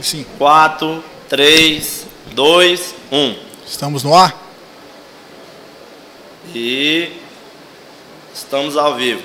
Sim. 4, 3, 2, 1. Estamos no ar? E estamos ao vivo.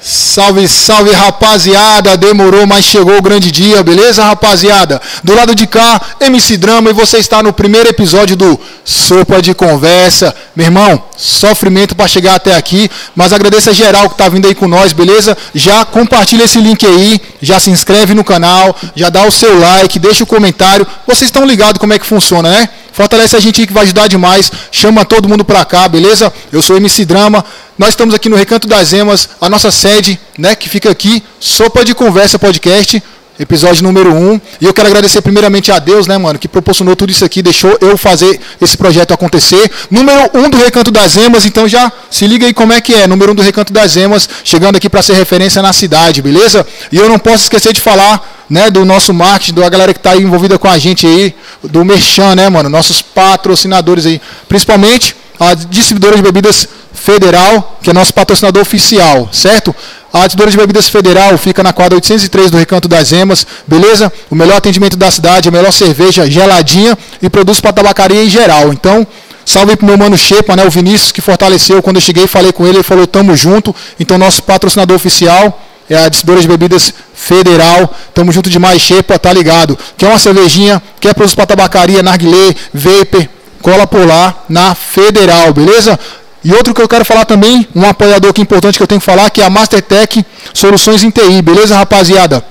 Salve, salve rapaziada, demorou, mas chegou o grande dia, beleza rapaziada? Do lado de cá, MC Drama e você está no primeiro episódio do Sopa de Conversa. Meu irmão, sofrimento para chegar até aqui, mas agradeço a geral que tá vindo aí com nós, beleza? Já compartilha esse link aí, já se inscreve no canal, já dá o seu like, deixa o comentário. Vocês estão ligados como é que funciona, né? Fortalece a gente que vai ajudar demais. Chama todo mundo pra cá, beleza? Eu sou MC Drama. Nós estamos aqui no Recanto das Emas, a nossa sede, né, que fica aqui, Sopa de Conversa Podcast, episódio número 1. Um. E eu quero agradecer primeiramente a Deus, né, mano, que proporcionou tudo isso aqui, deixou eu fazer esse projeto acontecer. Número 1 um do Recanto das Emas, então já se liga aí como é que é. Número 1 um do Recanto das Emas, chegando aqui para ser referência na cidade, beleza? E eu não posso esquecer de falar né, do nosso marketing, da galera que está envolvida com a gente aí, do Merchan, né, mano, nossos patrocinadores aí, principalmente a distribuidora de bebidas Federal, que é nosso patrocinador oficial, certo? A distribuidora de bebidas Federal fica na quadra 803 do Recanto das Emas, beleza? O melhor atendimento da cidade, a melhor cerveja geladinha e produtos para tabacaria em geral. Então, salve pro meu mano Shepa, né, o Vinícius, que fortaleceu quando eu cheguei falei com ele, ele falou, tamo junto. Então, nosso patrocinador oficial é a distribuidora de bebidas Federal. Tamo junto demais, Shepa, tá ligado? Quer uma cervejinha, quer produtos para tabacaria, narguilé, vapor, cola por lá na Federal, beleza? E outro que eu quero falar também, um apoiador que é importante que eu tenho que falar, que é a Mastertech Soluções em TI, beleza, rapaziada?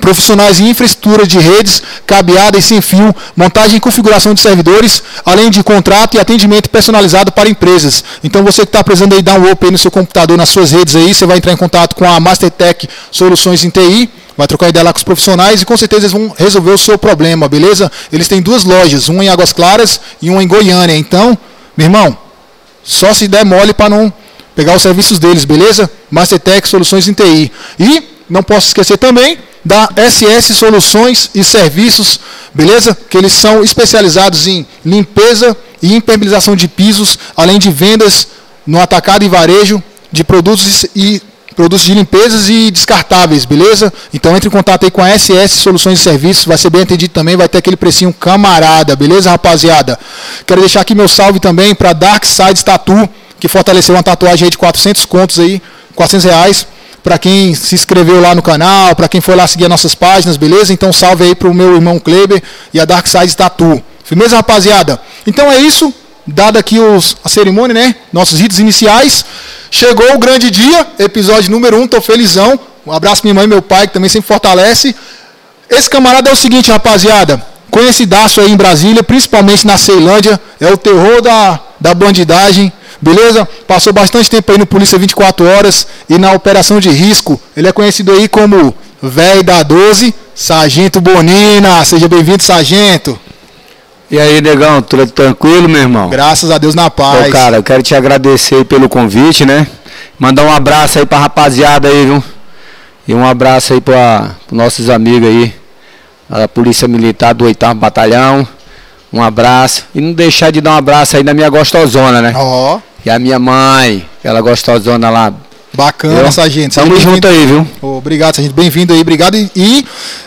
Profissionais em infraestrutura de redes, cabeada e sem fio, montagem e configuração de servidores, além de contrato e atendimento personalizado para empresas. Então você que está precisando aí dar um aí no seu computador, nas suas redes aí, você vai entrar em contato com a Mastertech Soluções em TI, vai trocar ideia lá com os profissionais e com certeza eles vão resolver o seu problema, beleza? Eles têm duas lojas, uma em Águas Claras e uma em Goiânia. Então, meu irmão, só se der mole para não pegar os serviços deles, beleza? Mastertech Soluções em TI. E não posso esquecer também da SS Soluções e Serviços, beleza? Que eles são especializados em limpeza e impermeabilização de pisos, além de vendas no atacado e varejo de produtos e produtos de limpezas e descartáveis, beleza? Então entre em contato aí com a SS Soluções e Serviços, vai ser bem atendido também, vai ter aquele precinho camarada, beleza, rapaziada? Quero deixar aqui meu salve também para Dark Side Tattoo, que fortaleceu uma tatuagem aí de 400 contos aí, 400 reais para quem se inscreveu lá no canal, para quem foi lá seguir as nossas páginas, beleza? Então salve aí pro meu irmão Kleber e a Dark Side Tattoo. Firmeza, rapaziada? Então é isso, dada aqui os, a cerimônia, né? Nossos ritos iniciais. Chegou o grande dia, episódio número 1, um, tô felizão. Um abraço minha mãe e meu pai, que também sempre fortalece. Esse camarada é o seguinte, rapaziada. Conhecidaço aí em Brasília, principalmente na Ceilândia. É o terror da, da bandidagem Beleza? Passou bastante tempo aí no Polícia 24 Horas e na Operação de Risco. Ele é conhecido aí como Véi da 12, Sargento Bonina. Seja bem-vindo, Sargento. E aí, negão, tudo tranquilo, meu irmão? Graças a Deus na paz. Ô, cara, eu quero te agradecer pelo convite, né? Mandar um abraço aí pra rapaziada aí, viu? E um abraço aí para nossos amigos aí, a Polícia Militar do 8 Batalhão. Um abraço. E não deixar de dar um abraço aí na minha gostosona, né? Ó. Oh. E a minha mãe, aquela gostosona lá. Bacana, viu? sargento. Tamo junto aí, viu? Obrigado, sargento. Bem-vindo aí, obrigado. E, e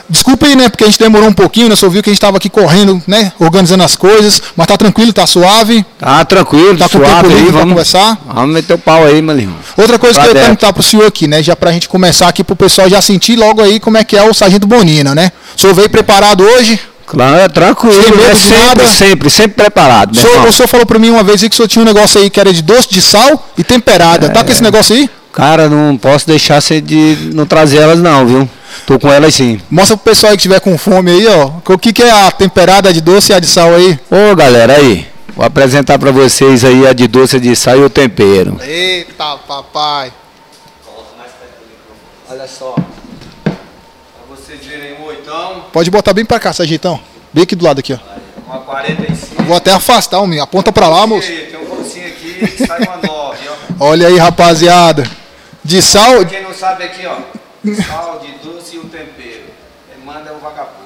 desculpa aí, né? Porque a gente demorou um pouquinho, né? Só viu que a gente tava aqui correndo, né? Organizando as coisas. Mas tá tranquilo, tá suave. Tá tranquilo, tá suave aí, vamos conversar. Vamos meter o pau aí, meu irmão. Outra coisa pra que eu ia perguntar pro senhor aqui, né? Já pra gente começar aqui, pro pessoal já sentir logo aí como é que é o sargento Bonina, né? O senhor veio preparado hoje? Claro, é tranquilo. É sempre, nada. sempre, sempre preparado. O senhor, o senhor falou para mim uma vez que o senhor tinha um negócio aí que era de doce de sal e temperada. É, tá com esse negócio aí? Cara, não posso deixar você de não trazer elas não, viu? Tô com elas sim. Mostra pro pessoal aí que tiver com fome aí, ó. O que, que é a temperada de doce e a de sal aí? Ô, galera, aí. Vou apresentar para vocês aí a de doce, a de sal e o tempero. Eita, papai. Olha só. Pra vocês verem o oitão. Pode botar bem pra cá, Sargentão. Bem aqui do lado aqui, ó. Uma 45. Vou até afastar, homem. Aponta pra lá, moço. Tem um bolsinho aqui sai uma 9, ó. Olha aí, rapaziada. De sal. Pra quem não sabe aqui, ó. Sal de doce e o tempero. Quem manda é o vagabundo.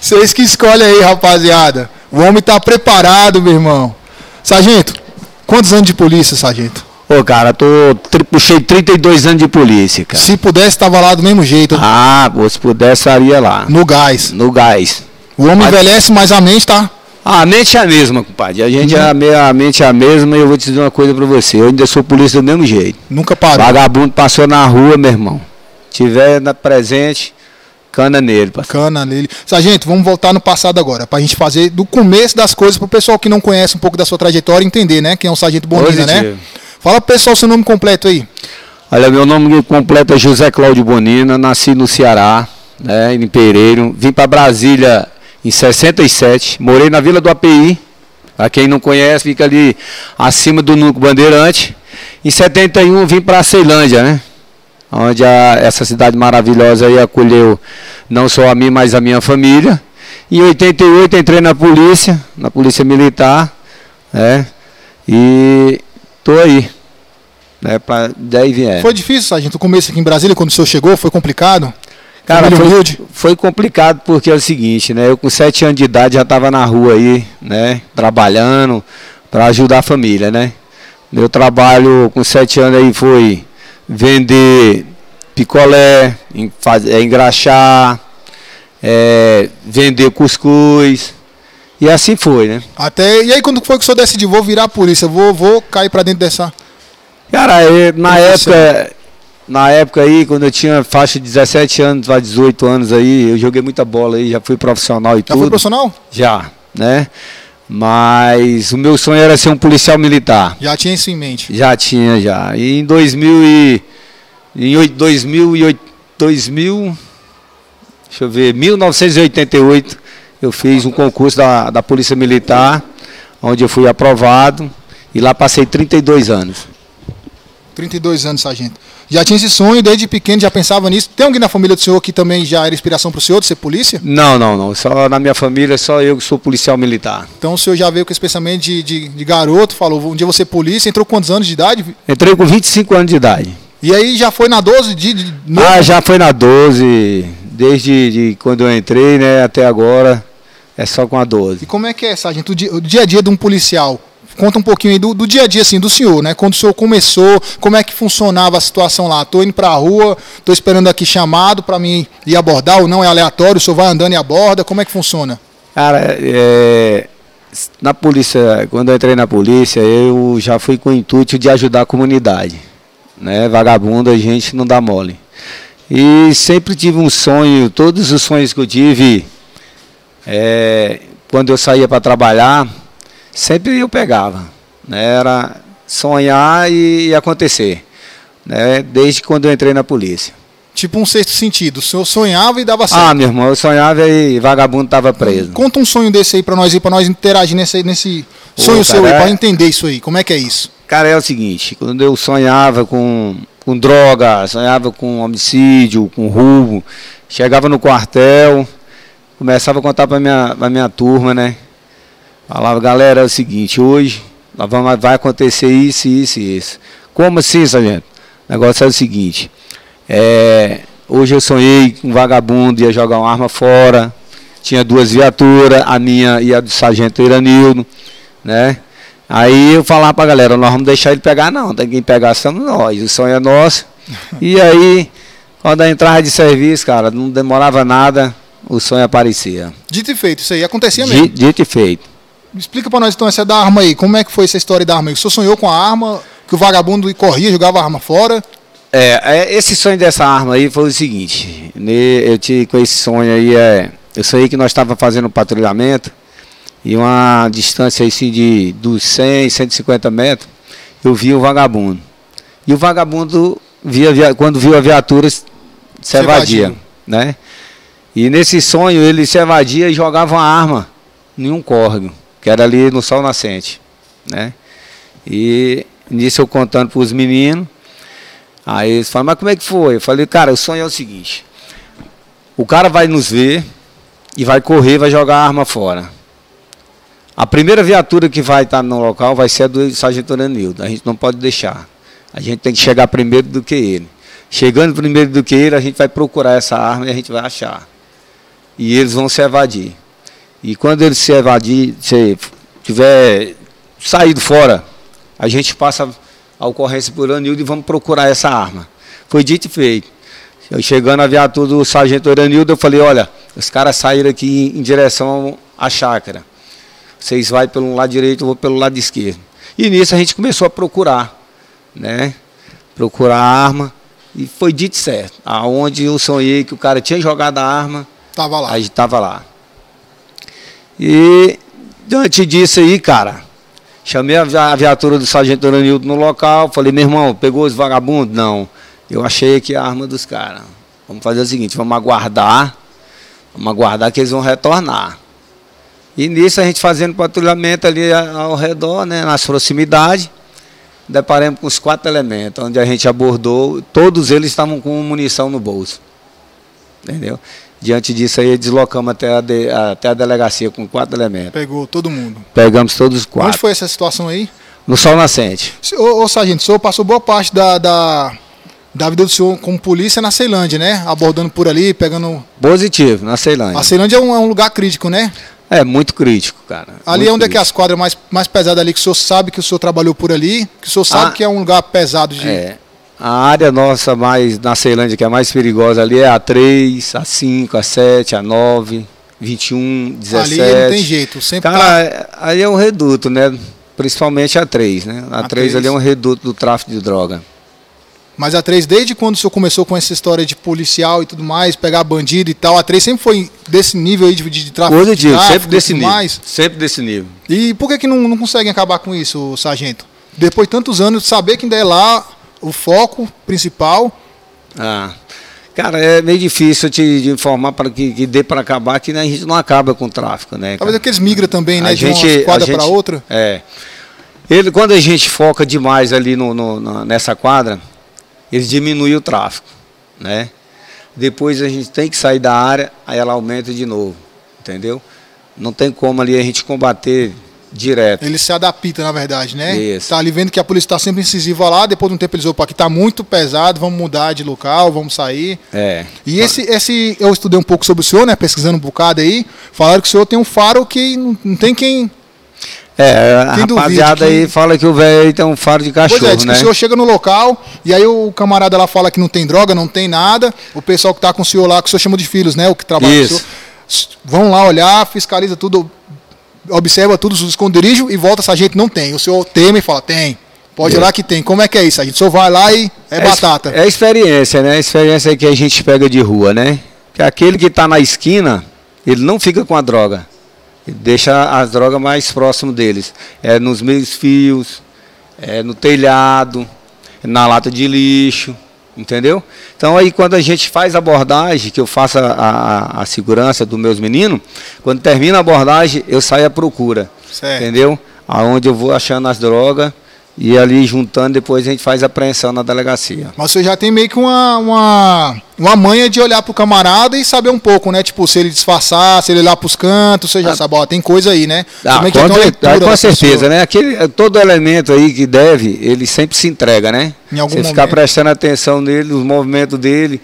Vocês que escolhem aí, rapaziada. O homem tá preparado, meu irmão. Sargento, quantos anos de polícia, sargento? Ô, cara, tô, tri, puxei 32 anos de polícia, cara. Se pudesse, estava lá do mesmo jeito. Ah, pô, se pudesse, estaria lá. No gás. No gás. O homem Mas- envelhece, mas a mente tá. A mente é a mesma, compadre. A gente Uhum. é a, a mente é a mesma e eu vou te dizer uma coisa pra você. Eu ainda sou polícia do mesmo jeito. Nunca parou. Vagabundo passou na rua, meu irmão. Tiver na presente, cana nele, parceiro. Bacana nele. Sargento, vamos voltar no passado agora, pra gente fazer do começo das coisas, pro pessoal que não conhece um pouco da sua trajetória entender, né? Quem é o Sargento Bonina, né? Fala pro pessoal seu nome completo aí. Olha, meu nome completo é José Cláudio Bonina, nasci no Ceará, né, em Pereiro. Vim para Brasília em 67, morei na Vila do API. Para quem não conhece, fica ali acima do Núcleo Bandeirante. Em 71 vim para Ceilândia, né? Onde a- essa cidade maravilhosa aí acolheu não só a mim, mas a minha família. Em 88 entrei na polícia, na polícia militar, né? E tô aí, né? Para daí vier. Foi difícil, Sargento, o começo aqui em Brasília, quando o senhor chegou, foi complicado? Cara, foi, foi complicado porque é o seguinte, né? Eu com sete anos de idade já estava na rua aí, né? Trabalhando para ajudar a família, né? Meu trabalho com sete anos aí foi vender picolé, é, engraxar, é, vender cuscuz. E assim foi, né? Até. E aí, quando foi que o senhor decidiu? Vou virar a polícia, vou, vou cair pra dentro dessa. Cara, eu- na Profissão. época, na época aí, quando eu tinha faixa de 17 anos para 18 anos aí, eu joguei muita bola aí, já fui profissional e Já tudo. foi profissional? Já, né? Mas o meu sonho era ser um policial militar. Já tinha isso em mente. Já tinha, já. E em 2000 e em oito- 2008, 2000, deixa eu ver, 1988, eu fiz um concurso da, da Polícia Militar, onde eu fui aprovado e lá passei 32 anos. 32 anos, sargento. Já tinha esse sonho, desde pequeno já pensava nisso. Tem alguém na família do senhor que também já era inspiração pro senhor de ser polícia? Não, não, não. Só na minha família, só eu que sou policial militar. Então o senhor já veio com esse pensamento de, de, de garoto, falou, um dia ser polícia, entrou com quantos anos de idade? Entrei com 25 anos de idade. E aí já foi na 12 de, de novo? Ah, já foi na 12, desde de quando eu entrei, né, até agora, é só com a E 12. como é que é, sargento, o dia, o dia a dia de um policial? Conta um pouquinho aí do, do dia a dia, assim, do senhor, né? Quando o senhor começou, como é que funcionava a situação lá? Tô indo pra rua, tô esperando aqui chamado pra mim ir abordar ou não, é aleatório, o senhor vai andando e aborda, como é que funciona? Cara, é, na polícia, quando eu entrei na polícia, eu já fui com o intuito de ajudar a comunidade. Né? Vagabundo, a gente não dá mole. E sempre tive um sonho, todos os sonhos que eu tive, é, quando eu saía para trabalhar, sempre eu pegava. Né? Era sonhar e, e acontecer. Né? Desde quando eu entrei na polícia. Tipo um sexto sentido, o senhor sonhava e dava certo. Ah, meu irmão, eu sonhava e vagabundo estava preso. Conta um sonho desse aí pra nós aí, pra nós interagir nesse, nesse sonho seu aí, cara, pra é- entender isso aí. Como é que é isso? Cara, é o seguinte, quando eu sonhava com, com droga, sonhava com homicídio, com roubo, chegava no quartel, começava a contar pra minha, pra minha turma, né? Falava, galera, é o seguinte, hoje vai acontecer isso, isso e isso. Como assim, sargento? O negócio é o seguinte, é, hoje eu sonhei que um vagabundo ia jogar uma arma fora, tinha duas viaturas, a minha e a do sargento Iranildo, né? Aí eu falava pra galera, nós vamos deixar ele pegar não, tem quem pegar somos nós, o sonho é nosso. e aí, quando eu entrava de serviço, cara, não demorava nada, o sonho aparecia. Dito e feito, isso aí acontecia mesmo. Di- Dito e feito. Explica pra nós então essa da arma aí. Como é que foi essa história da arma aí? O senhor sonhou com a arma, que o vagabundo corria, jogava a arma fora. É, é, esse sonho dessa arma aí foi o seguinte, eu tive com esse sonho aí, é, eu sonhei que nós estávamos fazendo um patrulhamento e uma distância assim de dos 100, 150 metros, eu vi o vagabundo. E o vagabundo, via, via- quando viu a viatura, se Se evadia, evadiu. né? E nesse sonho ele se evadia e jogava uma arma em um córrego, que era ali no sol nascente, né? E nisso eu contando para os meninos, Aí eles falam, mas como é que foi? Eu falei, cara, o sonho é o seguinte: o cara vai nos ver e vai correr, vai jogar a arma fora. A primeira viatura que vai estar no local vai ser a do Sargento Aranildo. A gente não pode deixar. A gente tem que chegar primeiro do que ele. Chegando primeiro do que ele, a gente vai procurar essa arma e a gente vai achar. E eles vão se evadir. E quando eles se evadir, se tiver saído fora, a gente passa a ocorrência por Anildo e vamos procurar essa arma. Foi dito e feito. Eu chegando a viatura do sargento Oranildo, eu falei, olha, os caras saíram aqui em direção à chácara. Vocês vão pelo lado direito, eu vou pelo lado esquerdo. E nisso a gente começou a procurar, né? Procurar a arma. E foi dito certo. Aonde eu sonhei que o cara tinha jogado a arma, Tava lá. a gente tava lá. E diante disso aí, cara, chamei a vi- a viatura do sargento Oranildo no local, falei, meu irmão, pegou os vagabundos? Não. Eu achei aqui a arma dos caras. Vamos fazer o seguinte, vamos aguardar, vamos aguardar que eles vão retornar. E nisso a gente fazendo patrulhamento ali ao redor, né, nas proximidades, deparamos com os quatro elementos, onde a gente abordou, todos eles estavam com munição no bolso. Entendeu? Diante disso aí, deslocamos até a, de- até a delegacia com quatro elementos. Pegou todo mundo. Pegamos todos os Onde quatro. foi essa situação aí? No sol nascente. Ô, ô sargento, o senhor passou boa parte da, da, da vida do senhor como polícia na Ceilândia, né? Abordando por ali, pegando. Positivo, na Ceilândia. A Ceilândia é um, é um lugar crítico, né? É muito crítico, cara. Ali é onde é que crítico. as quadras mais, mais pesadas ali, que o senhor sabe que o senhor trabalhou por ali, que o senhor sabe Ah. que é um lugar pesado de. É. A área nossa mais na Ceilândia que é mais perigosa ali é a 3, a 5, a 7, a 9, 21, 17. ali não tem jeito. Sempre tá. Cara, é- aí é um reduto, né? Principalmente a 3, né? A, A 3 ali é um reduto do tráfico de droga. Mas a 3, desde quando o senhor começou com essa história de policial e tudo mais, pegar bandido e tal, a 3 sempre foi desse nível aí de, de, de tráfico. de Positivo, tráfico sempre desse nível. mais. Sempre desse nível. E por que, que não, não conseguem acabar com isso, sargento? Depois de tantos anos, saber que ainda é lá o foco principal. Ah, cara, é meio difícil te informar para que, que dê para acabar, que né, a gente não acaba com o tráfico, né? Talvez é que eles migram também, né? A de uma gente- quadra a para outra. É. Ele, quando a gente foca demais ali no, no- na- nessa quadra, eles diminuem o tráfego, né? Depois a gente tem que sair da área, aí ela aumenta de novo, entendeu? Não tem como ali a gente combater direto. Eles se adaptam, na verdade, né? Isso. Tá ali vendo que a polícia está sempre incisiva lá, depois de um tempo eles, opa, aqui tá muito pesado, vamos mudar de local, vamos sair. É. E esse, esse, eu estudei um pouco sobre o senhor, né? Pesquisando um bocado aí. Falaram que o senhor tem um faro que não, tem quem. É, a rapaziada que- aí fala que o velho tem um faro de cachorro, pois é, diz que né? o senhor chega no local e aí o camarada lá fala que não tem droga, não tem nada. O pessoal que tá com o senhor lá, que o senhor chama de filhos, né? O que trabalha com o Isso. senhor. Vão lá olhar, fiscaliza tudo, observa todos os esconderijos e volta, sargento, não tem. O senhor teme e fala, tem. Pode ir É. lá que tem. Como é que é isso, sargento? O senhor vai lá e é, ex- batata. É experiência, né? A experiência que a gente pega de rua, né? Que aquele que está na esquina, ele não fica com a droga. Ele deixa as drogas mais próximo deles. É nos meios fios, é no telhado, na lata de lixo, entendeu? Então aí quando a gente faz a abordagem, que eu faço a, a, a segurança dos meus meninos, quando termina a abordagem, eu saio à procura. Certo. Entendeu? Aonde eu vou achando as drogas e ali juntando, depois a gente faz a apreensão na delegacia. Mas você já tem meio que uma, uma, uma manha de olhar pro camarada e saber um pouco, né? Tipo, se ele disfarçar, se ele olhar pros cantos, você já sabe, ó, tem coisa aí, né? Ah, meio com, ah, com certeza, pessoa. né? Aquele, todo elemento aí que deve, ele sempre se entrega, né? Em algum Você ficar momento. prestando atenção nele, nos movimentos dele,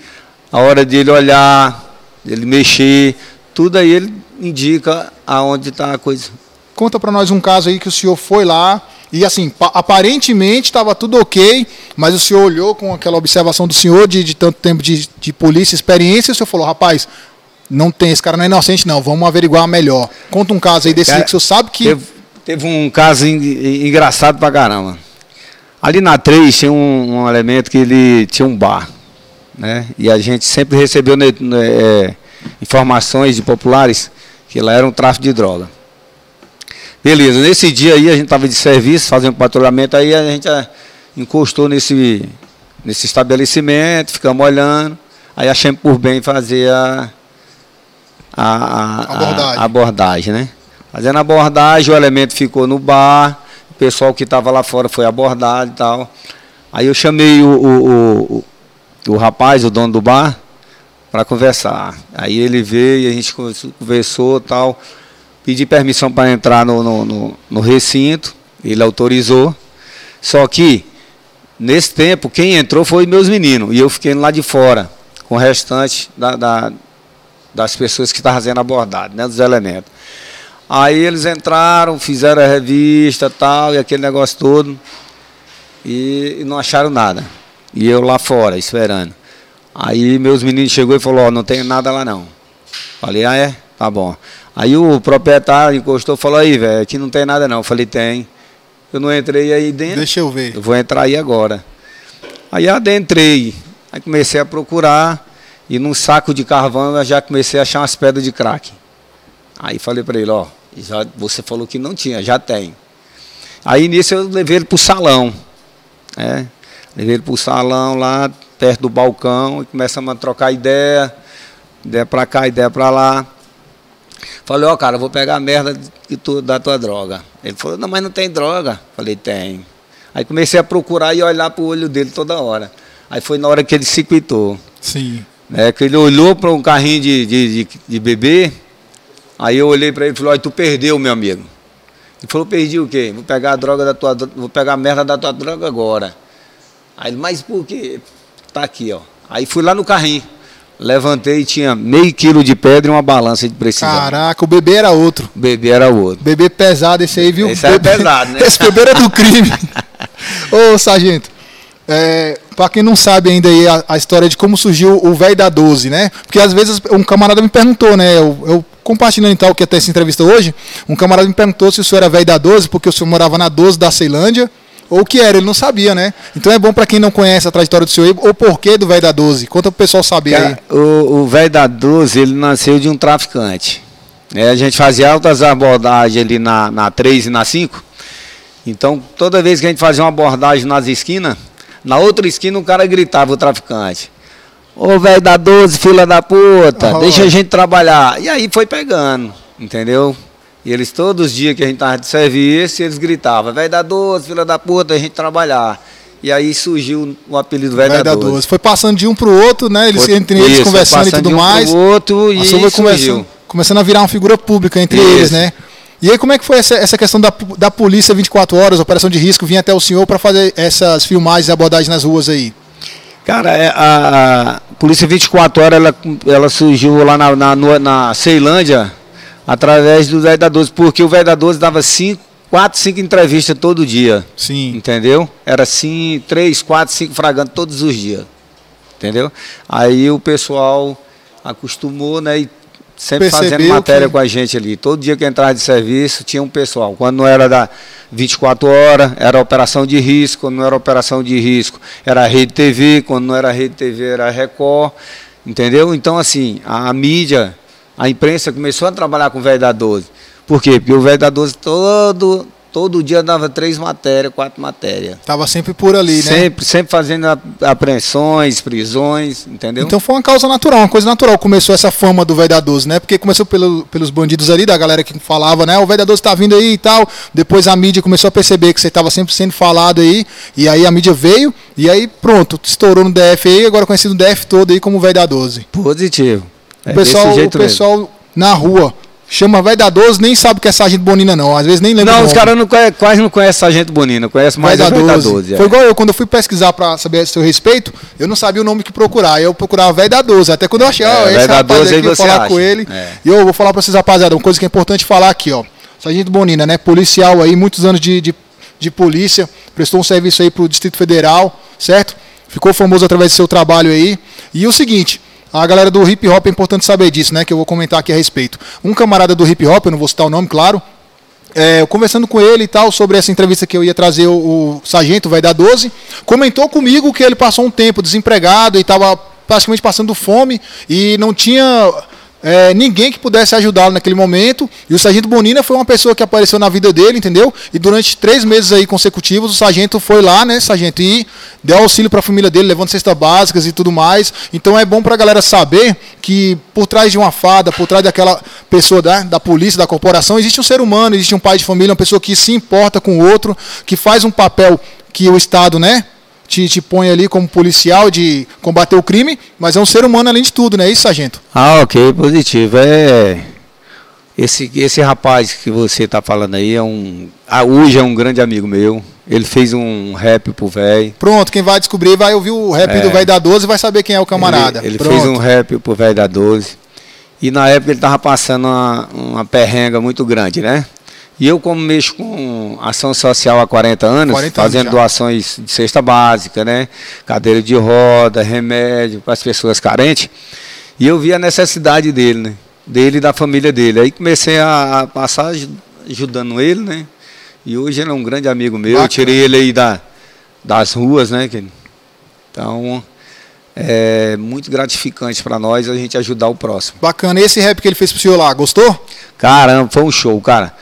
a hora dele olhar, ele mexer, tudo aí ele indica aonde está a coisa. Conta pra nós um caso aí que o senhor foi lá e assim, pa- aparentemente estava tudo ok, mas o senhor olhou com aquela observação do senhor de, de tanto tempo de, de polícia, experiência, e o senhor falou, rapaz, não tem, esse cara não é inocente não, vamos averiguar melhor. Conta um caso aí desse Cara, que o senhor sabe que... Teve, teve um caso en- engraçado pra caramba. Ali na 3 tinha um, um elemento que ele tinha um bar. Né? E a gente sempre recebeu ne- ne- é, informações de populares que lá era um tráfico de droga. Beleza, nesse dia aí a gente estava de serviço, fazendo patrulhamento, aí a gente ah, encostou nesse, nesse estabelecimento, ficamos olhando, aí achamos por bem fazer a, a, a- Abordagem. a abordagem, né? Fazendo a abordagem, o elemento ficou no bar, o pessoal que estava lá fora foi abordado e tal. Aí eu chamei o, o, o, o, rapaz, o dono do bar, para conversar. Aí ele veio e a gente conversou e tal. Pedi permissão para entrar no, no, no, no recinto, ele autorizou. Só que, nesse tempo, quem entrou foi meus meninos, e eu fiquei lá de fora, com o restante da, da- das pessoas que estavam fazendo abordagem, né, dos elementos. Aí eles entraram, fizeram a revista tal, e aquele negócio todo. e, e não acharam nada. E eu lá fora, esperando. Aí meus meninos chegou e falou, ó, não tem nada lá não. Falei, ah é? Tá bom. Aí o proprietário encostou e falou, aí, velho, aqui não tem nada não. Eu falei, tem. Eu não entrei aí dentro. Deixa eu ver. Eu vou entrar aí agora. Aí adentrei. Aí comecei a procurar. E num saco de carvão eu já comecei a achar umas pedras de crack. Aí falei para ele, ó, já, você falou que não tinha, já tem. Aí nisso eu levei ele pro salão. Né? Levei ele pro salão lá, perto do balcão, e começamos a trocar ideia, ideia para cá, ideia para lá. Falei, ó, oh, cara, vou pegar a merda tu, da tua droga. Ele falou, não, mas não tem droga. Falei, tem. Aí comecei a procurar e olhar pro olho dele toda hora. Aí foi na hora que ele se quitou. Sim. É, que ele olhou para um carrinho de, de, de, de bebê, aí eu olhei para ele e falei, olha, tu perdeu, meu amigo. Ele falou, perdi o quê? Vou pegar a droga da tua vou pegar a merda da tua droga agora. Aí ele, mas por quê? Tá aqui, ó. Aí fui lá no carrinho. Levantei e tinha meio quilo de pedra e uma balança de precisão. Caraca, o bebê era outro. O bebê era outro. Bebê pesado esse aí, viu? Esse bebê... é pesado, né? Esse bebê era do crime. Ô, sargento, é, para quem não sabe ainda aí a, a, história de como surgiu o velho da 12, né? Porque às vezes um camarada me perguntou, né? Eu, eu compartilhando então o que até essa entrevista hoje, um camarada me perguntou se o senhor era velho da 12 porque o senhor morava na 12 da Ceilândia ou o que era, ele não sabia, né? Então é bom para quem não conhece a trajetória do senhor ou o porquê do velho da 12. Conta pro pessoal saber aí. O velho da 12, ele nasceu de um traficante. É, a gente fazia altas abordagens ali na, na 3 e na 5. Então, toda vez que a gente fazia uma abordagem nas esquinas, na outra esquina o cara gritava, o traficante. Ô velho da 12, fila da puta, oh. deixa a gente trabalhar. E aí foi pegando, entendeu? E eles todos os dias que a gente tava de serviço, eles gritavam, velho da 12, fila da puta, a gente trabalhar. E aí surgiu o apelido velho da 12. 12. Foi passando de um pro outro, né? Eles, foi, entre eles isso, conversando e tudo de um mais. Pro outro e foi começando, começando a virar uma figura pública entre isso. eles, né? E aí, como é que foi essa, essa questão da, da polícia 24 horas, operação de risco, vir até o senhor para fazer essas filmagens e abordagens nas ruas aí? Cara, é, a, a Polícia 24 Horas ela, ela surgiu lá na, na, na Ceilândia através do Velho da 12, porque o Velho da 12 dava cinco, quatro, cinco entrevistas todo dia. Sim. Entendeu? Era assim, três, quatro, cinco fragantes todos os dias. Entendeu? Aí o pessoal acostumou, né? E sempre fazendo matéria que... com a gente ali. Todo dia que entrava de serviço tinha um pessoal. Quando não era da 24 horas, era operação de risco. Quando não era operação de risco, era rede TV. Quando não era rede TV, era Record. Entendeu? Então, assim, a, a mídia, a imprensa começou a trabalhar com o velho da 12. Por quê? Porque o velho da 12 todo Todo dia dava três matérias, quatro matérias. Tava sempre por ali, né? Sempre, sempre fazendo apreensões, prisões, entendeu? Então foi uma causa natural, uma coisa natural. Começou essa fama do velho da 12, né? Porque começou pelo, pelos bandidos ali, da galera que falava, né? O velho da 12 tá vindo aí e tal. Depois a mídia começou a perceber que você estava sempre sendo falado aí. E aí a mídia veio e aí pronto, estourou no DF aí, agora conhecido no DF todo aí como velho da 12. Positivo. É o pessoal, o pessoal na rua Chama velho da 12, nem sabe o que é Sargento Bonina, não. Às vezes nem lembra. Não, os caras não quase não conhecem Sargento Bonina, conhece mais velho da 12. 12 é. Foi igual eu, quando eu fui pesquisar para saber a seu respeito, eu não sabia o nome que procurar. Eu procurava velho da 12. Até quando eu achei, ó, é, esse rapaz 12, aqui, eu falar acha. com ele. É. E eu vou falar para vocês, rapaziada, uma coisa que é importante falar aqui, ó. Sargento Bonina, né? Policial aí, muitos anos de, de, de polícia, prestou um serviço aí pro Distrito Federal, certo? Ficou famoso através do seu trabalho aí. E o seguinte, a galera do hip hop é importante saber disso, né? Que eu vou comentar aqui a respeito. Um camarada do hip hop, eu não vou citar o nome, claro. É, conversando com ele e tal sobre essa entrevista que eu ia trazer o, o sargento, vai dar 12, comentou comigo que ele passou um tempo desempregado e estava praticamente passando fome e não tinha é, ninguém que pudesse ajudá-lo naquele momento. E o Sargento Bonina foi uma pessoa que apareceu na vida dele, entendeu? E durante três meses aí consecutivos, o Sargento foi lá, né, Sargento, e deu auxílio para a família dele, levando cestas básicas e tudo mais. Então é bom para a galera saber que por trás de uma fada, por trás daquela pessoa da, da polícia, da corporação, existe um ser humano, existe um pai de família, uma pessoa que se importa com o outro, que faz um papel que o Estado, né, te, te põe ali como policial de combater o crime, mas é um ser humano além de tudo, não é isso, sargento? Ah, ok, positivo. É esse esse rapaz que você está falando aí é um ah, hoje é um grande amigo meu. Ele fez um rap pro velho. Pronto, quem vai descobrir vai ouvir o rap é, do velho da 12 e vai saber quem é o camarada. Ele, ele fez um rap pro velho da 12. E na época ele tava passando uma, uma perrenga muito grande, né? E eu, como mexo com ação social há 40 anos, 40 anos fazendo já. doações de cesta básica, né? Cadeira de roda, remédio para as pessoas carentes. E eu vi a necessidade dele, né? Dele e da família dele. Aí comecei a, passar aj- ajudando ele, né? E hoje ele é um grande amigo meu. Bacana. Eu tirei ele aí da, das ruas, né? Então, é muito gratificante para nós a gente ajudar o próximo. Bacana. Esse rap que ele fez pro senhor lá, gostou? Caramba, foi um show, cara.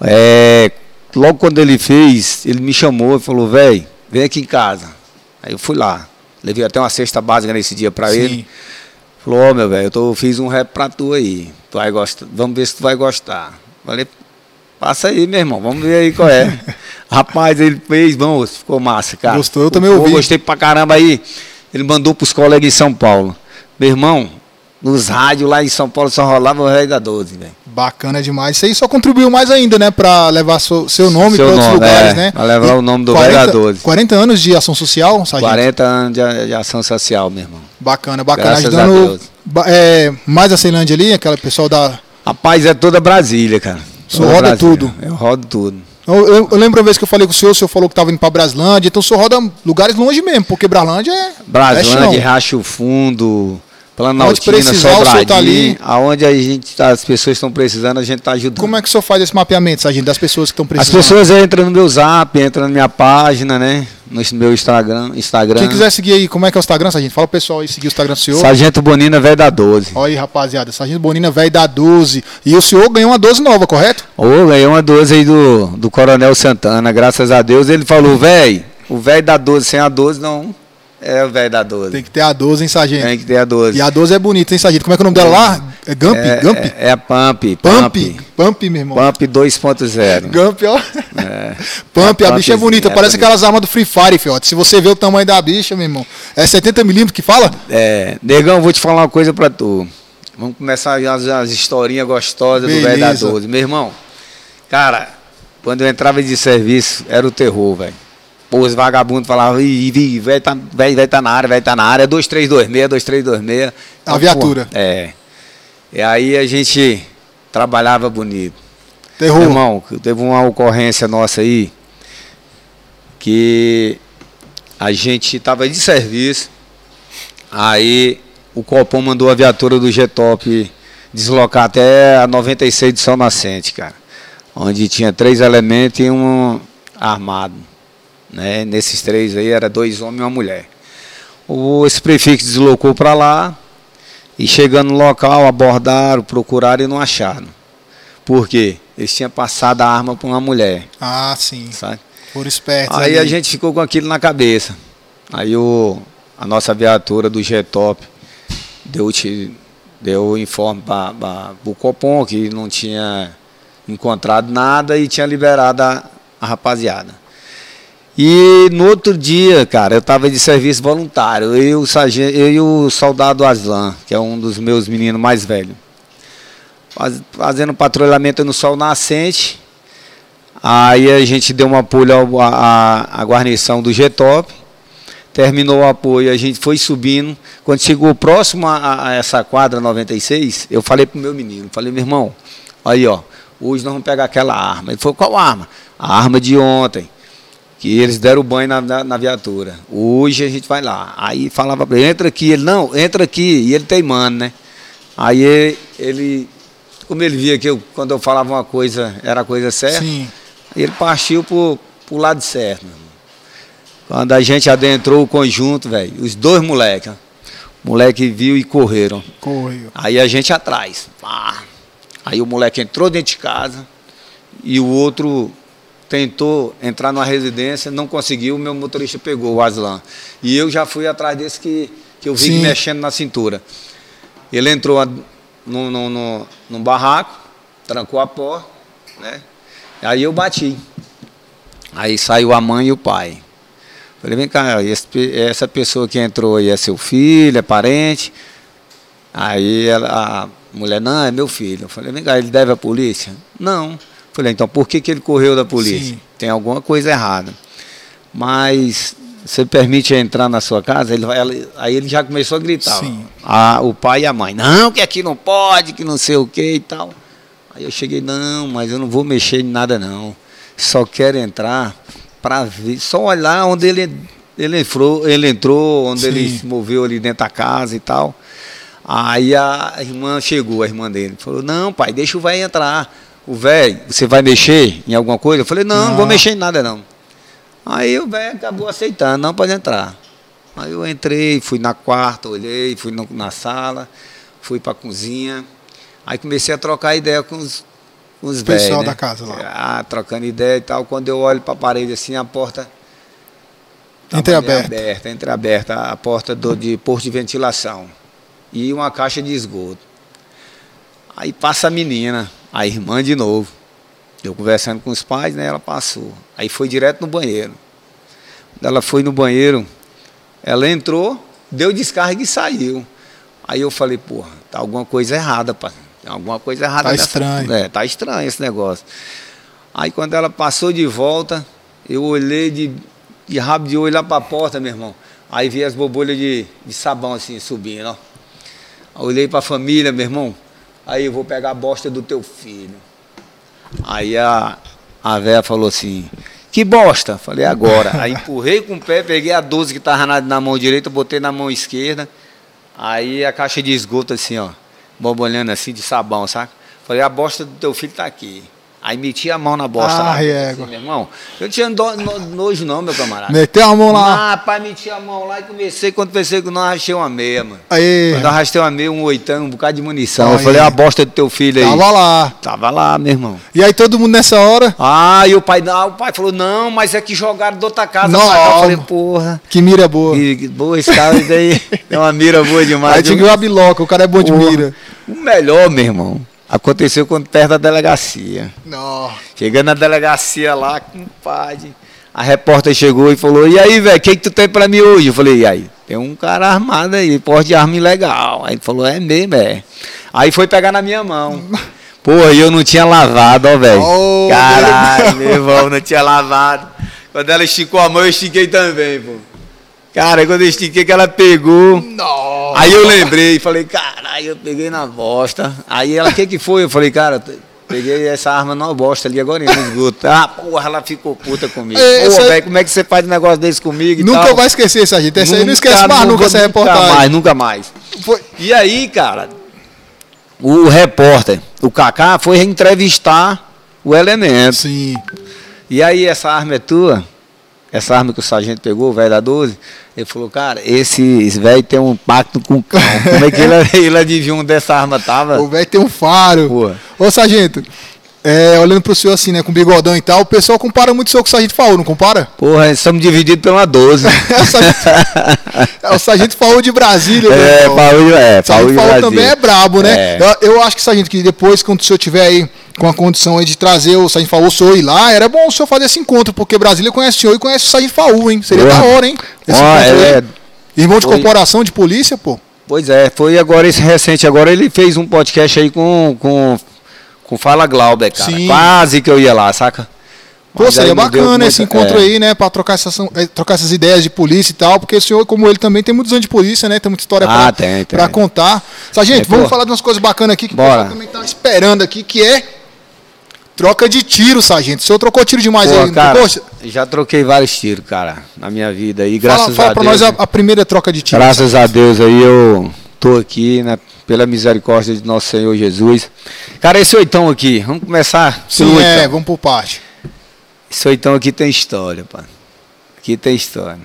É, logo quando ele fez, ele me chamou e falou, velho, vem aqui em casa. Aí eu fui lá. Levei até uma cesta básica nesse dia pra ele. Falou, ó meu velho, eu tô, fiz um rap pra tu aí. Tu vai gostar. Vamos ver se tu vai gostar. Falei, passa aí, meu irmão, vamos ver aí qual é. Rapaz, ele fez, vamos, ficou massa, cara. Gostou? Eu também ouvi. Gostei pra caramba aí. Ele mandou pros colegas em São Paulo. Meu irmão, nos rádios lá em São Paulo só rolava o rei da 12, velho. Bacana demais. Isso aí só contribuiu mais ainda, né? Pra levar seu, seu nome para outros lugares, é, né? pra levar E o nome do 40 Velho da 12. 40 anos de ação social, sargento. 40 anos de, de ação social, meu irmão. Bacana, bacana. Graças a Ajudando é, mais a Ceilândia ali, aquela pessoal da. Rapaz, é toda Brasília, cara. Só roda Brasília. tudo. Eu rodo tudo. Eu, eu- eu lembro uma vez que eu falei com o senhor, o senhor falou que estava indo para Braslândia, então o senhor roda lugares longe mesmo, porque Braslândia é. é Braslândia, chão. Racho Fundo, Planaltina, precisar, o senhor Sobradinho. tá ali. Aonde a gente, tá- as pessoas estão precisando, a gente está ajudando. Como é que o senhor faz esse mapeamento, sargento, das pessoas que estão As precisando? pessoas entram no meu zap, entram na minha página, né? No meu Instagram. Instagram. Quem quiser seguir aí, como é que é o Instagram, sargento? Fala pro pessoal aí seguir o Instagram do senhor. Sargento Bonina, velho da 12. Olha aí, rapaziada, Sargento Bonina, velho da 12. E o senhor ganhou uma 12 nova, correto? Ô, ganhei uma 12 aí do, do Coronel Santana, graças a Deus. Ele falou, velho, o velho da 12 sem a 12 não é o velho da 12. Tem que ter a 12, hein, sargento? Tem que ter a 12. E a 12 é bonita, hein, sargento? Como é que é o nome dela lá? É Gump? é, Gump? É, é a Pump. Pump? Pump, meu irmão. Pump 2.0. Gump, ó. É. Pump, a A bicha é Pump, bonita, é parece bonita. aquelas armas do Free Fire, fiote. Se você vê o tamanho da bicha, meu irmão, é 70mm que fala? É, negão, vou te falar uma coisa pra tu. Vamos começar as, as historinhas gostosas do velho da Beleza. 12. Meu irmão, cara, quando eu entrava de serviço, era o terror, velho. Pô, os vagabundos falavam, ih, ih, velho tá, velho tá na área, velho tá na área, 2326, 2326. A viatura. pô, É. E aí a gente trabalhava bonito. Terror. Meu irmão, teve uma ocorrência nossa aí que a gente estava de serviço, aí o Copom mandou a viatura do G-Top deslocar até a 96 de São Nascente, cara. Onde tinha três elementos e um armado. Né? Nesses três aí era dois homens e uma mulher. O, esse prefixo deslocou para lá e chegando no local, abordaram, procuraram e não acharam. Por quê? Eles tinham passado a arma para uma mulher, Ah, sim. sabe? Por espertos. Aí ali. a gente ficou com aquilo na cabeça. Aí o, a nossa viatura do G-Top deu, deu informe para o Copom que não tinha encontrado nada e tinha liberado a, a rapaziada. E no outro dia, cara, eu estava de serviço voluntário, eu e, o eu e o soldado Aslan, que é um dos meus meninos mais velhos, faz- fazendo patrulhamento no sol nascente. Aí a gente deu um apoio à guarnição do G-Top. Terminou o apoio, a gente foi subindo. Quando chegou próximo a, a essa quadra 96, eu falei pro meu menino, falei, meu irmão, aí ó, hoje nós vamos pegar aquela arma. Ele falou, qual arma? A arma de ontem. Que eles deram banho na, na, na viatura. Hoje a gente vai lá. Aí falava para ele, entra aqui. Ele, não, entra aqui. E ele teimando, né? Aí ele- como ele via que eu, quando eu falava uma coisa, era a coisa certa, Sim. ele partiu pro, pro lado certo. Quando a gente adentrou o conjunto, velho, os dois moleques, moleque viu e correram. Correu. Aí a gente atrás. pá. Aí o moleque entrou dentro de casa e o outro tentou entrar numa residência, não conseguiu, o meu motorista pegou o Aslan. E eu já fui atrás desse que, que eu vi Sim. mexendo na cintura. Ele entrou a- no, no, no, num barraco, trancou a porta, né? Aí eu bati. Aí saiu a mãe e o pai. Falei, vem cá, esse essa pessoa que entrou aí é seu filho, é parente? Aí ela, a mulher, não, é meu filho. Eu falei, vem cá, ele deve à polícia? Não. Falei, então por que, que ele correu da polícia? Sim. Tem alguma coisa errada. Mas você permite entrar na sua casa? Ele, ela- aí ele já começou a gritar. A, o pai e a mãe, não, que aqui não pode, que não sei o que e tal. Aí eu cheguei, não, mas eu não vou mexer em nada não. Só quero entrar para ver, só olhar onde ele, ele entrou, ele entrou, onde Sim. ele se moveu ali dentro da casa e tal. Aí a irmã chegou, a irmã dele, falou, não, pai, deixa o velho entrar. O velho, você vai mexer em alguma coisa? Eu falei, não, não, Não. vou mexer em nada não. Aí o velho acabou aceitando, não pode entrar. Aí eu entrei, fui na quarta, olhei, fui na sala, fui para a cozinha. Aí comecei a trocar ideia com os, com os velhos. Pessoal né? da casa lá. Ah, trocando ideia e tal. Quando eu olho para a parede assim, a porta tava Entreaberta. aberta, entreaberta, a porta do, de posto de ventilação. E uma caixa de esgoto. Aí passa a menina, a irmã de novo. Eu conversando com os pais, né? Ela passou. Aí foi direto no banheiro. Quando ela foi no banheiro, ela entrou, deu descarga e saiu. Aí eu falei, porra, tá alguma coisa errada, pai. Tem alguma coisa errada Tá nessa- estranho. É, tá estranho esse negócio. Aí quando ela passou de volta, eu olhei de, de rabo de olho lá para a porta, meu irmão. Aí vi as bobolhas de, de sabão assim subindo, ó. Olhei para a família, meu irmão. Aí eu vou pegar a bosta do teu filho. Aí a, a véia falou assim, que bosta? Falei, agora. Aí empurrei com o pé, peguei a 12 que estava na, na mão direita, botei na mão esquerda. Aí a caixa de esgoto assim, ó, bobolhando assim de sabão, saca? Falei, a bosta do teu filho tá aqui. Aí meti a mão na bosta Ah, lá. égua. Assim, meu irmão, eu tinha do- no- nojo não, meu camarada. Meteu a mão lá. Ah, rapaz, meti a mão lá e comecei, quando pensei que não arrastei uma meia, mano. Aí, Quando eu arrastei uma meia, um oitão, um bocado de munição. Eu Aí. falei, a bosta do teu filho aí. tava lá. Tava lá, meu irmão. E aí todo mundo nessa hora, Ah, e o pai, não, o pai falou, não, mas é que jogaram de outra casa. Não. Eu falei, porra, que mira boa. que, que boa esse cara daí. Tem uma mira boa demais. Aí tinha que a biloca, o cara é bom de Porra. mira. O melhor, meu irmão, aconteceu quando perto da delegacia. Não. Chegando na delegacia lá, compadre. A repórter chegou e falou: E aí, velho, o que, que tu tem pra mim hoje? Eu falei: E aí? Tem um cara armado aí, porte de arma ilegal. Aí ele falou: É mesmo, é. Aí foi pegar na minha mão. Porra, e eu não tinha lavado, ó, velho. Oh, Caralho, meu irmão, não tinha lavado. Quando ela esticou a mão, eu estiquei também, pô. Cara, quando eu estiquei, que ela pegou. Não. Aí eu lembrei, falei, caralho, eu peguei na bosta. Aí ela, o que que foi? Eu falei, cara, peguei essa arma na bosta ali agora no esgoto. Ah, porra, ela ficou puta comigo. É, Pô, essa- velho, como é que você faz um negócio desse comigo Nunca tal? vai esquecer essa gente. Essa aí não esquece mais nunca essa reportagem. Nunca mais, nunca mais. Foi- E aí, cara, o repórter, o Kaká, foi entrevistar o elemento. Sim. E aí, essa arma é tua? Essa arma que o sargento pegou, o velho da 12? Ele falou, cara, esse velho tem um pacto com o cão. Como é que ele, ele adivinhou onde essa arma tava? O velho tem um faro. Pô. Ô, sargento, é, olhando pro senhor assim, né, com bigodão e tal, o pessoal compara muito o senhor com o sargento Faú, não compara? Porra, estamos divididos pela 12. É o sargento, é o sargento Faú de Brasília, é. Paulo, é, O sargento Paulo Faú Brasil. também é brabo, né? É. Eu, eu acho que, sargento, que depois, quando o senhor tiver aí com a condição aí de trazer o sargento Faú, o senhor ir lá, era bom o senhor fazer esse encontro, porque Brasília conhece o senhor e conhece o sargento Faú, hein? Seria Porra. da hora, hein? Esse encontro é. Irmão de Foi. corporação de polícia, pô. Pois é, foi agora esse recente. Agora ele fez um podcast aí com, com, com Fala Glauber, cara. Sim. Quase que eu ia lá, saca? Pô, Mas seria bacana muita- esse encontro é. aí, né? Pra trocar essas, eh, trocar essas ideias de polícia e tal, porque o senhor, como ele também, tem muitos anos de polícia, né? Tem muita história Ah, pra, tem, tem. pra contar. Sargento, É, vamos pô. falar de umas coisas bacanas aqui que o Bora. pessoal também tá esperando aqui, que é troca de tiro, sargento. O senhor trocou tiro demais Pô, aí, cara, já troquei vários tiros, cara, na minha vida. E Fala, graças fala a pra Deus. nós a, a primeira troca de tiro. Graças a Deus aí eu tô aqui, né? Pela misericórdia de nosso Senhor Jesus. Cara, esse oitão aqui, vamos começar Sim, é, vamos por parte. Esse oitão aqui tem história, pá. Aqui tem história.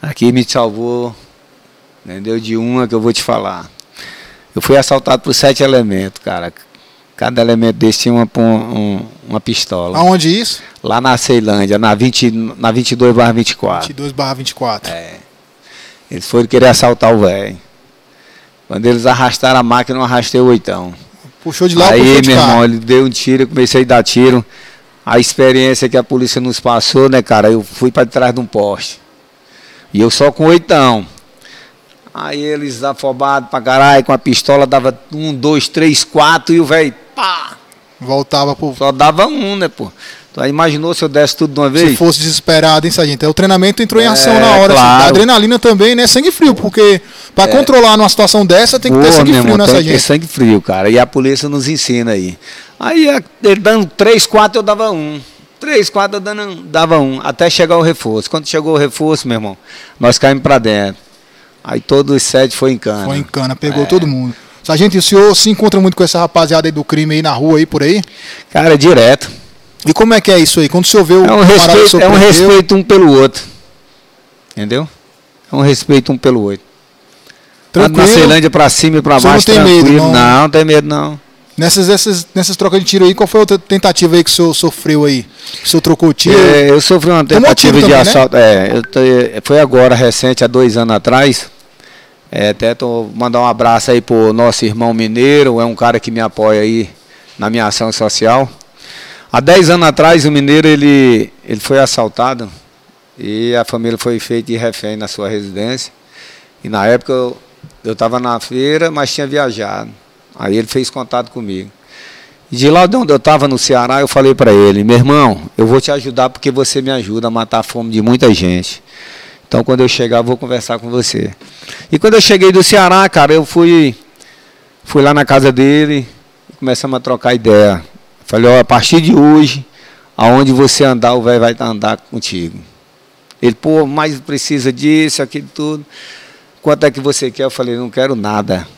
Aqui me salvou, entendeu? De uma que eu vou te falar. Eu fui assaltado por sete elementos, cara. Cada elemento desse tinha uma, um- uma pistola. Aonde isso? Lá na Ceilândia, na, 20, na 22 barra 24. 22 barra 24. É. Eles foram querer assaltar o velho. Quando eles arrastaram a máquina, eu arrastei o oitão. Puxou de lá, Aí, puxou de meu cá. irmão, ele deu um tiro, eu comecei a dar tiro. A experiência que a polícia nos passou, né, cara? Eu fui para trás de um poste. E eu só com oitão. Aí eles afobados pra caralho, com a pistola, dava um, dois, três, quatro, e o velho, pá! Voltava pro... Só dava um, né, pô? Tu imaginou se eu desse tudo de uma Se vez? fosse desesperado, hein, Sargento? É, O treinamento entrou em É, ação na hora. assim. claro. A adrenalina também, né? Sangue frio, porque pra controlar numa situação dessa tem que ter sangue frio, irmão, né, tem que ter Sargento? sangue frio, cara. E a polícia nos ensina aí. Aí a- ele dando três, quatro, eu dava um. Três, quatro, eu dando, dava um. Até chegar o reforço. Quando chegou o reforço, meu irmão, nós caímos pra dentro. Aí todos os sete foi em cana. Foi em cana, pegou É. todo mundo. Sargento, o senhor se encontra muito com essa rapaziada aí do crime aí na rua aí, por aí? Cara, direto. E como é que é isso aí? Quando o senhor vê o É um que o respeito, é um respeito um pelo outro. Entendeu? É um respeito um pelo outro. Na tranquilo, Ceilândia pra cima e pra O senhor baixo, não tem medo, tranquilo. não? não, não tem medo não. nessas, nessas, nessas trocas de tiro aí, qual foi a outra tentativa aí que o senhor sofreu aí? O senhor trocou tiro? É, eu sofri uma tentativa de também, né? assalto. É, eu te- foi agora, recente, há dois anos atrás. É, até tô mandar um abraço aí pro nosso irmão Mineiro, é um cara que me apoia aí na minha ação social. Há dez anos atrás, o Mineiro ele, ele foi assaltado e a família foi feita de refém na sua residência. E na época eu estava na feira, mas tinha viajado. Aí ele fez contato comigo. E de lá de onde eu estava no Ceará, eu falei para ele, meu irmão, eu vou te ajudar porque você me ajuda a matar a fome de muita gente. Então quando eu chegar, eu vou conversar com você. E quando eu cheguei do Ceará, cara, eu fui, fui lá na casa dele, começamos a trocar ideia. Falei, ó, a partir de hoje, aonde você andar, o velho vai andar contigo. Ele, pô, mas precisa disso, aquilo tudo. Quanto é que você quer? Eu falei, não quero nada.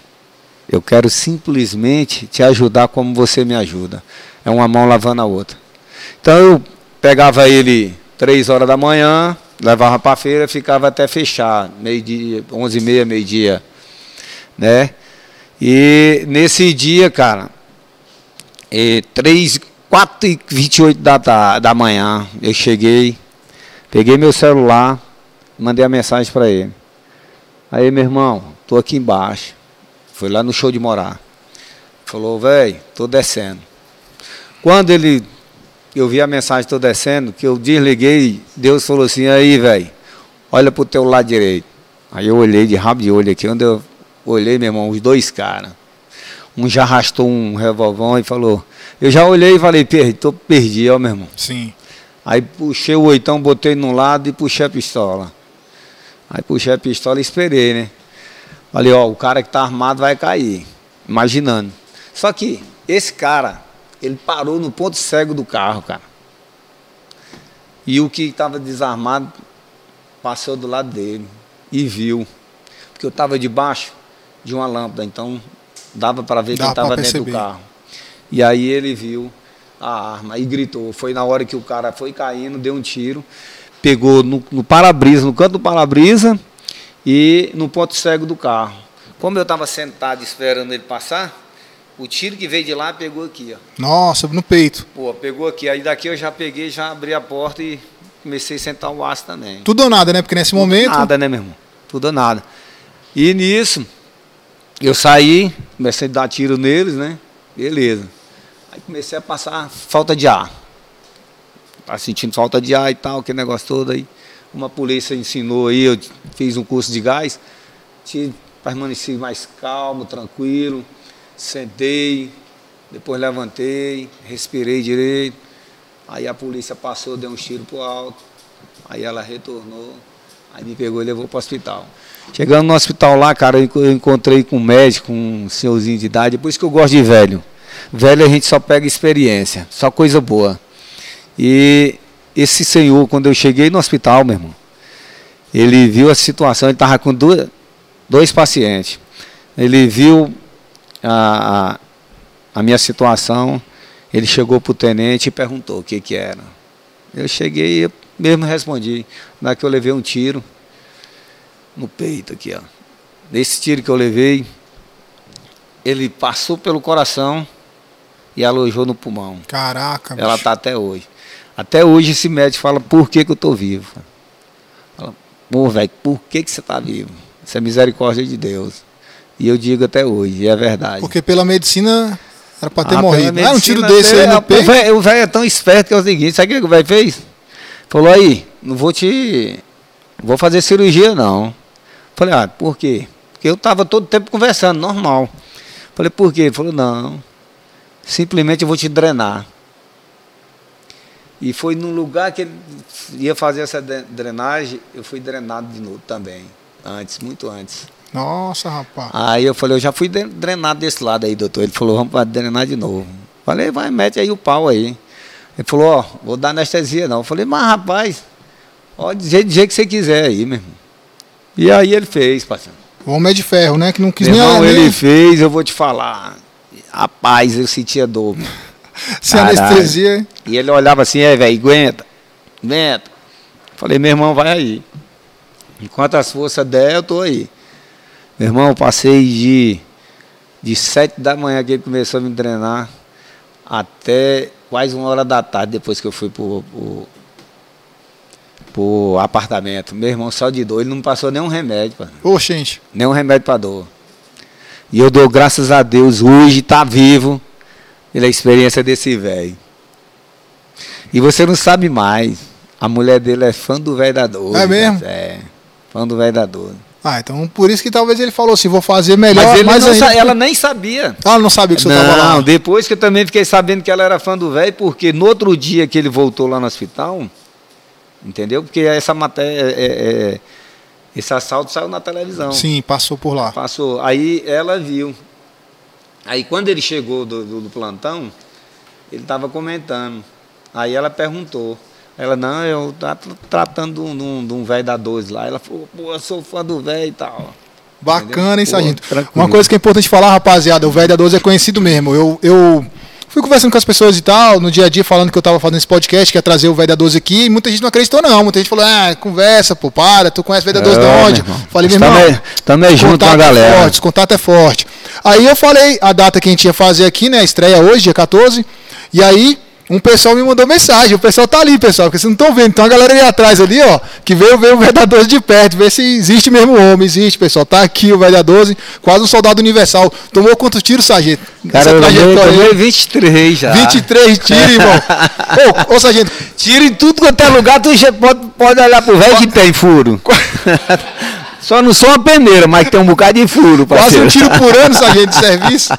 Eu quero simplesmente te ajudar como você me ajuda. É uma mão lavando a outra. Então eu pegava ele três horas da manhã, levava para a feira, ficava até fechar, meio-dia, onze e meia, meio-dia, né? E nesse dia, cara, e três, quatro e vinte e oito da, ta- da manhã, eu cheguei, peguei meu celular, mandei a mensagem para ele. Aí, meu irmão, tô aqui embaixo. Foi lá no show de morar. Falou, velho, tô descendo. Quando ele, eu vi a mensagem, tô descendo, que eu desliguei, Deus falou assim, aí, velho, olha pro teu lado direito. Aí eu olhei de rabo de olho aqui, onde eu olhei, meu irmão, os dois caras. Um já arrastou um revolvão e falou, eu já olhei e falei, perdi, tô perdi, ó, meu irmão. Sim. Aí puxei o oitão, botei num lado e puxei a pistola. Aí puxei a pistola e esperei, né? Falei, ó, o cara que tá armado vai cair. Imaginando. Só que esse cara, ele parou no ponto cego do carro, cara. E o que estava desarmado passou do lado dele e viu. Porque eu estava debaixo de uma lâmpada, então dava para ver Dava quem estava dentro do carro. E aí ele viu a arma e gritou. Foi na hora que o cara foi caindo, deu um tiro, pegou no, no para-brisa, no canto do para-brisa e no ponto cego do carro. Como eu estava sentado esperando ele passar, o tiro que veio de lá pegou aqui, ó. Nossa, no peito. Pô, pegou aqui. Aí daqui eu já peguei, já abri a porta e comecei a sentar o aço também. Tudo ou nada, né? Porque nesse momento. Nada, né, meu irmão? Tudo ou nada. E nisso, eu saí, comecei a dar tiro neles, né? Beleza. Aí comecei a passar falta de ar. Tá sentindo falta de ar e tal, aquele negócio todo aí. Uma polícia ensinou aí, eu fiz um curso de gás, tive, permaneci mais calmo, tranquilo, sentei, depois levantei, respirei direito. Aí a polícia passou, deu um tiro pro alto. Aí ela retornou, aí me pegou e levou para o hospital. Chegando no hospital lá, cara, eu enco- eu encontrei com um médico, um senhorzinho de idade, por isso que eu gosto de velho. Velho a gente só pega experiência, só coisa boa. E esse senhor, quando eu cheguei no hospital, meu irmão, ele viu a situação, ele estava com dois pacientes. Ele viu a, a, a minha situação, ele chegou para o tenente e perguntou o que, que era. Eu cheguei e mesmo respondi. Na que eu levei um tiro no peito aqui, ó. Nesse tiro que eu levei, ele passou pelo coração e alojou no pulmão. Caraca, Ela bicho. está até hoje. Até hoje esse médico fala por que, que eu estou vivo. Fala, pô, velho, por que, que você está vivo? Isso é misericórdia de Deus. E eu digo até hoje, e é verdade. Porque pela medicina era pra ter Ah, morrido. pela Ah, um tiro desse aí no peito. O velho é tão esperto que é o seguinte, sabe o que o velho fez? Falou aí, não vou te. não vou fazer cirurgia não. Falei, ah, por quê? Porque eu estava todo tempo conversando, normal. Falei, por quê? Ele falou, não. Simplesmente eu vou te drenar. E foi num lugar que ele ia fazer essa drenagem, eu fui drenado de novo também. Antes, muito antes. Nossa, rapaz. Aí eu falei, eu já fui drenado desse lado aí, doutor. Ele falou, vamos drenar de novo. Falei, vai, mete aí o pau aí. Ele falou, ó, vou dar anestesia não. Eu falei, mas rapaz, ó, jeito, do jeito que você quiser aí, meu irmão. E aí ele fez, parceiro. O homem é de ferro, né? Que não quis Meu nem, irmão, nem ele fez, eu vou te falar. Rapaz, eu sentia dor. sem anestesia. hein? E ele olhava assim, é, velho, aguenta, aguenta. Falei, meu irmão, vai aí. Enquanto as forças der, eu tô aí. Meu irmão, eu passei de, de sete da manhã que ele começou a me treinar até quase uma hora da tarde, depois que eu fui pro, pro, pro apartamento. Meu irmão só de dor, ele não passou nenhum remédio, pá, Ô, gente. nenhum remédio para dor. E eu dou graças a Deus hoje tá vivo pela experiência desse velho. E você não sabe mais. A mulher dele é fã do velho da dor. É mesmo? É. Fã do velho da dor. Ah, então por isso que talvez ele falou assim, vou fazer melhor, Mas ainda. sa- ela nem sabia. Ah, ela não sabia que senhor estava lá. Não, depois que eu também fiquei sabendo que ela era fã do velho, porque no outro dia que ele voltou lá no hospital, entendeu? Porque essa matéria, é- é- esse assalto saiu na televisão. Sim, passou por lá. Passou. Aí ela viu. Aí quando ele chegou do, do- do plantão, ele estava comentando. Aí ela perguntou. Ela, não, eu estava tratando de um- de um velho da 12 lá. Ela falou, pô, eu sou fã do velho e tal. Bacana, hein, Pô, Sargento? tranquilo. Uma coisa que é importante falar, rapaziada, o velho da 12 é conhecido mesmo. Eu, eu fui conversando com as pessoas e tal, no dia a dia, falando que eu tava fazendo esse podcast, que ia trazer o velho da 12 aqui, e muita gente não acreditou, não. Muita gente falou, ah, conversa, pô, para, tu conhece o velho da 12 de É, onde? meu irmão. Falei, meu irmão. Tamo tamo aí junto com a É galera. forte, esse contato é forte. Aí eu falei a data que a gente ia fazer aqui, né? A estreia hoje, dia 14. E aí, um pessoal me mandou mensagem. O pessoal tá ali, pessoal, porque vocês não estão vendo. Então a galera ali atrás ali, ó, que veio ver o Verdadoze de perto, ver se existe mesmo o homem. Existe, pessoal. Tá aqui o Verdadoze, quase um soldado universal. Tomou quantos tiros, sargento? Cara, eu tomei, tomei 23 já. 23 tiros, irmão. ô, ô, sargento, Tiro em tudo quanto é lugar, tu já pode, pode olhar pro velho que tem furo. Só não sou uma peneira, mas tem um bocado de furo, quase parceiro. um tiro por ano, sargento, de serviço.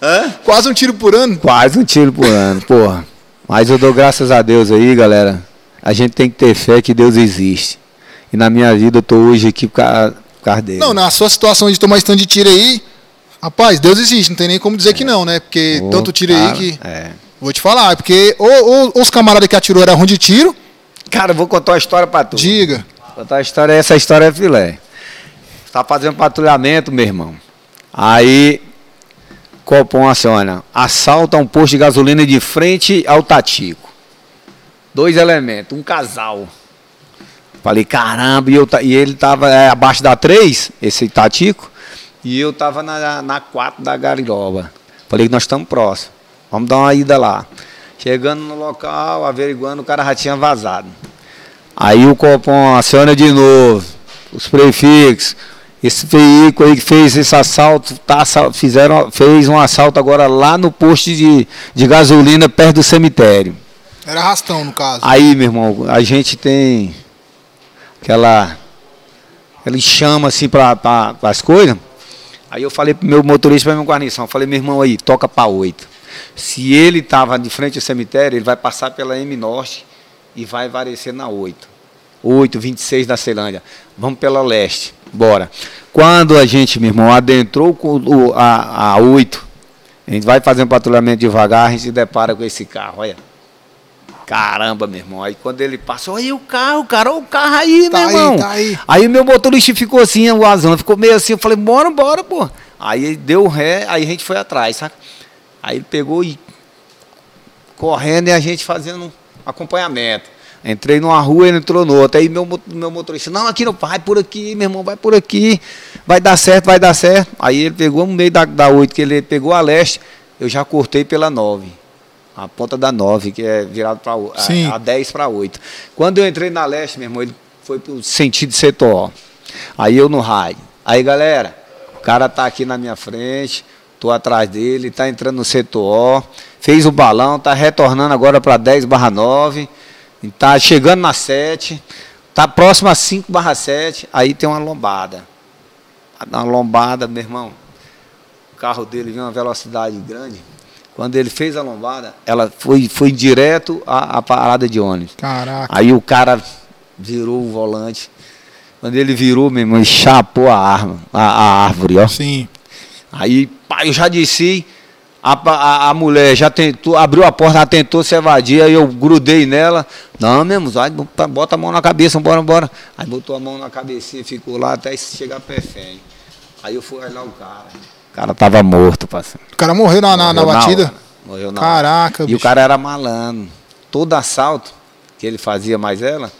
Hã? Quase um tiro por ano. Quase um tiro por ano, porra. Mas eu dou graças a Deus aí, galera. A gente tem que ter fé que Deus existe. E na minha vida eu tô hoje aqui por causa, dele. Não, na sua situação de tomar stand de tiro aí, rapaz, Deus existe, não tem nem como dizer que não, né? Porque Ô, tanto tiro aí cara, que. É. Vou te falar, porque ou, ou- os camaradas que atirou eram ruim de tiro, Cara, eu vou contar uma história pra tu. diga. Contar a história, essa história é filé. Tá fazendo patrulhamento, meu irmão. Aí, Copom aciona. Assalta um posto de gasolina de frente ao Tatico. Dois elementos, um casal. Falei, caramba, e, eu, e ele tava é, abaixo da 3, esse Tatico, e eu tava na, na 4 da Gariroba. Falei que nós estamos próximos. Vamos dar uma ida lá. Chegando no local, averiguando, o cara já tinha vazado. Aí o Copom aciona de novo, os prefixos. Esse veículo aí que fez esse assalto, tá, fizeram, fez um assalto agora lá no posto de, de gasolina perto do cemitério. Era arrastão, no caso. Aí, meu irmão, a gente tem aquela. Ele chama assim para pra, as coisas. Aí eu falei pro meu motorista, para minha guarnição, falei, meu irmão aí, toca para 8. Se ele tava de frente ao cemitério, ele vai passar pela M Norte e vai varecer na 8. 8, 26 da Ceilândia. Vamos pela leste. Bora. Quando a gente, meu irmão, adentrou com o, a, a 8, a gente vai fazer um patrulhamento devagar, a gente se depara com esse carro, olha. Caramba, meu irmão. Aí quando ele passou, olha o carro, cara, olha o carro aí, Tá meu aí, irmão. tá aí. Aí o meu motorista ficou assim, o Azão, ficou meio assim, eu falei, bora, bora, pô. Aí deu ré, aí a gente foi atrás, sabe? Aí ele pegou e correndo e a gente fazendo acompanhamento. Entrei numa rua, ele entrou no outra. Aí meu, meu motorista, não, aqui não, vai por aqui, meu irmão, vai por aqui, vai dar certo, vai dar certo. Aí ele pegou no meio da, da 8, que ele pegou a leste, eu já cortei pela 9. A ponta da 9, que é virado para a, a 10 para 8. Quando eu entrei na leste, meu irmão, ele foi pro sentido setor. Aí eu no rádio. Aí, galera, o cara tá aqui na minha frente, tô atrás dele, tá entrando no setor O, fez o balão, tá retornando agora para 10 barra 9, tá chegando na 7, tá próximo a 5 barra 7, aí tem uma lombada. Uma lombada, meu irmão, o carro dele vinha uma velocidade grande, Quando ele fez a lombada, ela foi, foi direto à, à parada de ônibus. Caraca. Aí o cara virou o volante. Quando ele virou, meu irmão, chapou a arma, a, a árvore, ó. Sim. Aí, pá, eu já desci, a, a, a mulher já tentou, abriu a porta, ela tentou se evadir, aí eu grudei nela. Não, mesmo, vai, bota a mão na cabeça, bora, bora. Aí botou a mão na cabeça e ficou lá até chegar perfém. Aí eu fui olhar o cara. O cara tava morto, parceiro. O cara morreu na, na, na Morreu batida? hora, Morreu na hora. Caraca, E bicho. o cara era malandro. Todo assalto que ele fazia mais ela,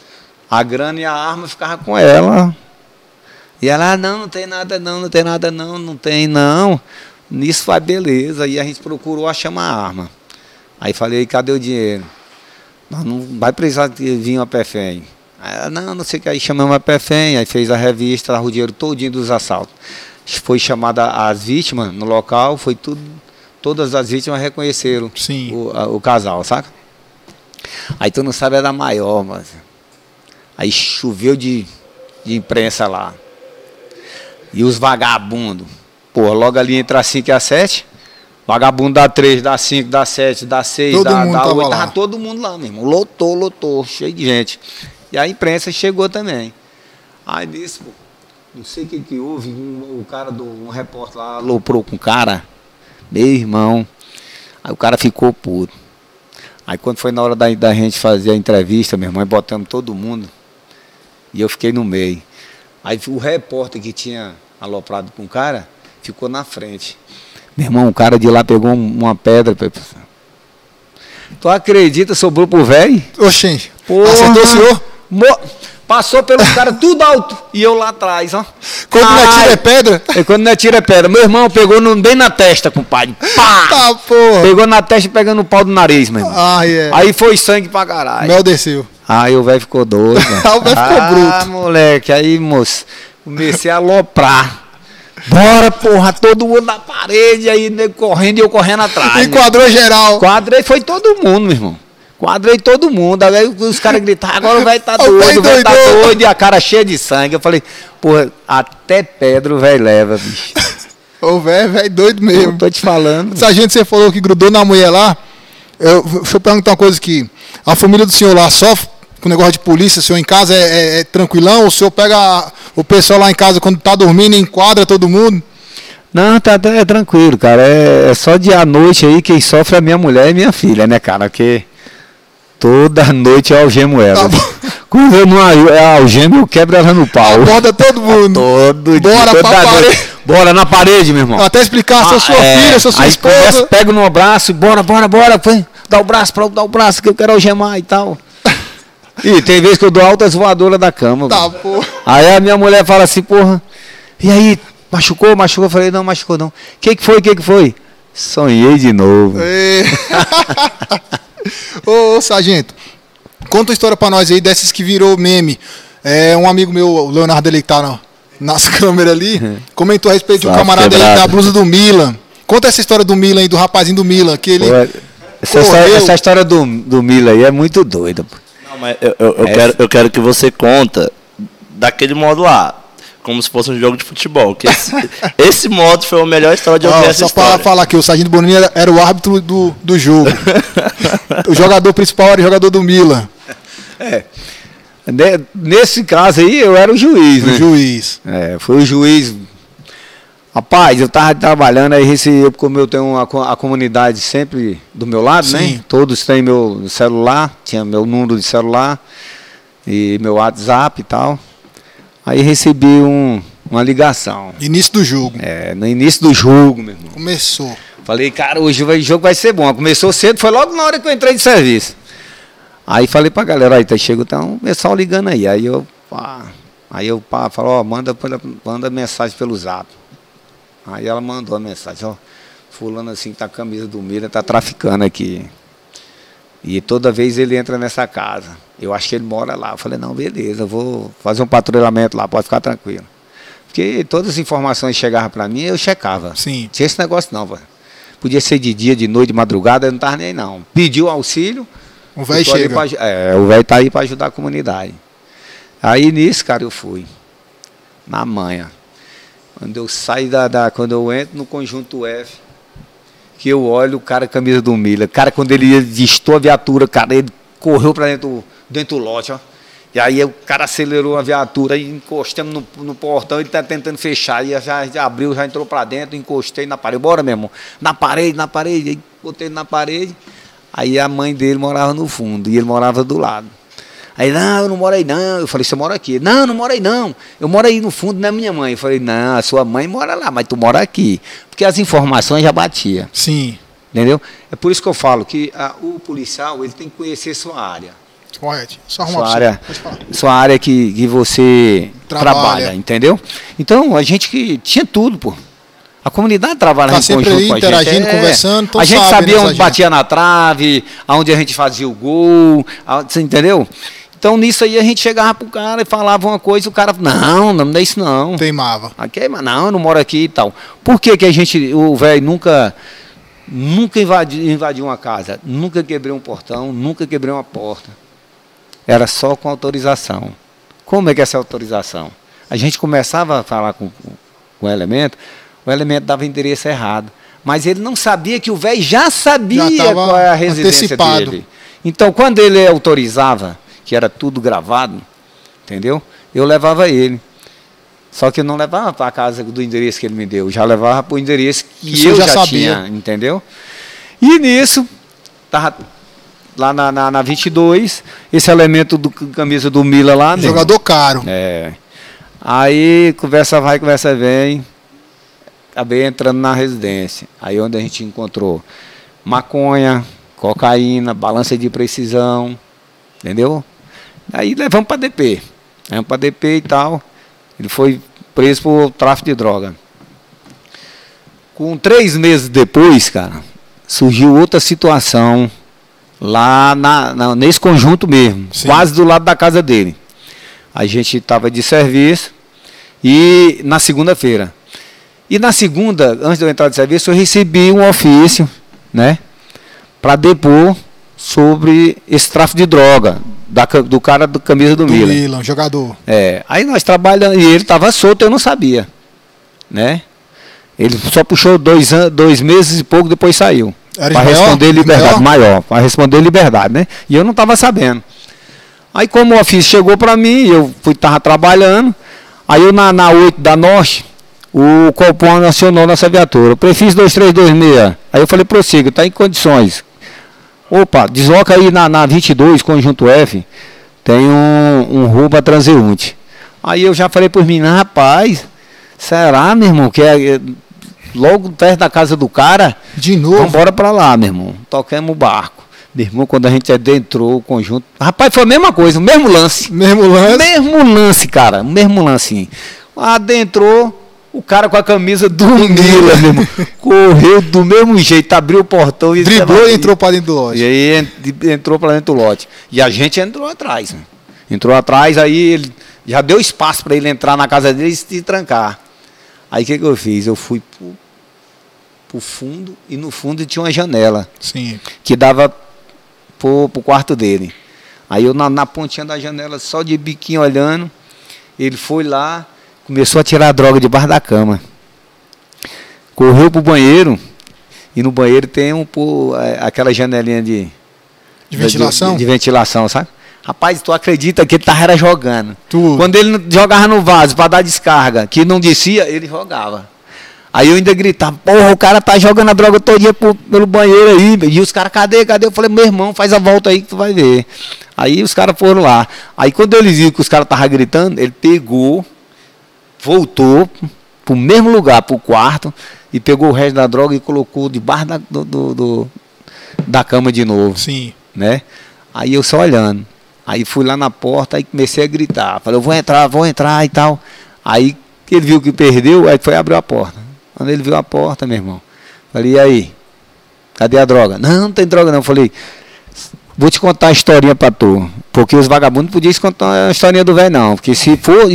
a grana e a arma ficavam com ela. E ela, ah, não, não tem nada não, não tem nada não, não tem não. Nisso vai beleza. E a gente procurou achar uma arma. Aí falei, cadê o dinheiro? Nós não vai precisar de vir uma PFM. Aí não, não sei o que. Aí chamamos a PFM, aí fez a revista, o dinheiro todinho dos assaltos. Foi chamada as vítimas no local, foi tudo. Todas as vítimas reconheceram Sim. o, a- o casal, saca? Aí tu não sabe era maior, mas. Aí choveu de, de imprensa lá. E os vagabundos. Pô, logo ali entre as 5 e as 7. Vagabundo dá 3, dá 5, dá 7, dá 6, Todo dá, mundo dá tava 8. lá. Tava todo mundo lá mesmo. Lotou, lotou, cheio de gente. E a imprensa chegou também. Aí nisso, pô, não sei o que que houve, um, o cara do um repórter lá aloprou com o cara, meu irmão. Aí o cara ficou puto. Aí quando foi na hora da, da gente fazer a entrevista, meu irmão, aí botamos todo mundo. E eu fiquei no meio. Aí o repórter que tinha aloprado com o cara ficou na frente. Meu irmão, o cara de lá pegou um- uma pedra. Tu acredita, sobrou pro velho? Oxente. Porra. Acertou o senhor? Mo- Passou pelo cara tudo alto. E eu lá atrás, ó. Quando não é tiro é Ai. pedra? É quando não é tiro é pedra. Meu irmão pegou no- bem na testa, compadre. Pá! Tá, porra. Pegou na testa pegando o pau do nariz, meu irmão. Ai, é. Aí foi sangue pra caralho. Mel desceu. Aí o velho ficou doido. mano. O velho ficou ah, bruto. moleque, aí, moço, comecei a aloprar. Bora, porra, todo mundo na parede, aí nego correndo e eu correndo atrás. né? Enquadrou geral. Quadrei foi todo mundo, meu irmão. Quadrei todo mundo. Aí os caras gritaram, agora o velho tá O velho doido, o velho tá doido, e a cara cheia de sangue. Eu falei, porra, até pedra o velho leva, bicho. Ô, velho, velho, doido Eu mesmo. tô te falando. Sargento, você falou que grudou na mulher lá. Eu, deixa eu perguntar uma coisa aqui. A família do senhor lá sofre com o negócio de polícia? O senhor em casa é, é- é tranquilão? O senhor pega o pessoal lá em casa quando tá dormindo e enquadra todo mundo? Não, tá, tá- é tranquilo, cara. É, é só de à noite aí quem sofre é minha mulher e minha filha, né, cara? Porque toda noite eu algemo ela. Tá. Quando eu não eu algemo, eu quebro ela no pau. Aborda todo mundo. Todo Bora dia, pra parede. noite. Bora na parede, meu irmão. Até explicar, sou Ah, sua é. filha, sou sua Aí esposa. começa, pega no abraço, bora, bora, bora, dá o braço pra dá o braço que eu quero algemar e tal. E tem vezes que eu dou altas voadoras da cama. Tá, pô. Aí a minha mulher fala assim, porra, e aí, machucou, machucou? Eu falei, não, machucou não. O que que foi, o que que foi? Sonhei de novo. Ô, ô, sargento, conta uma história pra nós aí dessas que virou meme. É, um amigo meu, o Leonardo, ele tá na- nas câmeras ali, comentou a respeito de um Tá camarada aí quebrado. da blusa do Milan. Conta essa história do Milan aí, do rapazinho do Milan, que ele... Pô, essa, correu. história, essa história do, do Mila aí é muito doida. pô. Mas eu, eu, eu É. quero, eu quero que você conta daquele modo lá. Como se fosse um jogo de futebol. Que esse, esse modo foi a melhor história de ver essa só história. falar que o Sargento Bonini era, era o árbitro do, do jogo. o jogador principal era o jogador do Milan, Ne- Nesse caso aí, eu era o juiz, o né? juiz. É, foi o juiz. Rapaz, eu tava trabalhando aí, recebi, como eu tenho uma, a comunidade sempre do meu lado, Sim. né? Todos têm meu celular, tinha meu número de celular e meu WhatsApp e tal. Aí recebi um, uma ligação. Início do jogo. É, no início do jogo, meu irmão. Começou. Falei, cara, hoje o jogo vai ser bom. Começou cedo, foi logo na hora que eu entrei de serviço. Aí falei pra galera, aí tá chega tá um pessoal ligando aí. Aí eu, pá, aí eu pá, falou, ó, manda, manda mensagem pelo zap. Aí ela mandou a mensagem, ó, fulano assim que tá a camisa do Mira, tá traficando aqui. E toda vez ele entra nessa casa. Eu acho que ele mora lá. Eu falei, não, beleza, eu vou fazer um patrulhamento lá, pode ficar tranquilo. Porque todas as informações chegavam pra mim, eu checava. Sim. Tinha esse negócio não, velho. Podia ser de dia, de noite, de madrugada, eu não tava nem aí, não. Pediu auxílio. O velho chega. pra é, o velho tá aí para ajudar a comunidade. Aí nisso, cara, eu fui. Na manhã. Quando eu saio da, da- Quando eu entro no conjunto F, que eu olho o cara camisa do Mila. O cara, quando ele distou a viatura, cara, ele correu para dentro, dentro do lote, ó. E aí o cara acelerou a viatura e encostamos no, no portão, ele tá tentando fechar. E já, já abriu, já entrou para dentro, encostei na parede. Bora, meu irmão. Na parede, na parede. Aí botei na parede. Aí a mãe dele morava no fundo e ele morava do lado. Aí, não, eu não moro aí não. Eu falei, você mora aqui? Não, não moro aí não. Eu moro aí no fundo, não é minha mãe. Eu falei, não, a sua mãe mora lá, mas tu mora aqui. Porque as informações já batia. Sim. Entendeu? É por isso que eu falo que a, o policial ele tem que conhecer sua área. Correto. Só arrumar Sua área, sua área que, que você Trabalha. trabalha. entendeu? Então, a gente que tinha tudo, pô. A comunidade trabalha Tá em sempre conjunto com a interagindo, gente. É. conversando, então a gente sabe, sabia né, onde batia na trave, aonde a gente fazia o gol, a- você entendeu? Então, nisso aí, a gente chegava pro cara e falava uma coisa, o cara, não, não, é isso não. Teimava. Aqui, mas não, eu não moro aqui e tal. Por que, que a gente, o velho nunca, nunca invadi, invadiu uma casa, nunca quebrei um portão, nunca quebrei uma porta. Era só com autorização. Como é que é essa autorização? A gente começava a falar com, com o elemento, o elemento dava endereço errado. Mas ele não sabia que o velho já sabia Já qual é a residência antecipado. dele. Então, quando ele autorizava, que era tudo gravado, entendeu? Eu levava ele. Só que eu não levava para a casa do endereço que ele me deu, já levava para o endereço que eu já sabia. tinha, entendeu? E nisso, tava lá na, na, na 22, esse elemento do camisa do Mila lá, meu Jogador caro. É. Aí conversa vai, conversa vem. Acabei entrando na residência. Aí onde a gente encontrou maconha, cocaína, balança de precisão, entendeu? Aí levamos para DP. Levamos para DP e tal. Ele foi preso por tráfico de droga. Com três meses depois, cara, surgiu outra situação lá na, na- nesse conjunto mesmo, Sim. quase do lado da casa dele. A gente estava de serviço e na segunda-feira. E na segunda, antes de eu entrar de serviço, eu recebi um ofício, né, para depor sobre esse tráfico de droga da do cara do camisa do, Do Milan. Milan, jogador. É, aí nós trabalhando, e ele estava solto, eu não sabia, né? Ele só puxou dois, an- dois meses e pouco, depois saiu. Para responder De liberdade, maior? maior, para responder liberdade, né? E eu não estava sabendo. Aí como o ofício chegou para mim, eu fui tava trabalhando, aí eu na, na 8 da Norte, o Copom acionou nossa viatura. Prefis 2326. Aí eu falei, prossiga, está em condições. Opa, desloca aí na, na 22, conjunto F, tem um, um roubo a transeunte. Aí eu já falei para os meninos, rapaz, será, meu irmão, que é é logo perto da casa do cara? De novo. Vamos embora para lá, meu irmão. Toquemos o barco. Meu irmão, quando a gente adentrou o conjunto. Rapaz, foi a mesma coisa, o mesmo lance. Mesmo lance. Mesmo lance, cara. Mesmo lance. Adentrou, o cara com a camisa do Mila, meu irmão. Correu do mesmo jeito, abriu o portão e Driblou e entrou pra dentro do E lote. aí en- entrou para dentro do lote. E a gente entrou atrás. né? Entrou atrás, aí ele já deu espaço para ele entrar na casa dele e se trancar. Aí o que, que eu fiz? Eu fui pro, pro fundo e no fundo tinha uma janela Sim. que dava pro, pro quarto dele. Aí eu na, na pontinha da janela, só de biquinho olhando, ele foi lá, começou a tirar a droga debaixo da cama. Correu pro banheiro, e no banheiro tem um, pô, aquela janelinha de, De ventilação? de, de ventilação, sabe? Rapaz, tu acredita que ele tava era jogando. Tu- Quando ele jogava no vaso para dar descarga, que não descia, ele jogava. Aí eu ainda gritava, porra, o cara tá jogando a droga todo dia pro- pelo banheiro aí. E os caras, cadê, cadê? Eu falei, meu irmão, faz a volta aí que tu vai ver. Aí os caras foram lá. Aí quando ele viu que os caras estavam gritando, ele pegou, voltou pro mesmo lugar, pro quarto, e pegou o resto da droga e colocou debaixo da, do, do- do- da cama de novo Sim. né? Aí eu só olhando. Aí fui lá na porta e comecei a gritar. Falei, eu vou entrar, vou entrar e tal. Aí ele viu que perdeu, aí foi abrir a porta. Quando ele viu a porta, meu irmão, falei, e aí? Cadê a droga? Não, não tem droga não. Falei, vou te contar a historinha pra tu. Porque os vagabundos podiam escutar a historinha do velho, não. Porque se for,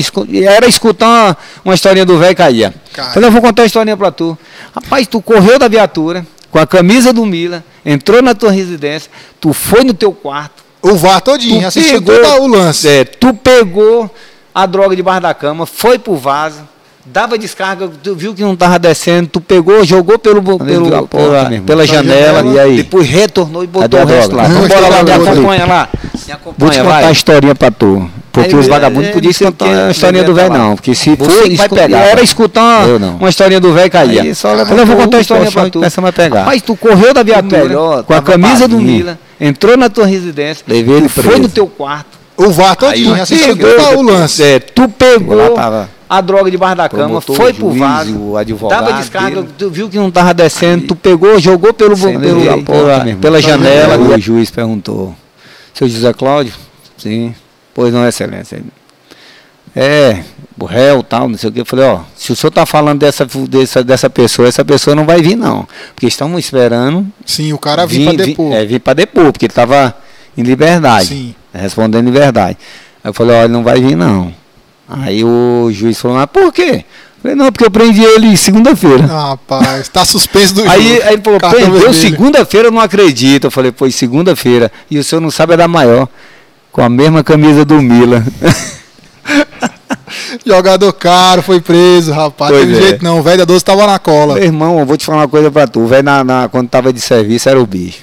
era escutar uma, uma historinha do velho, caía. Cai. Falei, eu vou contar a historinha pra tu. Rapaz, tu correu da viatura, com a camisa do Mila, entrou na tua residência, tu foi no teu quarto, O VAR todinho, assistiu pegou- todo o lance. é, tu pegou a droga debaixo da cama, foi pro vaso, dava descarga, tu viu que não estava descendo, tu pegou, jogou pelo, pelo, a porta, pela, pela Pela janela, janela, e aí? depois retornou e botou Cadê o a resto droga? lá. Então bora lá, me acompanha lá. Me Vou te contar a vai. historinha pra tu. Porque Aí, os é, vagabundos é, podiam escutar a historinha do velho, não. Porque se Você for, vai escutar- pegar. Era escutar Eu uma, não. uma historinha do velho caía. Aí só eu vou contar a historinha e tu. começamos a pegar. Rapaz, tu correu da viatura melhor, com a camisa do. Mila, entrou na tua residência, Levei ele foi no teu quarto, O VAR todinho, Aí, assistiu pegou, todo o lance. é, tu pegou Lá tava a droga debaixo da cama, promotor, foi o pro juiz, vaso, o advogado dava descarga, dele. tu viu que não tava descendo, tu pegou, jogou pelo, pelo, lei, pela, pela janela. Aí O juiz perguntou: Seu José Cláudio? Sim. Pois não, Excelência. É, o réu tal, não sei o que. Eu falei: Ó, se o senhor está falando dessa, dessa, dessa pessoa, essa pessoa não vai vir, não. Porque estamos esperando Sim, o cara vir pra depor. é, vir pra depor, porque ele estava em liberdade. Sim. Respondendo em verdade. Aí eu falei, olha, ele não vai vir não. Aí o juiz falou, mas por quê? Eu falei, não, porque eu prendi ele segunda-feira. Ah, Rapaz, tá suspenso do Aí, jogo. aí ele falou, prendeu segunda-feira, eu não acredito. Eu falei, pois segunda-feira. E o senhor não sabe é da maior. Com a mesma camisa do Mila. Jogador caro, foi preso, rapaz. Pois Teve é. jeito não, o velho da 12 tava na cola. Meu irmão, eu vou te falar uma coisa pra tu. O velho, na, na- quando tava de serviço, era o bicho.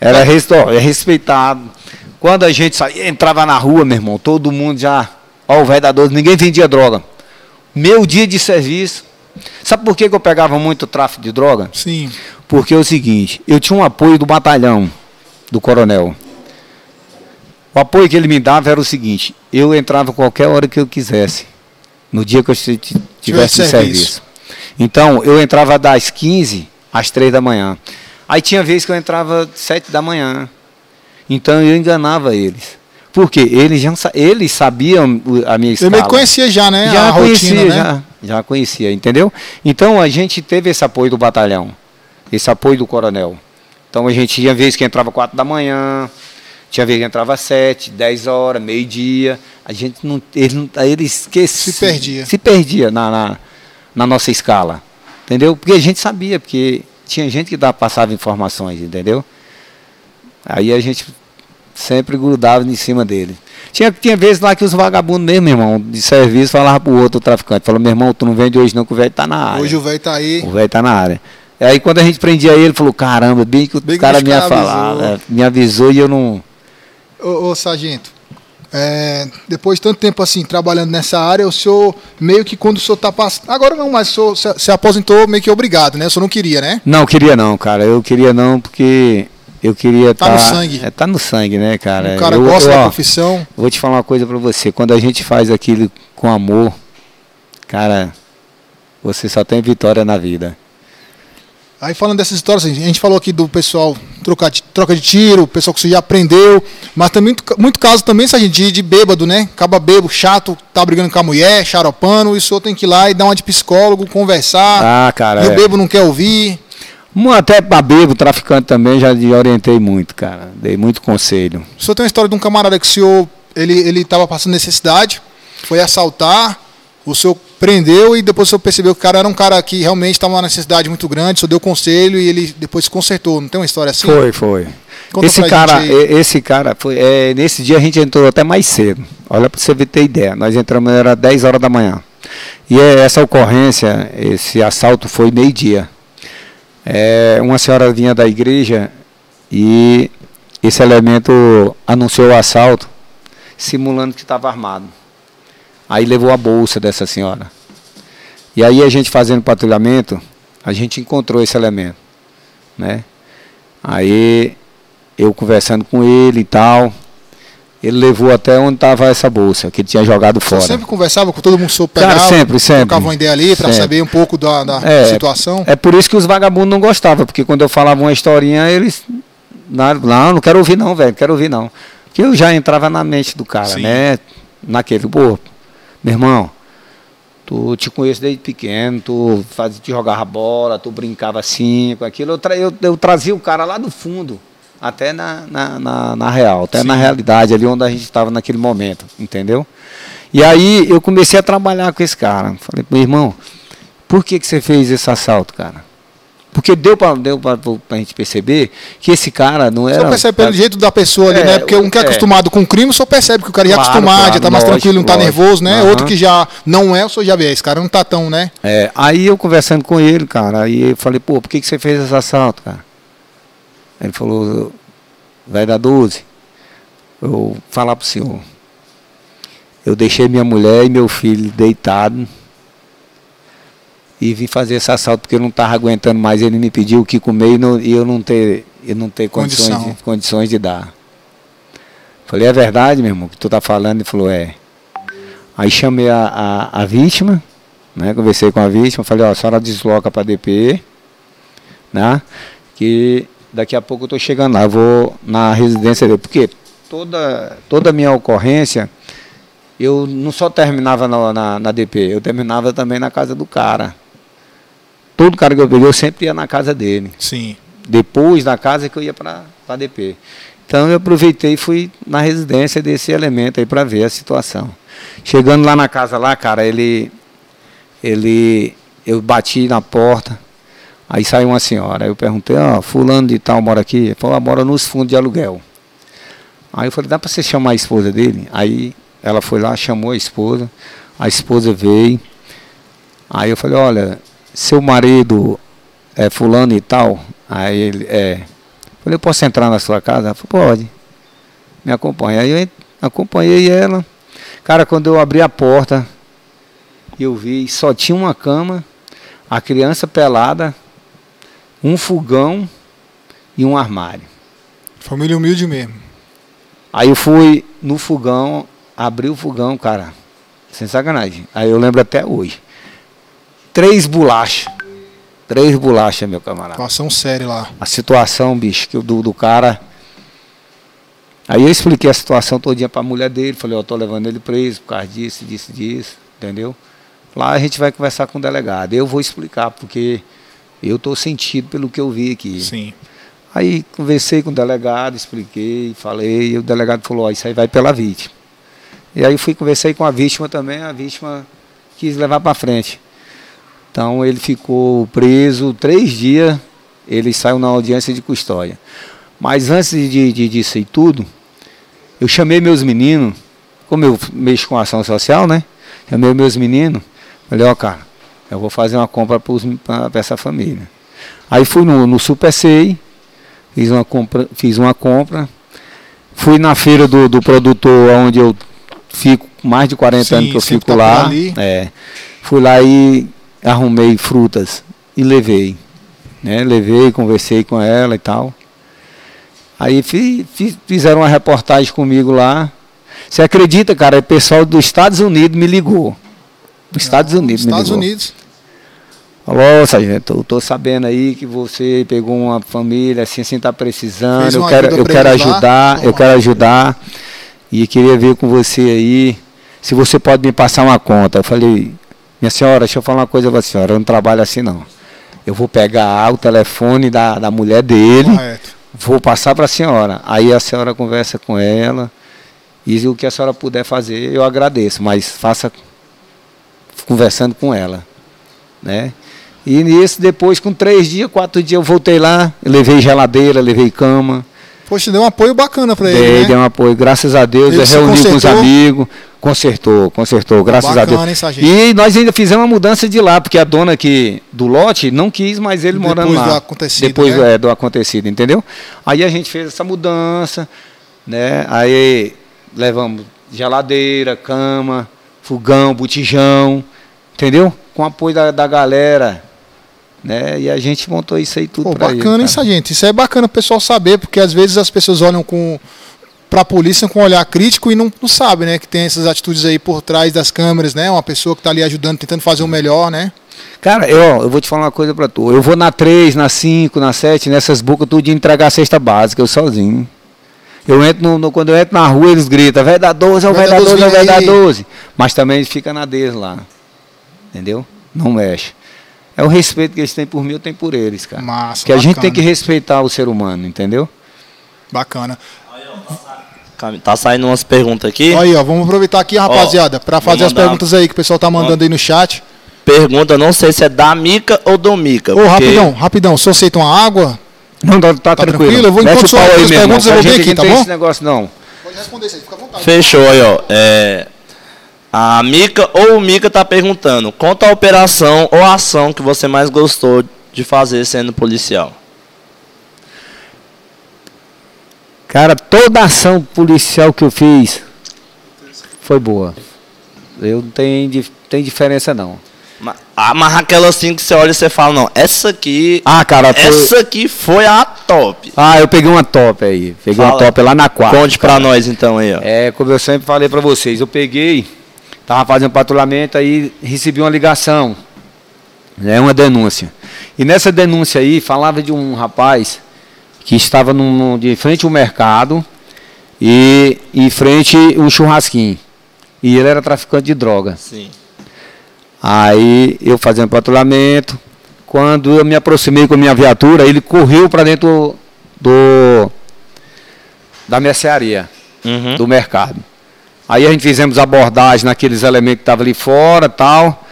Era ó, é respeitado. Quando a gente saía, entrava na rua, meu irmão, todo mundo já. Ó, o velho da 12, ninguém vendia droga. Meu dia de serviço. Sabe por que, que eu pegava muito tráfico de droga? Sim. Porque é o seguinte, eu tinha um apoio do batalhão, do coronel. O apoio que ele me dava era o seguinte, eu entrava qualquer hora que eu quisesse, no dia que eu tivesse de serviço. serviço. Então, eu entrava das 15 às 3 da manhã. Aí tinha vez que eu entrava 7 da manhã. Então eu enganava eles. Porque eles, já, eles sabiam a minha Eu escala. meio que conhecia já, né? Já a conhecia, rotina, né? já, já conhecia, entendeu? Então a gente teve esse apoio do batalhão, esse apoio do coronel. Então a gente tinha vez que entrava 4 da manhã, tinha vez que entrava 7, 10 horas, meio-dia. A gente não. Ele, ele esquecia. Se perdia. Se perdia na, na, na nossa escala. Entendeu? Porque a gente sabia, porque tinha gente que dava, passava informações, entendeu? Aí a gente sempre grudava em cima dele. Tinha, tinha vezes lá que os vagabundos mesmo, meu irmão, de serviço, falavam pro outro traficante, falou, meu irmão, tu não vende hoje não, que o velho tá na área. Hoje o velho tá aí. O velho tá na área. Aí quando a gente prendia ele, ele falou, caramba, bem que o Bem cara me ia falar, né? me avisou e eu não. Ô, ô sargento, é, depois de tanto tempo assim, trabalhando nessa área, o senhor meio que quando o senhor tá passando. Agora não, mas o senhor se, se aposentou meio que obrigado, né? O senhor não queria, né? Não, queria não, cara. Eu queria não, porque eu queria Tá no sangue. É, tá no sangue, né, cara? o cara eu, gosta eu, da ó, profissão. Vou te falar uma coisa pra você. Quando a gente faz aquilo com amor, cara, você só tem vitória na vida. Aí falando dessas histórias, a gente falou aqui do pessoal trocar de, troca de tiro, o pessoal que você já aprendeu, mas também muito, muito caso também, sargento, de, de bêbado, né? Acaba bêbado, chato, tá brigando com a mulher, xaropando, e o senhor tem que ir lá e dar uma de psicólogo, conversar, Ah, cara. e o é. bêbado não quer ouvir. Até pra bebo, traficante também, já orientei muito, cara. Dei muito conselho. O senhor tem uma história de um camarada que o senhor, ele, ele tava passando necessidade, foi assaltar, o senhor prendeu e depois o senhor percebeu que o cara era um cara que realmente estava numa necessidade muito grande, o senhor deu conselho e ele depois se consertou. Não tem uma história assim? Foi, foi. Conta esse cara, gente esse cara, foi, é, nesse dia a gente entrou até mais cedo. Olha para você ter ideia. Nós entramos, era 10 horas da manhã. E é, essa ocorrência, esse assalto foi meio-dia. É, uma senhora vinha da igreja e esse elemento anunciou o assalto, simulando que estava armado. Aí levou a bolsa dessa senhora. E aí a gente fazendo patrulhamento, a gente encontrou esse elemento, né? Aí eu conversando com ele e tal, ele levou até onde estava essa bolsa, que ele tinha jogado fora. sempre conversava com todo mundo, senhor Cara, sempre, sempre. trocava uma ideia ali para saber um pouco da, da É, situação. É por isso que os vagabundos não gostavam, porque quando eu falava uma historinha, eles. Não, não, quero ouvir não, velho, não quero ouvir não. Porque eu já entrava na mente do cara, Sim. né? Naquele, pô, meu irmão, tu te conheço desde pequeno, tu fazia, tu jogava bola, tu brincava assim, com aquilo. Eu, tra- eu, eu trazia o cara lá do fundo, até na, na, na, na real, até na Sim. realidade, ali onde a gente estava naquele momento, entendeu? E aí eu comecei a trabalhar com esse cara. Falei, meu irmão, por que, que você fez esse assalto, cara? Porque deu para deu pra, pra gente perceber que esse cara não era. Só percebe pelo jeito da pessoa ali, É, né? Porque um que é é. acostumado com crime, só percebe que o cara já é Claro, acostumado, claro, já tá mais lógico, tranquilo, não tá lógico. nervoso, né? Outro que já não é, o senhor já vê, esse cara não tá tão, né? É, aí eu conversando com ele, cara, aí eu falei, pô, por que, que você fez esse assalto, cara? Ele falou, vai dar 12. Eu vou falar pro senhor. Eu deixei minha mulher e meu filho deitado e vim fazer esse assalto porque eu não estava aguentando mais. Ele me pediu o que comer e, não- e eu não ter, eu não ter condições, Condição. de, condições de dar. Falei, é verdade, meu irmão, que tu tá falando? Ele falou, é. Aí chamei a, a, a vítima, né? Conversei com a vítima, falei, ó, a senhora desloca para DP, né? Que daqui a pouco eu tô chegando lá, vou na residência dele. Porque toda, toda a minha ocorrência, eu não só terminava na, na, na DP, eu terminava também na casa do cara. Todo cara que eu peguei, eu sempre ia na casa dele. Sim. Depois da casa que eu ia para a DP. Então eu aproveitei e fui na residência desse elemento aí para ver a situação. Chegando lá na casa lá, cara, ele ele eu bati na porta. Aí saiu uma senhora. Eu perguntei: "Ó, fulano de tal mora aqui?" Ele falou: "Ah, "Mora nos fundos de aluguel". Aí eu falei: "Dá para você chamar a esposa dele?" Aí ela foi lá, chamou a esposa. A esposa veio. Aí eu falei: "Olha, seu marido é fulano e tal?" Aí ele é Falei, eu posso entrar na sua casa? Ela falou, pode. Me acompanha. Aí eu acompanhei ela. Cara, quando eu abri a porta, eu vi, só tinha uma cama, a criança pelada, um fogão e um armário. Família humilde mesmo. Aí eu fui no fogão, abri o fogão, cara, sem sacanagem. Aí eu lembro até hoje. Três bolachas. Três bolachas, meu camarada. Situação séria lá. a situação, bicho, que do, do cara. Aí eu expliquei a situação todinha pra mulher dele, falei, ó, tô levando ele preso por causa disso, disso, disso, entendeu? Lá a gente vai conversar com o delegado. Eu vou explicar, porque eu tô sentido pelo que eu vi aqui. Sim. Aí conversei com o delegado, expliquei, falei, e o delegado falou, ó, isso aí vai pela vítima. E aí fui conversei com a vítima também, a vítima quis levar para frente. Então ele ficou preso três dias, ele saiu na audiência de custódia. Mas antes de, de, disso e tudo, eu chamei meus meninos, como eu mexo com ação social, né? Chamei meus meninos, falei, ó cara, eu vou fazer uma compra para essa família. Aí fui no, no Super Sei, fiz uma compra, fiz uma compra, fui na feira do, do produtor onde eu fico mais de 40 Sim, anos que eu fico tá lá. É, fui lá e arrumei frutas e levei. Né? Levei, conversei com ela e tal. Aí fi- fi- fizeram uma reportagem comigo lá. Você acredita, cara? O pessoal dos Estados Unidos me ligou. Dos Estados Unidos me Estados. Unidos. Falou, sargento, eu tô sabendo aí que você pegou uma família assim, assim, tá precisando. Eu quero, eu quero ajudar, eu quero ajudar. E queria ver com você aí se você pode me passar uma conta. Eu falei, minha senhora, deixa eu falar uma coisa pra senhora, eu não trabalho assim não. Eu vou pegar o telefone da, da mulher dele, Correto. vou passar para a senhora. Aí a senhora conversa com ela. E o que a senhora puder fazer, eu agradeço, mas faça conversando com ela. Né? E nisso, depois, com três dias, quatro dias, eu voltei lá, eu levei geladeira, levei cama, Poxa, deu um apoio bacana pra ele, dei, né? dei um apoio, graças a Deus, Ele eu reuni com os consertou? amigos, consertou, consertou, graças Bacana, a hein, Deus. sargento? E nós ainda fizemos uma mudança de lá, porque a dona aqui do lote não quis mais ele Depois morando lá. do acontecido, Depois né? é, do acontecido, entendeu? Aí a gente fez essa mudança, né? Aí levamos geladeira, cama, fogão, botijão, entendeu? Com apoio da, da galera, né? E a gente montou isso aí tudo Pô, pra ele, bacana, hein, cara. sargento? Isso é bacana o pessoal saber, porque às vezes as pessoas olham com pra polícia com um olhar crítico e não, não sabem, né? Que tem essas atitudes aí por trás das câmeras, né? Uma pessoa que tá ali ajudando, tentando fazer o melhor, né? Cara, eu, eu vou te falar uma coisa pra tu. Eu vou na 3, na 5, na 7, nessas bocas tudo de entregar a cesta básica, eu sozinho. Eu entro no, no- quando eu entro na rua, eles gritam, vai dar 12, é o vai dar dar 12, é o 12, vai dar aí. 12. Mas também fica na deles lá. Entendeu? Não mexe. É o respeito que eles têm por mim, eu tenho por eles, cara. Massa, que a gente tem que respeitar o ser humano, entendeu? Bacana. Tá saindo umas perguntas aqui. Aí, ó, vamos aproveitar aqui, rapaziada, pra fazer as perguntas aí que o pessoal tá mandando aí no chat. pergunta, não sei se é da Mica ou do Mica. Ô, porque- rapidão, rapidão. O senhor aceita uma água? Não, tá, tá tranquilo? tranquilo. Eu vou- enquanto as irmão, perguntas, eu vou gente aqui, não tá tem bom? esse negócio, não. Pode responder isso aí, fica à vontade. Fechou aí, ó. É, a Mica ou o Mica tá perguntando: conta a operação ou a ação que você mais gostou de fazer sendo policial. Cara, toda ação policial que eu fiz foi boa. Eu não tenho, tem diferença, não. Ma- Ah, mas aquela assim que você olha e você fala: não, essa aqui. Ah, cara, foi... essa aqui foi a top. Ah, eu peguei uma top aí. Peguei uma Fala. top lá na quadra. Conte pra nós então aí, ó. É, como eu sempre falei pra vocês, eu peguei, tava fazendo patrulhamento, aí recebi uma ligação, né, uma denúncia. E nessa denúncia aí, falava de um rapaz que estava num- de frente ao mercado e em frente um churrasquinho. E ele era traficante de droga. Sim. Aí eu fazendo patrulhamento, quando eu me aproximei com a minha viatura, ele correu para dentro do da mercearia Uhum. do mercado. Aí a gente fizemos abordagem naqueles elementos que estavam ali fora tal.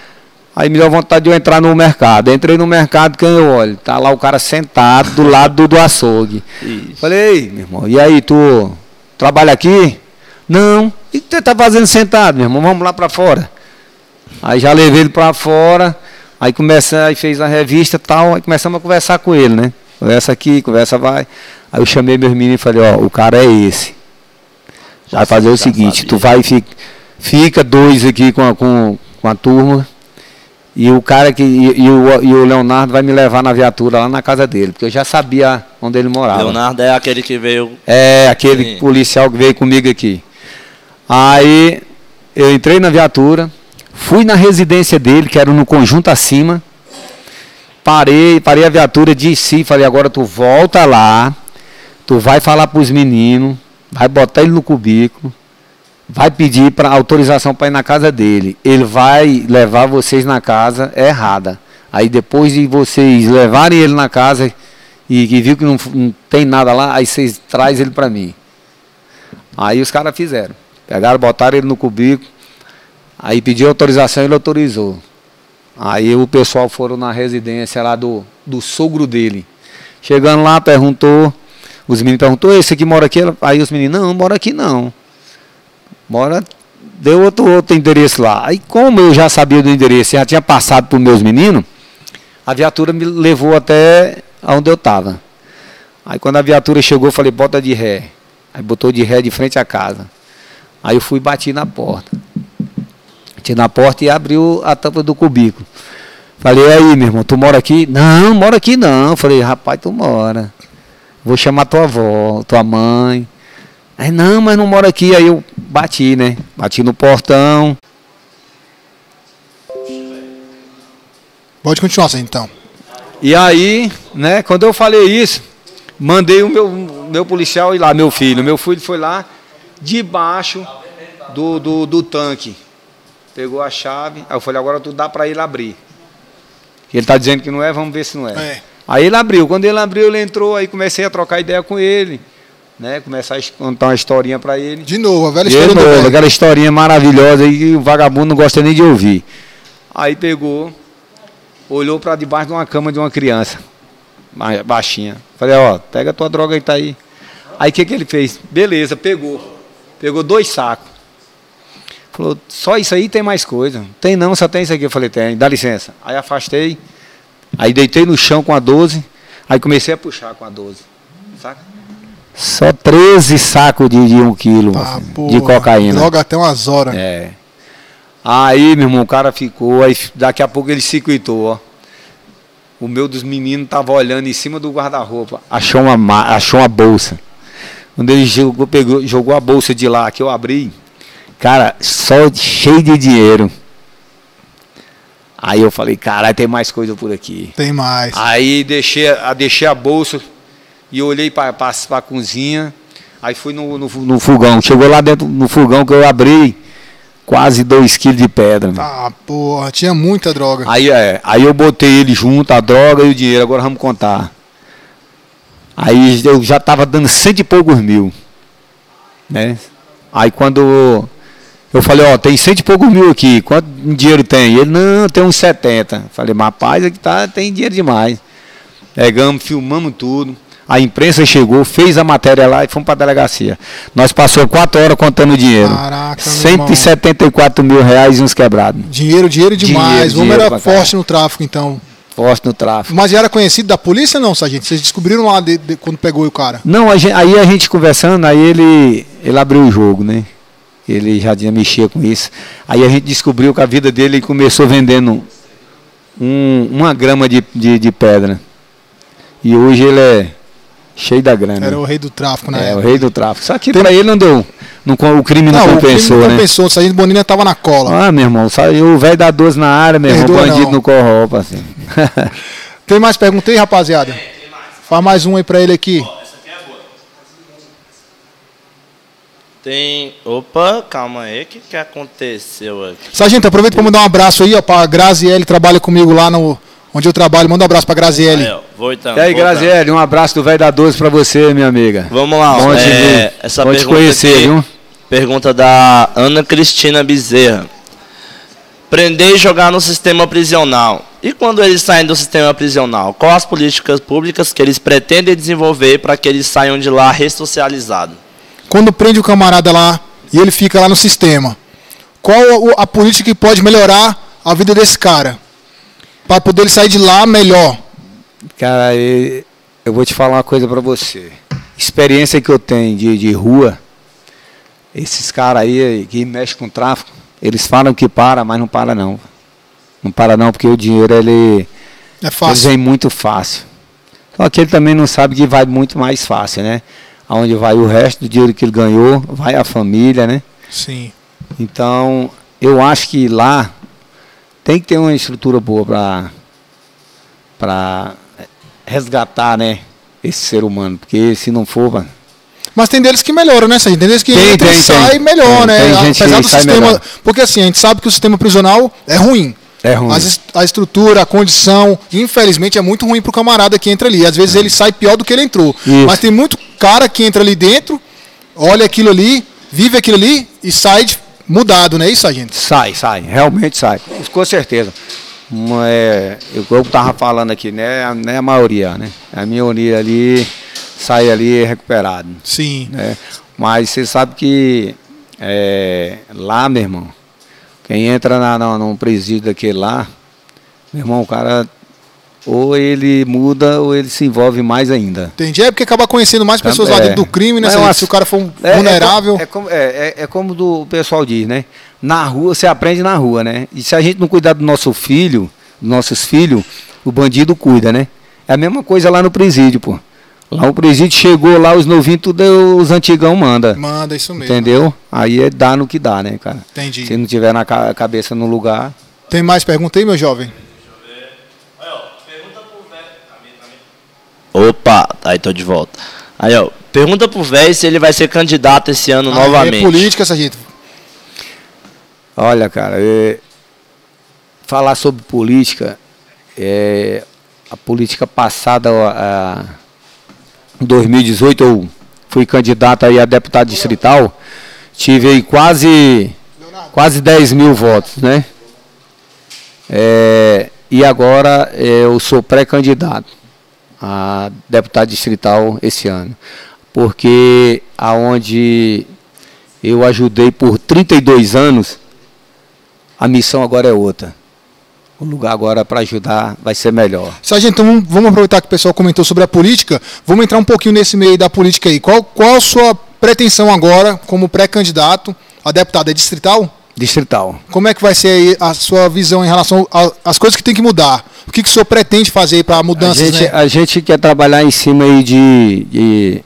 Aí me deu vontade de eu entrar no mercado. Entrei no mercado, quem eu olho? Tá lá o cara sentado do lado do, do açougue. Isso. Falei, ei, meu irmão, e aí, tu trabalha aqui? Não. E o que você tá fazendo sentado, meu irmão? Vamos lá para fora. Aí já levei ele para fora. Aí começa, aí fez a revista e tal. Aí começamos a conversar com ele, né? Conversa aqui, conversa vai. Aí eu chamei meus meninos e falei, ó, o cara é esse. Vai fazer o seguinte, sabia. tu vai e fica, fica dois aqui com a, com, com a turma. E o cara que. E, e o, e o Leonardo vai me levar na viatura lá na casa dele, porque eu já sabia onde ele morava. Leonardo é aquele que veio. É, aquele Sim. policial que veio comigo aqui. Aí eu entrei na viatura, fui na residência dele, que era no conjunto acima. Parei, parei a viatura, disse, falei, agora tu volta lá, tu vai falar pros meninos, vai botar ele no cubículo, vai pedir para autorização para ir na casa dele. Ele vai levar vocês na casa errada. Aí depois de vocês levarem ele na casa e que viu que não, não tem nada lá, aí vocês traz ele para mim. Aí os caras fizeram. Pegaram, botaram ele no cubículo. Aí pediu autorização e ele autorizou. Aí o pessoal foram na residência lá do, do sogro dele. Chegando lá, perguntou. Os meninos perguntou, esse aqui mora aqui? Aí os meninos, não, mora aqui não. Mora, deu outro, outro endereço lá. Aí como eu já sabia do endereço, já tinha passado para os meus meninos, a viatura me levou até onde eu estava. Aí quando a viatura chegou, eu falei, bota de ré. Aí botou de ré de frente à casa. Aí eu fui e bati na porta. Bati na porta e abriu a tampa do cubículo. Falei, aí, meu irmão, tu mora aqui? Não, mora aqui não. Falei, rapaz, tu mora. Vou chamar tua avó, tua mãe. Aí, não, mas não mora aqui. Aí eu bati, né? Bati no portão. Pode continuar, assim, então. E aí, né, quando eu falei isso, mandei o meu, meu policial ir lá, meu filho. Meu filho foi lá debaixo do, do, do tanque. Pegou a chave. Aí eu falei, agora tu dá para ele abrir. Ele está dizendo que não é, vamos ver se não é. É. Aí ele abriu. Quando ele abriu, ele entrou, aí comecei a trocar ideia com ele. Né, começar a contar uma historinha para ele. De novo, a velha De história do novo, aquela historinha maravilhosa que o vagabundo não gosta nem de ouvir. Aí pegou, olhou para debaixo de uma cama de uma criança, ba- baixinha. Falei, ó, pega a tua droga aí, tá aí. Aí o que, que ele fez? Beleza, pegou. Pegou dois sacos. Falou, só isso aí tem mais coisa. Tem não, só tem isso aqui. Eu falei, tem, dá licença. Aí afastei, aí deitei no chão com a 12, aí comecei a puxar com a 12. Saca? Só 13 sacos de, de um quilo Tá, de porra, cocaína. Droga até umas horas. É. Aí, meu irmão, o cara ficou, aí daqui a pouco ele se quitou, ó. O meu dos meninos tava olhando em cima do guarda-roupa, achou uma, ma- achou uma bolsa. Quando ele jogou, pegou, jogou a bolsa de lá, que eu abri, cara, só cheio de dinheiro. Aí eu falei, caralho, tem mais coisa por aqui. Tem mais. Aí deixei, a- deixei a bolsa e olhei para a cozinha. Aí fui no, no, no fogão. Chegou lá dentro no fogão que eu abri quase 2 quilos de pedra. Tá, porra, tinha muita droga. Aí, é, aí eu botei ele junto, a droga e o dinheiro. Agora vamos contar. Aí eu já estava dando cento e poucos mil. Né? Aí quando Eu falei, ó, tem cento e poucos mil aqui, quanto dinheiro tem? Ele, não, tem uns 70. Falei, mas rapaz, aqui tá, tem dinheiro demais. Pegamos, filmamos tudo. A imprensa chegou, fez a matéria lá e fomos para a delegacia. Nós passou quatro horas contando o dinheiro. Caraca, meu irmão. 174 mil reais e uns quebrados. Dinheiro, dinheiro demais. Dinheiro, o homem era forte no tráfico, então. Forte no tráfico. Mas era conhecido da polícia não, sargento? Vocês descobriram lá de- de- quando pegou o cara? Não, a gen- aí a gente conversando, aí ele, ele abriu o jogo, né? Ele já tinha mexia com isso. Aí a gente descobriu que a vida dele começou vendendo um- uma grama de, de, de pedra. E hoje ele é cheio da grana. Era o rei do tráfico na é, o época. rei do tráfico. Só que Tem- pra ele não deu. Não, o crime não, Não, o crime compensou, não né? compensou. O sargento Bonini tava na cola. Ah, meu irmão, saiu o velho da 12 na área, meu irmão, bandido não. no corro, parceiro. Tem mais pergunta aí, rapaziada? Faz mais um aí pra ele aqui. Tem. Opa, calma aí, o que, que aconteceu aqui? Sargento, aproveita pra mandar um abraço aí, ó, pra Graziele, trabalha comigo lá no. Onde eu trabalho. Manda um abraço pra Graziele. Aí, ó, voltando. e aí, voltando. Graziele, um abraço do velho da 12 pra você, minha amiga. Vamos lá, Bom te é, essa Bom te pergunta conhecer, aqui, viu? Pergunta da Ana Cristina Bezerra. Prender e jogar no sistema prisional. E quando eles saem do sistema prisional, quais as políticas públicas que eles pretendem desenvolver para que eles saiam de lá ressocializados? Quando prende o camarada lá e ele fica lá no sistema, qual a, a política que pode melhorar a vida desse cara? Pra poder ele sair de lá melhor. Cara, eu vou te falar uma coisa pra você. Experiência que eu tenho de, de rua, esses caras aí que mexem com tráfico, eles falam que para, mas não para não. Não para não, porque o dinheiro ele, É ele fácil. vem muito fácil. Só que ele também não sabe que vai muito mais fácil, né? Aonde vai o resto do dinheiro que ele ganhou, vai a família, né? Sim. Então, eu acho que lá tem que ter uma estrutura boa para para resgatar, né, esse ser humano, porque se não for, mano, Mas tem deles que melhoram, né? Tem deles que Tem, entra e tem, sai tem. melhor, Tem, né? tem gente Apesar do sai sistema. melhor. Porque assim, a gente sabe que o sistema prisional é ruim. é ruim. As a estrutura, a condição, infelizmente, é muito ruim pro camarada que entra ali. Às vezes ele sai pior do que ele entrou. Isso. Mas tem muito cara que entra ali dentro, olha aquilo ali, vive aquilo ali e sai de- mudado, não é isso, sargento? Sai, sai, realmente sai. Com certeza. É, eu, eu tava falando aqui, né, né, a maioria, né? A maioria ali sai ali recuperado. Sim. né? Mas você sabe que é, lá, meu irmão, quem entra na, na, num presídio daquele lá, meu irmão, o cara ou ele muda ou ele se envolve mais ainda. Entendi. É porque acaba conhecendo mais pessoas lá É. dentro do crime, né? Acho- Se o cara for um É- é vulnerável. É, como, é, é, é como do, o pessoal diz, né? Na rua, você aprende na rua, né? E se a gente não cuidar do nosso filho, dos nossos filhos, o bandido cuida, né? É a mesma coisa lá no presídio, pô. Lá o presídio chegou lá, os novinhos, tudo os antigão manda. Manda isso mesmo. Entendeu? Aí é dá no que dá, né, cara? Entendi. Se não tiver na ca- cabeça no lugar. Tem mais pergunta aí, meu jovem? Opa, aí tô de volta. Aí, ó, pergunta pro velho se ele vai ser candidato esse ano Ah, novamente. É política, sargento. Olha, cara, é, falar sobre política, é, a política passada, a, em 2018, eu fui candidato aí a deputado distrital, tive aí quase, quase 10 mil votos, né? É, e agora é, eu sou pré-candidato a deputado distrital esse ano, porque aonde eu ajudei por 32 anos, a missão agora é outra. O lugar agora para ajudar vai ser melhor. Sargento, então vamos- aproveitar que o pessoal comentou sobre a política. Vamos entrar um pouquinho nesse meio da política aí. Qual, qual a sua pretensão agora, como pré-candidato a deputado? É distrital? Distrital. Como é que vai ser aí a sua visão em relação a- às coisas que tem que mudar? O que, que o senhor pretende fazer para A mudanças, gente, né? a gente quer trabalhar em cima aí de, de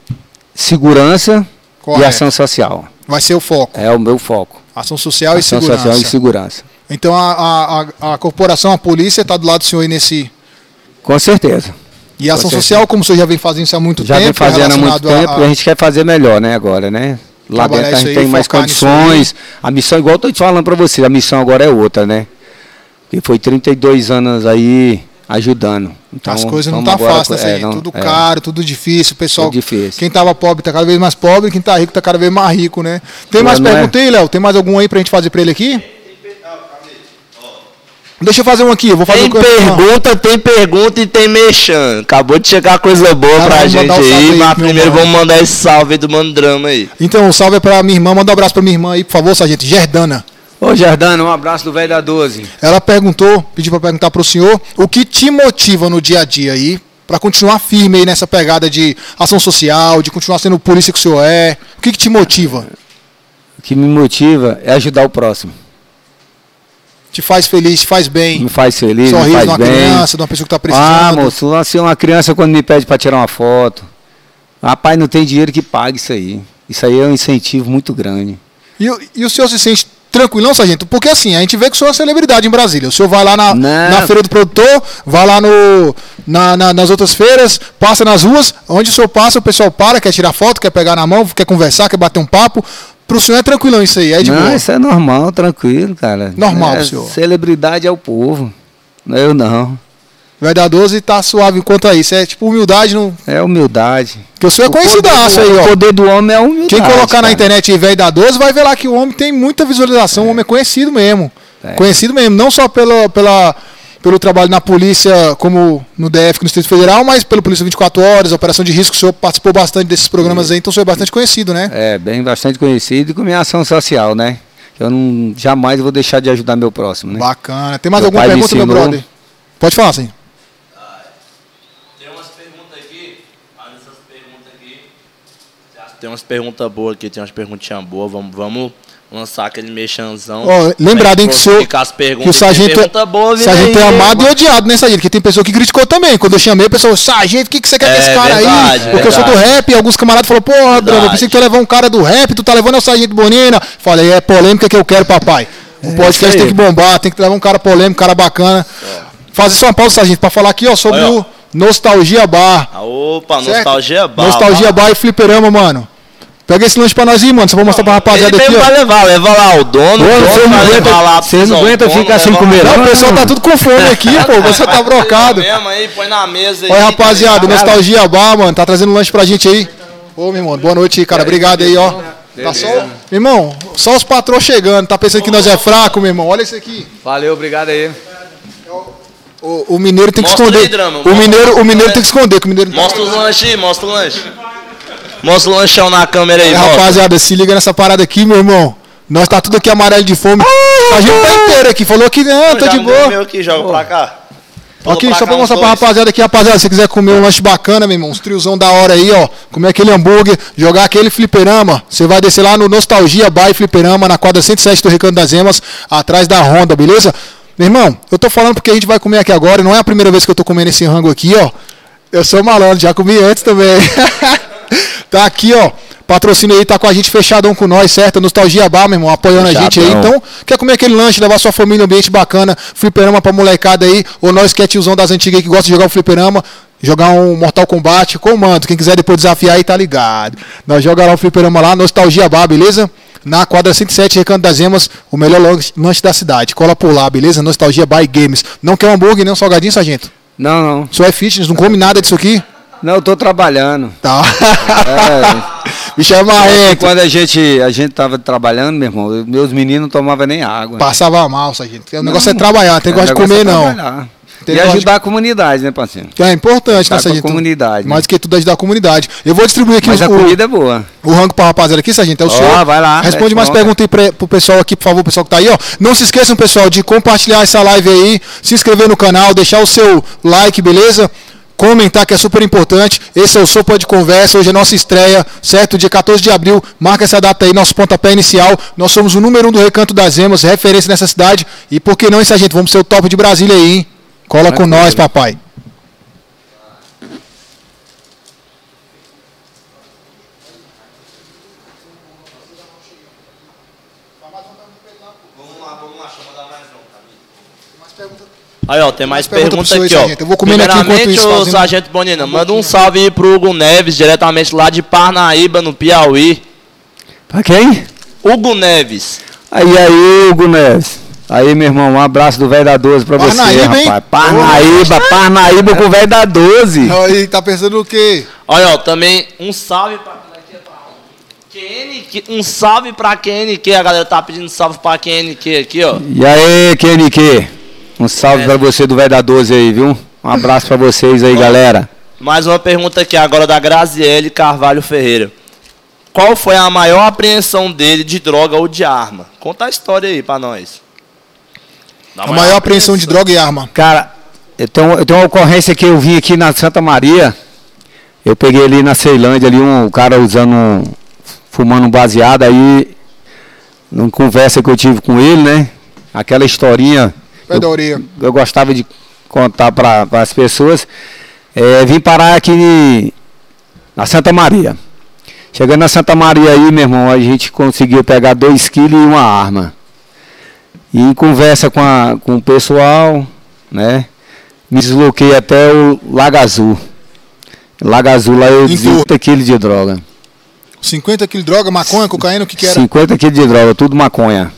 segurança Correto. e ação social. Vai ser o foco. É o meu foco. Ação social e ação segurança. social e segurança. Então a, a, a, a corporação, a polícia está do lado do senhor aí nesse. Com certeza. E a ação certeza. social, como o senhor já vem fazendo isso há muito Já tempo, vem fazendo há muito a- tempo e a gente quer fazer melhor, né, agora, né? Lá dentro a gente aí, tem mais condições. A missão, igual eu tô te falando para você, a missão agora é outra, né? Porque foi 32 anos aí ajudando. Então, As coisas não tá agora fácil, né, é, não- Tudo é. caro, tudo difícil. Pessoal, Tudo difícil. quem tava pobre tá cada vez mais pobre, quem tá rico tá cada vez mais rico, né? Tem mais Não é? pergunta aí, Léo? Tem mais algum aí pra gente fazer pra ele aqui? Deixa eu fazer um aqui, eu vou fazer Tem um pergunta, tem pergunta e tem mexão. Acabou de chegar coisa boa Cara, pra gente um aí, aí mas primeiro mano. vamos mandar esse salve aí do Mano Drama aí. Então, um salve pra minha irmã, manda um abraço pra minha irmã aí, por favor, sargento. Gerdana. Ô, Jardano, um abraço do velho da 12. Ela perguntou, pediu pra perguntar pro senhor, o que te motiva no dia a dia aí, pra continuar firme aí nessa pegada de ação social, de continuar sendo polícia que o senhor é? O que, que te motiva? O que me motiva é ajudar o próximo. Te faz feliz, te faz bem? Me faz feliz, me Sorriso de faz uma bem. criança, de uma pessoa que tá precisando? Ah, moço, assim, uma criança quando me pede para tirar uma foto. Rapaz, não tem dinheiro que pague isso aí. Isso aí é um incentivo muito grande. E, o- e o senhor se sente tranquilão, sargento? Porque assim, a gente vê que o senhor é uma celebridade em Brasília. O senhor vai lá na, Não. na feira do produtor, vai lá no, na- na- nas outras feiras, passa nas ruas, onde o senhor passa, o pessoal para, quer tirar foto, quer pegar na mão, quer conversar, quer bater um papo. Pro senhor é tranquilão isso aí, é de não, boa. isso é normal, tranquilo, cara. Normal é, senhor. Celebridade é o povo. Não é eu não. Vai dar 12 e tá suave quanto a isso. É tipo humildade, não... É humildade. porque o senhor é O conhecidaço aí, O ó. poder do homem é humildade. Quem colocar na cara. internet aí, velho da 12, vai ver lá que o homem tem muita visualização, o homem é conhecido mesmo. É. Conhecido mesmo, não só pela, pela, pelo trabalho na polícia, como no DF, no Distrito Federal, mas pelo Polícia 24 Horas, Operação de Risco, o senhor participou bastante desses programas aí, então o senhor é bastante conhecido, né? É, bem bastante conhecido e com minha ação social, né? Eu não jamais vou deixar de ajudar meu próximo, né? Bacana. Tem mais Meu alguma me pergunta, meu brother? Pode falar, sim. Tem umas perguntas aqui, mas essas perguntas aqui. Tem umas perguntas boas aqui, tem umas perguntinhas boas. Vamos, vamos lançar aquele mexanzão. Ó, lembrado, hein, que perguntas. Que o sargento, pergunta boa, sargento aí, é amado e odiado, né, sargento? Porque tem pessoa que criticou também. Quando eu chamei, o pessoal, sargento, o que, que você quer com É, esse cara aí? verdade, Porque eu sou do verdade. rap, e alguns camaradas falaram, porra, Drama, eu pensei que tu ia levar um cara do rap, tu tá levando é o sargento Bonina. Falei, é polêmica que eu quero, papai. O podcast tem aí. que bombar, tem que levar um cara polêmico, um cara bacana. Fazer só uma pausa, sargento, pra falar aqui, ó, sobre Olha, ó. o Nostalgia Bar. Ah, Opa, certo? nostalgia bar. Nostalgia Bar e Fliperama, mano. Pega esse lanche pra nós aí, mano. Só vou mostrar pra rapaziada Ele aqui, ó. vai levar, leva lá o dono, o você dono não vai aguenta- lá você não aguenta dono, ficar sem leva comer. Não, o pessoal tá tudo com fome aqui, pô. Você tá brocado. Mesmo aí, põe na mesa aí. Olha, rapaziada, tá? Nostalgia Bar, mano, tá trazendo lanche pra gente aí. Ô, meu irmão, boa noite aí, cara. Obrigado aí, ó. Tá só, meu irmão, só os patrões chegando. Tá pensando que nós é fraco, meu irmão? Olha isso aqui. Valeu, obrigado aí. O, o mineiro tem que Mostra esconder. aí, Drama, o mostra mineiro, o mineiro tem que esconder, que o mineiro Mostra os lanches aí, mostra o lanche. Mostra o lanchão na câmera aí, É, rapaziada, se liga nessa parada aqui, meu irmão. Nós tá tudo aqui amarelo de fome. A gente tá inteiro aqui. Falou que não, tá de boa. meu aqui, joga pra cá. Falou Aqui, só cá pra mostrar pra rapaziada aqui, rapaziada, se você quiser comer um lanche bacana, meu irmão, uns triozão da hora aí, ó, comer aquele hambúrguer, jogar aquele fliperama, você vai descer lá no Nostalgia Bar e Fliperama, na quadra 107 do Recanto das Emas, atrás da Honda, beleza? Meu irmão, eu tô falando porque a gente vai comer aqui agora, e não é a primeira vez que eu tô comendo esse rango aqui, ó. Eu sou malandro, já comi antes também. tá aqui, ó. Patrocínio aí, tá com a gente fechadão com nós, certo? Nostalgia Bar, meu irmão, apoiando a gente aí. Fechadão. Então, quer comer aquele lanche, levar sua família, um ambiente bacana, fliperama pra molecada aí, ou nós que é tiozão das antigas aí que gosta de jogar o fliperama, jogar um Mortal Kombat, comando. Quem quiser depois desafiar aí, tá ligado. Nós jogamos lá o fliperama lá, Nostalgia Bar, beleza? Na quadra 107, Recanto das Emas, o melhor lanche, da cidade. Cola por lá, beleza? Nostalgia e Games. Não quer um hambúrguer, nem um salgadinho, sargento? Não, não. Só é fitness, não come nada disso aqui? Não, eu tô trabalhando. Tá. É, Bicho é e marrento. quando a gente, a gente tava trabalhando, meu irmão, eu- meus meninos não tomavam nem água. Passava mal, sargento. O negócio é trabalhar, tem É, negócio de negócio comer, é não. Tem e ajudar a comunidade, né, parceiro? Que é importante, né, Sargento? comunidade, né? Mais do que tudo ajudar a comunidade. Eu vou distribuir aqui Mas os- a o, comida é boa. o rango pra rapaziada aqui, Sargento. É o Ó, senhor. vai lá, Responde mais responda. perguntas aí pra, pro pessoal aqui, por favor, pessoal que tá aí, ó. Não se esqueçam, pessoal, de compartilhar essa live aí, se inscrever no canal, deixar o seu like, beleza? Comentar que é super importante. Esse é o Sopa de Conversa. Hoje é nossa estreia, certo? Dia 14 de abril. Marca essa data aí, nosso pontapé inicial. Nós somos o número um do Recanto das Emas, referência nessa cidade. E por que não, hein, Sargento? Vamos ser o top de Brasília aí, hein? Cola com Tranquilo. nós, papai. Aí, ó, tem mais pergunta aí, aqui, ó. sargento. Eu vou comendo aqui enquanto Primeiramente, isso, fazendo- Sargento Bonina, manda um salve aí pro Hugo Neves, diretamente lá de Parnaíba, no Piauí. Pra quem? Hugo Neves. Aí, aí, Hugo Neves. Aí, meu irmão, um abraço do velho da 12 pra você, Parnaíba, hein? rapaz. Parnaíba, Parnaíba com o velho da 12. Aí, tá pensando o quê? Olha, ó, também um salve pra. QNQ, um salve pra QNQ, a galera tá pedindo salve pra QNQ aqui, ó. E aí, QNQ? Um salve pra você do velho da 12 aí, viu? Um abraço pra vocês aí, galera. Mais uma pergunta aqui agora da Graziele Carvalho Ferreira. Qual foi a maior apreensão dele de droga ou de arma? Conta a história aí pra nós. Da A maior apreensão de droga e arma. Cara, eu tenho, eu tenho uma ocorrência que eu vi aqui na Santa Maria. Eu peguei ali na Ceilândia, ali um cara usando, um, fumando um baseado, aí, numa conversa que eu tive com ele, né? Aquela historinha Da orelha. eu gostava de contar para as pessoas. É, vim parar aqui na Santa Maria. Chegando na Santa Maria aí, meu irmão, a gente conseguiu pegar 2 quilos e uma arma. E em conversa com, a, com o pessoal, né? Me desloquei até o Lago Azul. Lago Azul lá eu Em dizia Turco. 50 quilos de droga. 50 quilos de droga, maconha, cocaína, o que que era? 50 quilos de droga, tudo maconha.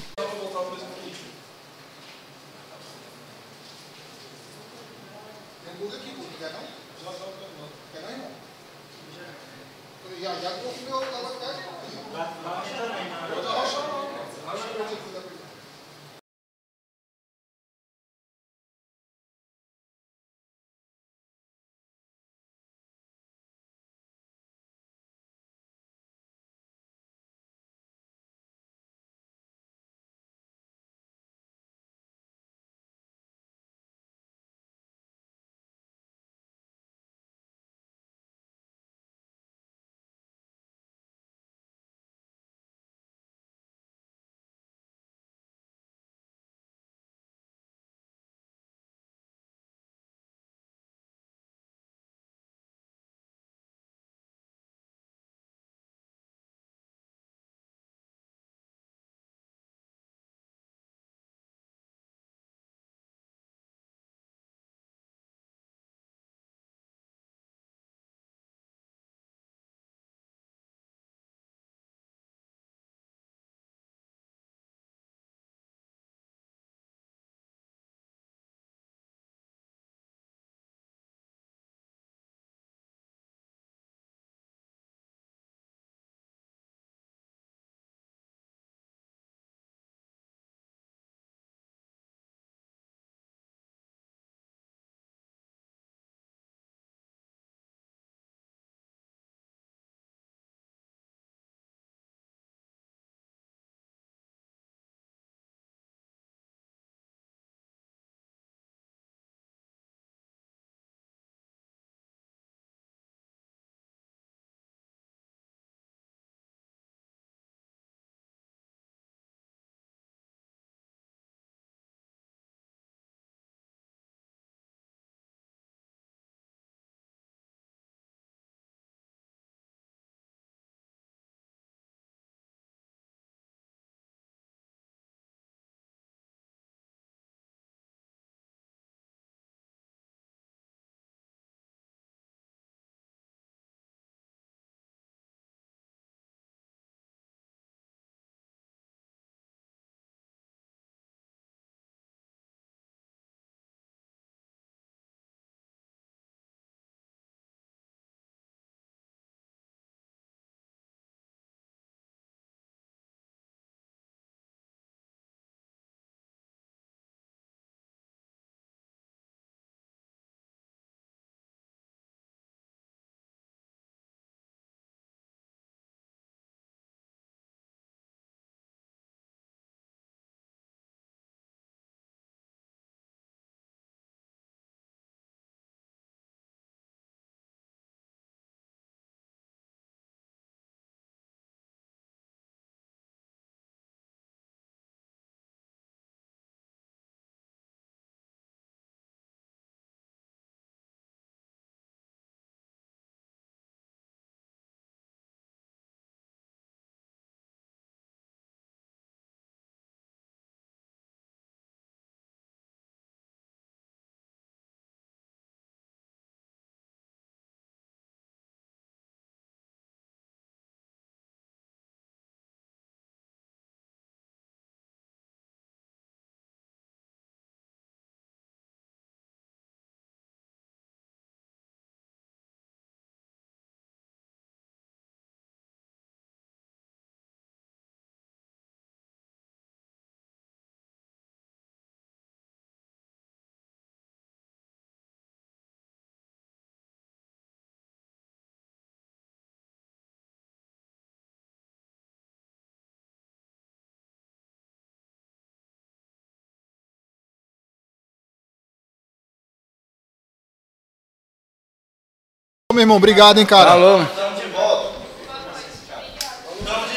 Meu irmão. Obrigado, hein, cara. Alô?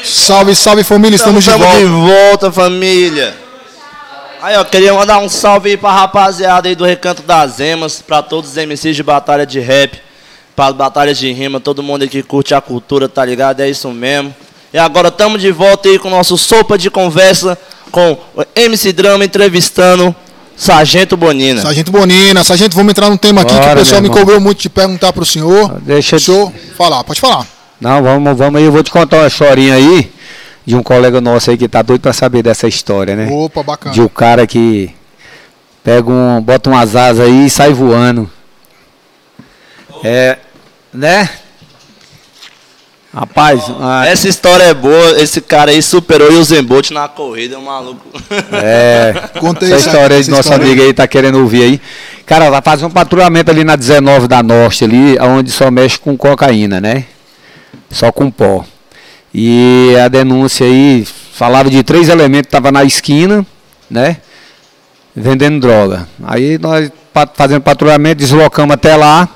Salve, salve, família. Estamos de Estamos volta. de volta, família. Aí, ó, queria mandar um salve aí pra rapaziada aí do Recanto das Emas, pra todos os MCs de batalha de rap, para batalhas de rima, todo mundo aí que curte a cultura, tá ligado? É isso mesmo. E agora estamos de volta aí com o nosso sopa de conversa com o MC Drama entrevistando Sargento Bonina. Sargento Bonina, Sargento, vamos entrar num tema aqui que Bora, o pessoal me cobrou muito de perguntar pro senhor. Deixa eu- Deixa eu falar, pode falar. Não, vamos, vamos aí. Eu vou te contar uma historinha aí de um colega nosso aí que tá doido pra saber dessa história, né? Opa, bacana. De um cara que pega um, bota umas asas aí e sai voando. É, né? Rapaz, a- Essa história é boa, esse cara aí superou o Bolt na corrida, maluco. é, Conta essa isso aí, história aí essa do nosso história aí. amigo aí tá querendo ouvir aí. Cara, vai fazer um patrulhamento ali na 19 da Norte ali, onde só mexe com cocaína, né? Só com pó. E a denúncia aí falava de três elementos que estavam na esquina, né? Vendendo droga. Aí nós fazendo patrulhamento, deslocamos até lá,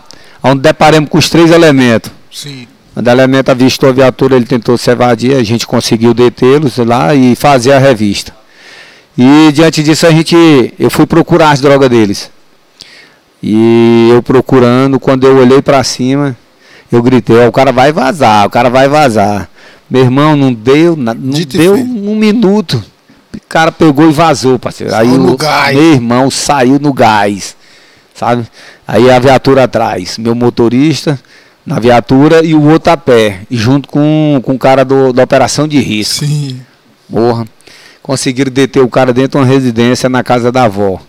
onde deparamos com os três elementos. Sim. Quando o elemento avistou a viatura, ele tentou se evadir, a gente conseguiu detê-los lá e fazer a revista. E diante disso a gente, eu fui procurar as drogas deles. E eu procurando, quando eu olhei para cima, eu gritei, ó, o cara vai vazar, o cara vai vazar. Meu irmão, não deu, não Dito deu um minuto. O cara pegou e vazou, parceiro. Aí Saiu no o gás. meu irmão saiu no gás, sabe? Aí a viatura atrás, meu motorista na viatura e o outro a pé, e junto com, com o cara do, da operação de risco. Sim. Porra. Conseguiram deter o cara dentro de uma residência na casa da avó.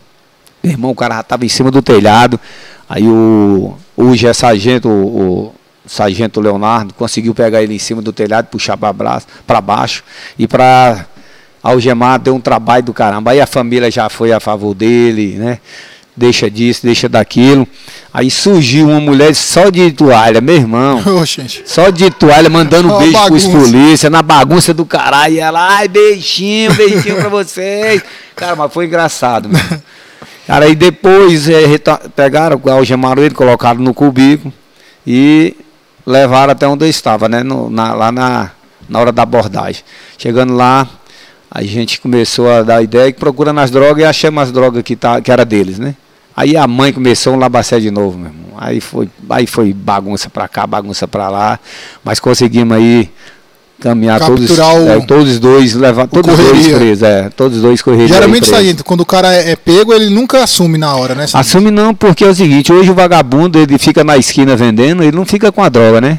Meu irmão, o cara já estava em cima do telhado. Aí o. Hoje é sargento, o, o sargento Leonardo, conseguiu pegar ele em cima do telhado, puxar para baixo. E para algemar, deu um trabalho do caramba. Aí a família já foi a favor dele, né? Deixa disso, deixa daquilo. Aí surgiu uma mulher só de toalha, meu irmão. Gente. Só de toalha, mandando beijo pros bagunça. polícia, na bagunça do caralho. E ela, ai, beijinho, beijinho pra vocês. Cara, mas foi engraçado, mano. Cara, aí depois é, pegaram, algemaram ele, colocaram no cubículo e levaram até onde eu estava, né? no- na- lá na, na hora da abordagem. Chegando lá, a gente começou a dar ideia que procurando as drogas e achamos as drogas que, tá, que era deles, né? Aí a mãe começou um labacé de novo, meu irmão. Aí foi, aí foi bagunça pra cá, bagunça pra lá. Mas conseguimos aí caminhar todos, o- é, todos os dois, levar todos os dois presos, é, todos os dois correria. Geralmente. Sargento, quando o cara é, é pego, ele nunca assume na hora, né? Assume não, porque é o seguinte, hoje o vagabundo ele fica na esquina vendendo, ele não fica com a droga, né?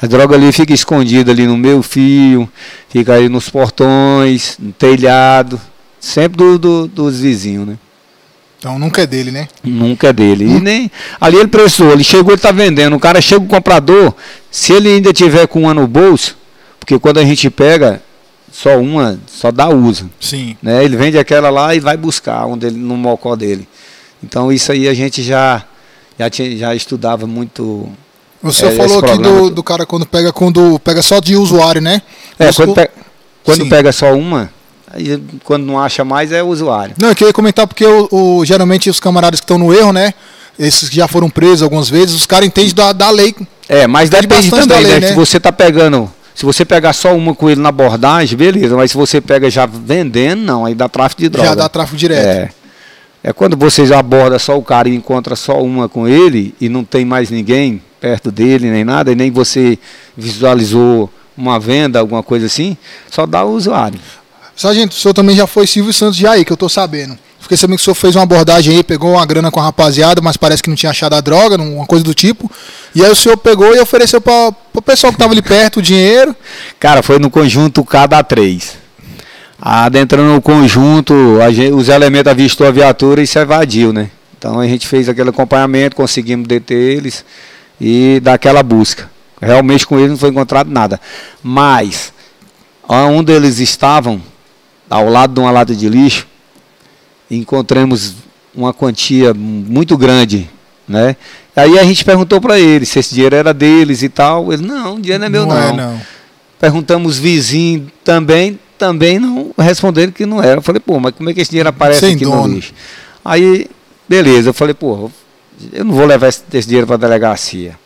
A droga ali fica escondida ali no meio fio, fica aí nos portões, no telhado, sempre do, do- dos vizinhos, né? Então nunca é dele, né? Nunca é dele. E nem. Ali ele prestou, ele chegou, ele tá vendendo. O cara chega o comprador, se ele ainda tiver com uma no bolso, porque quando a gente pega, só uma, só dá uso. Sim. Né? Ele vende aquela lá e vai buscar onde ele, no mocó dele. Então isso aí a gente já, já, tinha, já estudava muito. O senhor É, falou aqui do, do cara quando pega quando pega só de usuário, né? É, quando, o- pe- quando pega só uma, aí quando não acha mais é o usuário. Não, eu queria comentar porque o, o- geralmente os camaradas que estão no erro, né? Esses que já foram presos algumas vezes, os caras entendem da, da lei. É, mas Depende também, da lei, né? né? Se você tá pegando, se você pegar só uma com ele na abordagem, beleza, mas se você pega já vendendo, não, aí dá tráfico de droga. Já dá tráfico direto. É. É quando você já aborda só o cara e encontra só uma com ele e não tem mais ninguém perto dele, nem nada, e nem você visualizou uma venda, alguma coisa assim, só dá o usuário. Sargento, o senhor também já foi Silvio Santos aí, que eu tô sabendo. Fiquei sabendo que o senhor fez uma abordagem aí, pegou uma grana com a rapaziada, mas parece que não tinha achado a droga, uma coisa do tipo. E aí o senhor pegou e ofereceu para o pessoal que tava ali perto o dinheiro. Cara, foi no conjunto cada três. Adentrando no conjunto, a gen- os elementos avistou a viatura e se evadiu, né? Então a gente fez aquele acompanhamento, conseguimos deter eles e dar aquela busca. Realmente com eles não foi encontrado nada. Mas, onde eles estavam, ao lado de uma lata de lixo, encontramos uma quantia muito grande, né? Aí a gente perguntou para eles se esse dinheiro era deles e tal. Ele, não, o dinheiro não é meu é, não. Perguntamos vizinho também, também não responderam que não era. Eu falei, pô, mas como é que esse dinheiro aparece Sem aqui dono. no lixo? Aí, beleza, eu falei, pô, eu não vou levar esse, esse dinheiro para a delegacia.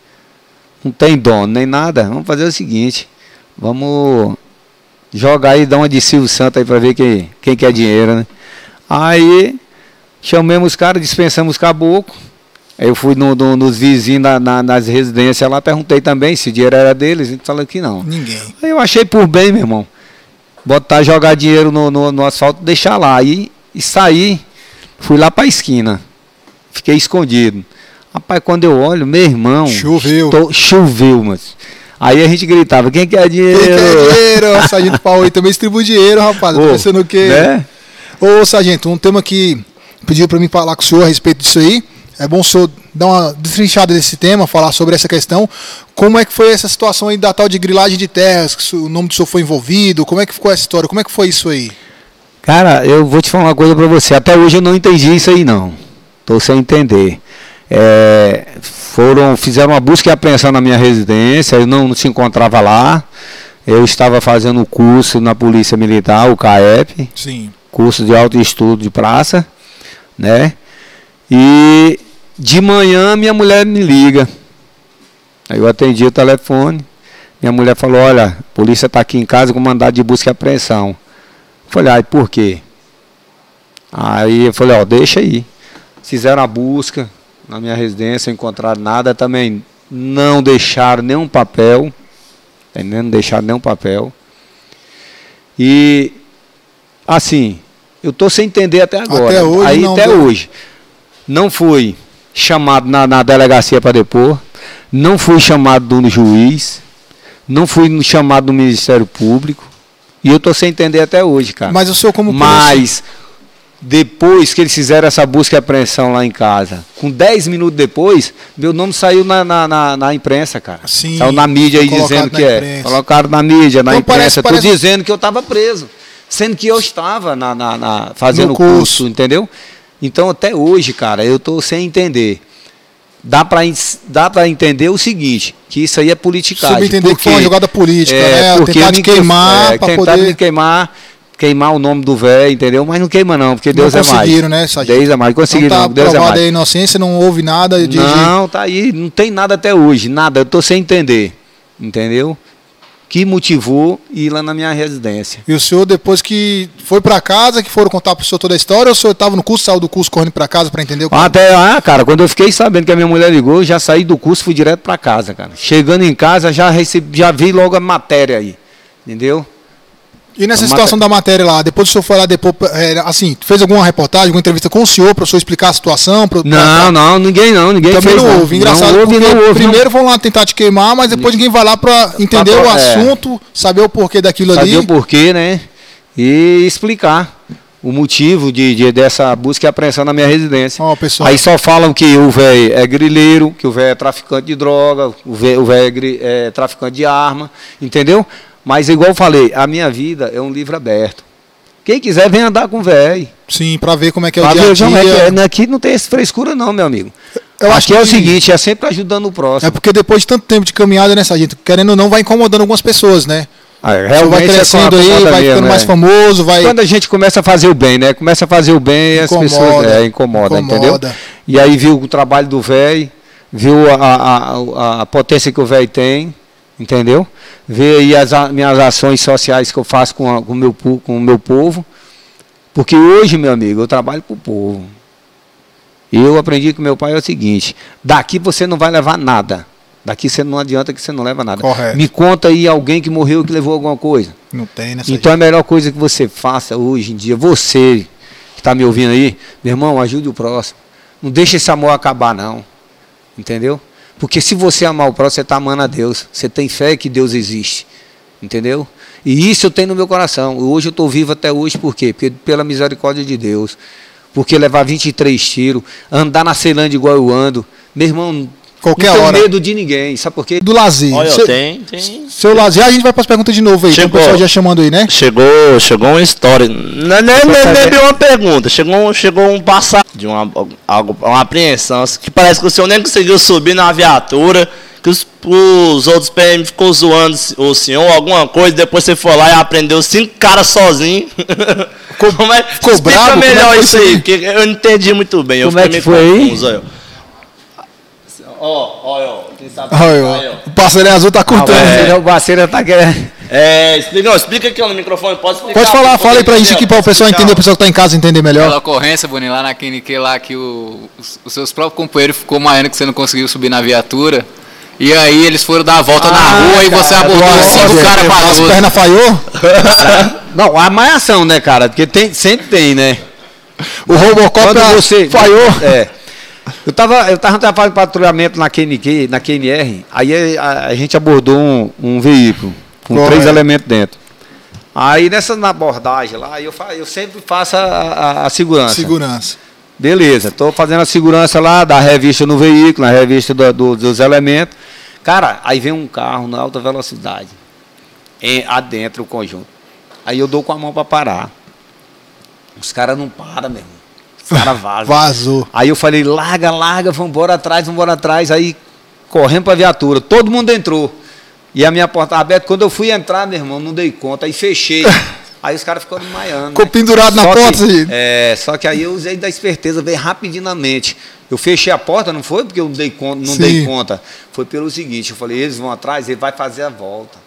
não tem dono nem nada. Vamos fazer o seguinte: vamos jogar aí, dar uma de Silvio Santos aí para ver quem, quem quer dinheiro, né? Aí chamamos os caras, dispensamos os caboclos. Aí eu fui no, no- nos vizinhos na- na- nas residências lá, perguntei também se o dinheiro era deles, e falaram que não. Ninguém. Aí eu achei por bem, meu irmão. Botar, jogar dinheiro no, no, no asfalto, deixar lá. Aí e saí, fui lá pra esquina. Fiquei escondido. Rapaz, quando eu olho, meu irmão. Choveu. tô- choveu, mas. Aí a gente gritava, quem quer dinheiro? Quem quer dinheiro? Sargento Paulo aí também distribui dinheiro, rapaz. Tô Ô, pensando o quê? né? Ô, Sargento, um tema que pediu para mim falar com o senhor a respeito disso aí. É bom o senhor dar uma destrinchada desse tema, falar sobre essa questão. Como é que foi essa situação aí da tal de grilagem de terras? Que o nome do senhor foi envolvido? Como é que ficou essa história? Como é que foi isso aí? Cara, eu vou te falar uma coisa pra você. Até hoje eu não entendi isso aí, não. Tô sem entender. É, foram, fizeram uma busca e apreensão na minha residência, eu não, não se encontrava lá. Eu estava fazendo o curso na Polícia Militar, o CAEP, Sim. curso de alto estudo de praça, né? E de manhã minha mulher me liga. Aí eu atendi o telefone. Minha mulher falou: Olha, a polícia está aqui em casa com mandado de busca e apreensão. Eu falei: Ai, por quê? Aí eu falei: Ó, deixa aí. Fizeram a busca na minha residência, não encontraram nada. Também não deixaram nenhum papel. Não deixaram nenhum papel. E assim, eu tô sem entender até agora. Até hoje Aí não até deu. hoje. Não fui chamado na, na delegacia para depor, não fui chamado do juiz, não fui chamado do Ministério Público. E eu tô sem entender até hoje, cara. Mas o senhor como Mas depois que eles fizeram essa busca e apreensão lá em casa, com 10 minutos depois, meu nome saiu na, na, na, na imprensa, cara. Sim, saiu na mídia aí dizendo que é. imprensa. Colocaram na mídia, na Então imprensa, parece- tô parece- dizendo que eu estava preso. Sendo que eu estava na, na, na- fazendo o curso. curso. entendeu? Então até hoje, cara, eu tô sem entender. Dá para dá pra entender o seguinte, que isso aí é politicagem. Subentender que foi uma porque- jogada política, é, né? porque Tentar me queimar é, pra tentaram poder- me queimar, queimar o nome do velho, entendeu? Mas não queima não, porque Deus não é mais. conseguiram, né? Deus é mais, conseguiram então tá não, Deus é mais. a inocência, não houve nada de... Não, tá aí, não tem nada até hoje, nada, eu tô sem entender, entendeu? Que motivou ir lá na minha residência. E o senhor, depois que foi pra casa, que foram contar pro senhor toda a história, ou o senhor estava no curso, saiu do curso correndo pra casa pra entender o que... Até, ah, cara, quando eu fiquei sabendo que a minha mulher ligou, eu já saí do curso, fui direto pra casa, cara. Chegando em casa, já recebi, já vi logo a matéria aí, entendeu? E nessa A situação da matéria lá, depois o senhor foi lá, depois, é, assim, fez alguma reportagem, alguma entrevista com o senhor para o senhor explicar a situação? Pra, Não, não, ninguém não, ninguém Também fez, não houve. Engraçado, não houve, não houve, primeiro vão lá tentar te queimar, mas depois ninguém vai lá para entender Pra- o é. assunto, saber o porquê daquilo saber ali. o porquê, né? E explicar o motivo de, de- dessa busca e apreensão na minha residência. Pessoal. Aí só falam que o velho é grileiro, que o velho é traficante de droga, o velho é, é traficante de arma, entendeu? Mas igual eu falei, a minha vida é um livro aberto. Quem quiser vem andar com o velho. Sim, para ver como é que é o Pra dia a ver dia. é que é, né? Aqui não tem essa frescura não, meu amigo. Eu acho Aqui é o que- seguinte, é sempre ajudando o próximo. É porque depois de tanto tempo de caminhada, né, Sargento? Querendo ou não, vai incomodando algumas pessoas, né? Ah, O vai realmente é crescendo aí, incomoda vai ficando mais é. famoso, vai. Quando a gente começa a fazer o bem, né? Começa a fazer o bem e as Incomoda, pessoas é, incomoda, incomoda. entendeu? E aí viu o trabalho do velho, viu a, a, a, a potência que o velho tem, entendeu? Vê aí as a- minhas ações sociais que eu faço com, a- com, o meu, com o meu povo. Porque hoje, meu amigo, eu trabalho para o povo. E eu aprendi com meu pai é o seguinte: daqui você não vai levar nada. Daqui você não adianta que você não leva nada. Correto. Me conta aí alguém que morreu que levou alguma coisa. Não tem, né? Então a melhor coisa que você faça hoje em dia, você que está me ouvindo aí, meu irmão, ajude o próximo. Não deixe esse amor acabar, não. Entendeu? Porque se você amar o próximo, você está amando a Deus. Você tem fé que Deus existe. Entendeu? E isso eu tenho no meu coração. Hoje eu estou vivo até hoje, por quê? Porque pela misericórdia de Deus. Porque levar 23 tiros, andar na Ceilândia igual eu ando, meu irmão, Qualquer não tenho hora. medo de ninguém. Sabe por quê? Do lazer. Olha, Seu- tem, tem. Seu lazer, a gente vai para as perguntas de novo aí. Tem o Chegou. pessoal já chamando aí, né? Chegou, chegou uma história. Não é nem, bem uma pergunta. Chegou, chegou um passado de uma, algo, uma apreensão. Que parece que o senhor nem conseguiu subir na viatura. Que os, os outros PM ficou zoando o senhor, alguma coisa. Depois você foi lá e aprendeu cinco caras sozinho. Como é, ficou explica bravo? Como é melhor isso aí, porque eu não entendi muito bem. Eu Como é fiquei que meio foi aí? confuso, aí, ó. Ó, ó, ó. Quem sabe vai, ó. O parceiro azul tá Ah, o curtando. parceiro- o parceiro tá querendo. É, explica, não, explica aqui ó, no microfone, pode explicar. Pode falar, fala aí pra gente aqui, para o pessoal entender, o pessoal que tá em casa entender Aquela melhor. ocorrência, Boninho, lá na QNQ, lá que o- os, os seus próprios companheiros ficou maiando que você não conseguiu subir na viatura. E aí eles foram dar a volta na Ah, rua e você cara, abordou do cinco caras As pra pernas falhou? Não, a malhação, né, cara? Porque tem, sempre tem, né? O Robocop Quando ah, você. falhou. É. Eu tava, eu tava fazendo patrulhamento na QNQ, na QNR, aí a, a gente abordou um, um veículo com Correto. três elementos dentro. Aí nessa abordagem lá, eu, fa- eu sempre faço a, a- a segurança. Segurança. Beleza, estou fazendo a segurança lá, da revista no veículo, na revista do- do- dos elementos. Cara, aí vem um carro na alta velocidade, em, adentro o conjunto. Aí eu dou com a mão para parar. Os caras não param, meu irmão. Os caras vazam. Vazou. Aí eu falei, larga, larga, vamos embora atrás, vamos embora atrás. Aí correndo para a viatura, todo mundo entrou. E a minha porta aberta, quando eu fui entrar, meu irmão, não dei conta, aí fechei. Aí os caras ficam desmaiando. Ficou né? pendurado na Só porta, que- Serginho? É, só que aí eu usei da esperteza, veio rapidinho na mente. Eu fechei a porta, não foi porque eu não dei conta, não Sim. dei conta. Foi pelo seguinte, eu falei, eles vão atrás, ele vai fazer a volta.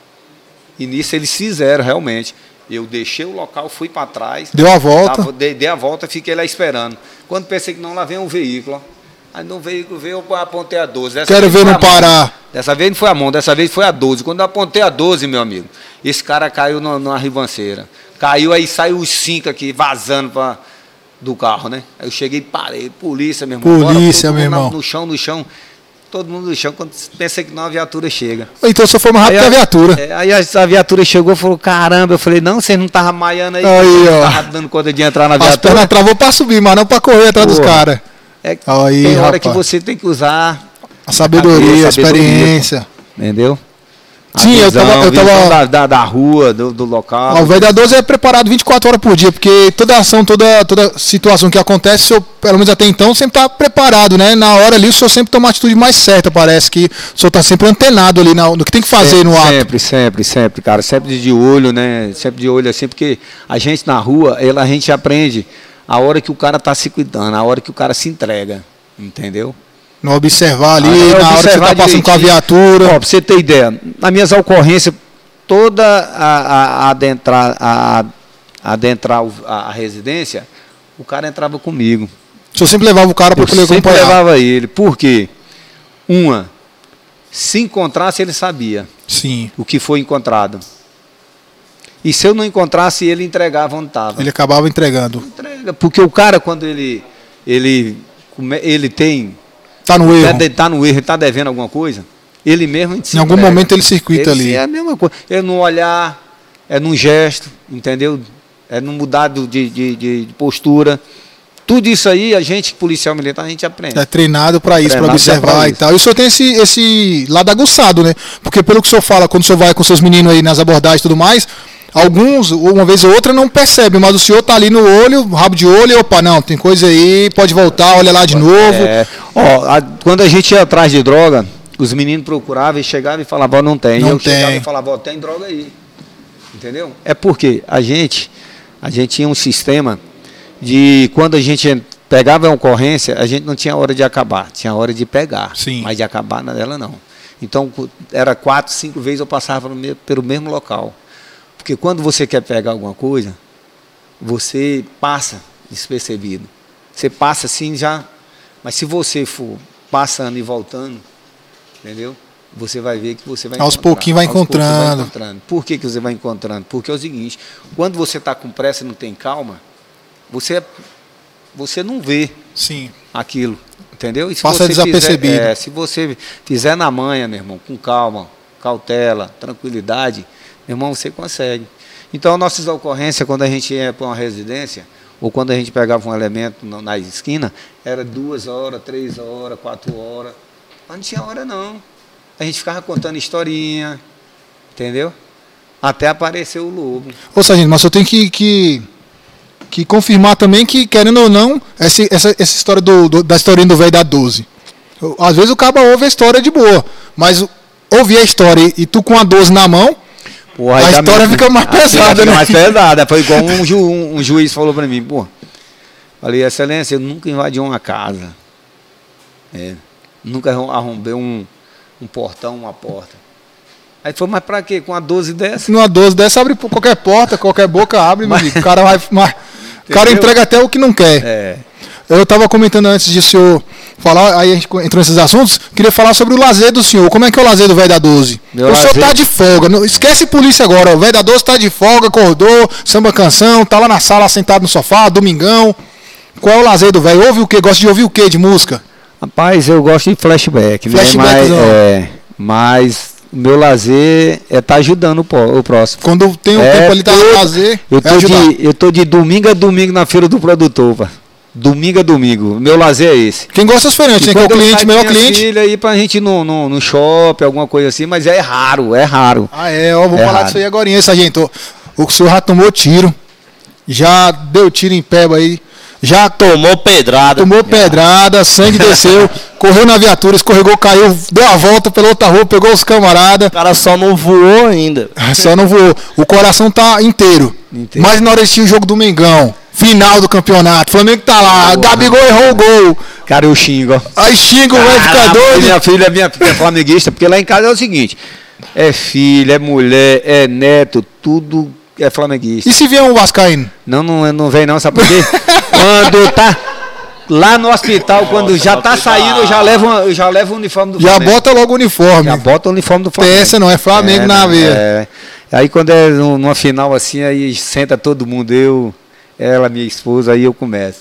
E nisso eles fizeram, realmente. Eu deixei o local, fui para trás. Deu a volta. Tava- dei, dei a volta, fiquei lá esperando. Quando pensei que não, lá vem um veículo. ó. Aí no veículo veio, eu apontei a 12. Dessa Quero ver não parar. Dessa vez não foi a mão, dessa vez foi a 12. Quando eu apontei a 12, meu amigo, esse cara caiu na, na ribanceira. Caiu aí, saiu os cinco aqui, vazando pra, do carro, né? Aí eu cheguei e parei, polícia, meu irmão. Polícia, todo meu irmão. No chão, no chão. Todo mundo no chão, quando pensa que não, a viatura chega. Então só foi mais rápido Aí que a viatura. É, aí a, a viatura chegou e falou, caramba, eu falei, não, vocês não estavam maiando aí, Aí, ó. estavam dando conta de entrar na As viatura. pernas travou pra subir, mas não pra correr atrás dos Porra. caras. É, Aí, tem hora rapaz. que você tem que usar, A sabedoria, a Sabedoria, sabedoria. experiência. entendeu? Sim, eu tava- eu visão tava- Da, da, da rua, do, do local. Ah, o 12 é preparado 24 horas por dia, porque toda ação, toda, toda situação que acontece, senhor, pelo menos até então, sempre está preparado, né? Na hora ali, o senhor sempre toma a atitude mais certa, parece que o senhor está sempre antenado ali na- no que tem que fazer no ato. Sempre, sempre, sempre, cara. Sempre de olho, né? Sempre de olho assim, porque a gente na rua, ela, a gente aprende a hora que o cara tá se cuidando, a hora que o cara se entrega. Entendeu? No observar ali, Ah, é na hora que você observar está passando com a viatura. Ó, pra você ter ideia, nas minhas ocorrências, toda a, a, a adentrar, a, a adentrar a, a residência, o cara entrava comigo. O senhor sempre levava o cara para Eu poder sempre acompanhar. levava ele. Por quê? Uma, se encontrasse, ele sabia Sim. o que foi encontrado. E se eu não encontrasse, ele entregava onde estava. Ele acabava entregando. Entrega, porque o cara, quando ele, ele, ele tem. Tá no erro. Está tá no erro, está devendo alguma coisa, ele mesmo. Em algum entrega. momento ele circuita Ele- ali. É a mesma coisa. É no olhar, é num gesto, entendeu? É no mudar do- de, de, de postura. Tudo isso aí, a gente, policial militar, a gente aprende. É treinado para isso, para observar pra e isso. tal. E o senhor tem esse, esse lado aguçado, né? Porque pelo que o senhor fala, quando o senhor vai com seus meninos aí nas abordagens e tudo mais, alguns, uma vez ou outra, não percebem, mas o senhor tá ali no olho, rabo de olho, e opa, não, tem coisa aí, pode voltar, olha lá de novo. É, ó, a- quando a gente ia atrás de droga, os meninos procuravam e chegavam e falavam, não tem. Não eu chegava tem. e falava, ó, tem droga aí. Entendeu? É porque a gente, a gente tinha um sistema de quando a gente pegava a ocorrência, a gente não tinha hora de acabar, tinha hora de pegar. Sim. Mas de acabar nela não. Então, era quatro, cinco vezes eu passava pelo mesmo local. Porque quando você quer pegar alguma coisa, você passa despercebido. Você passa assim já. Mas se você for passando e voltando, entendeu? Você vai ver que você vai Aos pouquinhos vai Aos pouquinhos encontrando. encontrando. Por que, que você vai encontrando? Porque é o seguinte, quando você está com pressa e não tem calma, você, você não vê Sim. aquilo, entendeu? E se Passa você desapercebido. Fizer, é, se você fizer na manhã, meu irmão, com calma, cautela, tranquilidade, irmão, você consegue. Então, nossas ocorrências, quando a gente ia para uma residência, ou quando a gente pegava um elemento na, na esquina, era duas horas, três horas, quatro horas. Mas não tinha hora, não. A gente ficava contando historinha, entendeu? Até aparecer o lobo. Ô, Sargento, mas eu tenho que, que, que confirmar também que, querendo ou não, essa, essa, essa história do, do- da historinha do velho da 12. Eu- Às vezes o cara ouve a história de boa, mas ouvir a história e tu com a 12 na mão, Porra, A história fica mais pesada, fica né? mais pesada. Foi igual um, ju- um- um juiz falou para mim, pô. Falei, excelência, eu nunca invadi uma casa. É, nunca arrom- arrombei um, um portão, uma porta. Aí foi, mas pra quê? Com a 12 dessa? Numa 12 dessa abre qualquer porta, qualquer boca abre, meu amigo. O cara vai. mas- o cara entrega até o que não quer. É. Eu estava comentando antes de o senhor falar, aí a gente entrou nesses assuntos, queria falar sobre o lazer do senhor. Como é que é o lazer do velho da 12? Meu o senhor lazer- tá de folga, não, esquece polícia agora, o velho da 12 tá de folga, acordou, samba canção, tá lá na sala sentado no sofá, domingão. Qual é o lazer do velho? Ouve o quê? Gosta de ouvir o quê de música? Rapaz, eu gosto de flashback, né? Mas, é, mas meu lazer é estar ajudando o, próximo. Quando tem um É, tempo ali tá eu- lazer, Eu é tô, ajudar. de, eu tô de domingo a domingo na feira do produtor, pá. Domingo a domingo. Meu lazer é esse. Quem gosta é diferente, né? Que é o cliente, melhor cliente. filha aí pra gente ir no, no, no shopping, alguma coisa assim, mas é raro, é raro. Ah, é, ó, vou É falar raro. disso aí agora, hein, sargento. O senhor já tomou tiro, já deu tiro em peba aí, já Tomou pedrada. tomou pedrada, sangue desceu, correu na viatura, escorregou, caiu, deu a volta pela outra rua, pegou os camaradas, O cara só não voou ainda. só não voou. O coração tá inteiro. Inteiro. Mas na hora de assistir o jogo do Mengão, final do campeonato, Flamengo tá lá, Gabigol errou o gol. Cara, eu xingo, ó. Aí xinga, vai ficar doido. Minha filha, minha filha é flamenguista, porque lá em casa é o seguinte: é filha, é mulher, é neto, tudo é flamenguista. E se vier um Vascaíno? Não, não, não vem não, sabe por quê? quando tá lá no hospital, quando já tá saindo, eu já levo, eu já levo o uniforme do Já Flamengo. bota logo o uniforme. Já bota o uniforme do Flamengo. Peça não, é Flamengo na não, veia. é. Aí quando é num- numa final assim, aí senta todo mundo, eu, ela, minha esposa, aí eu começo.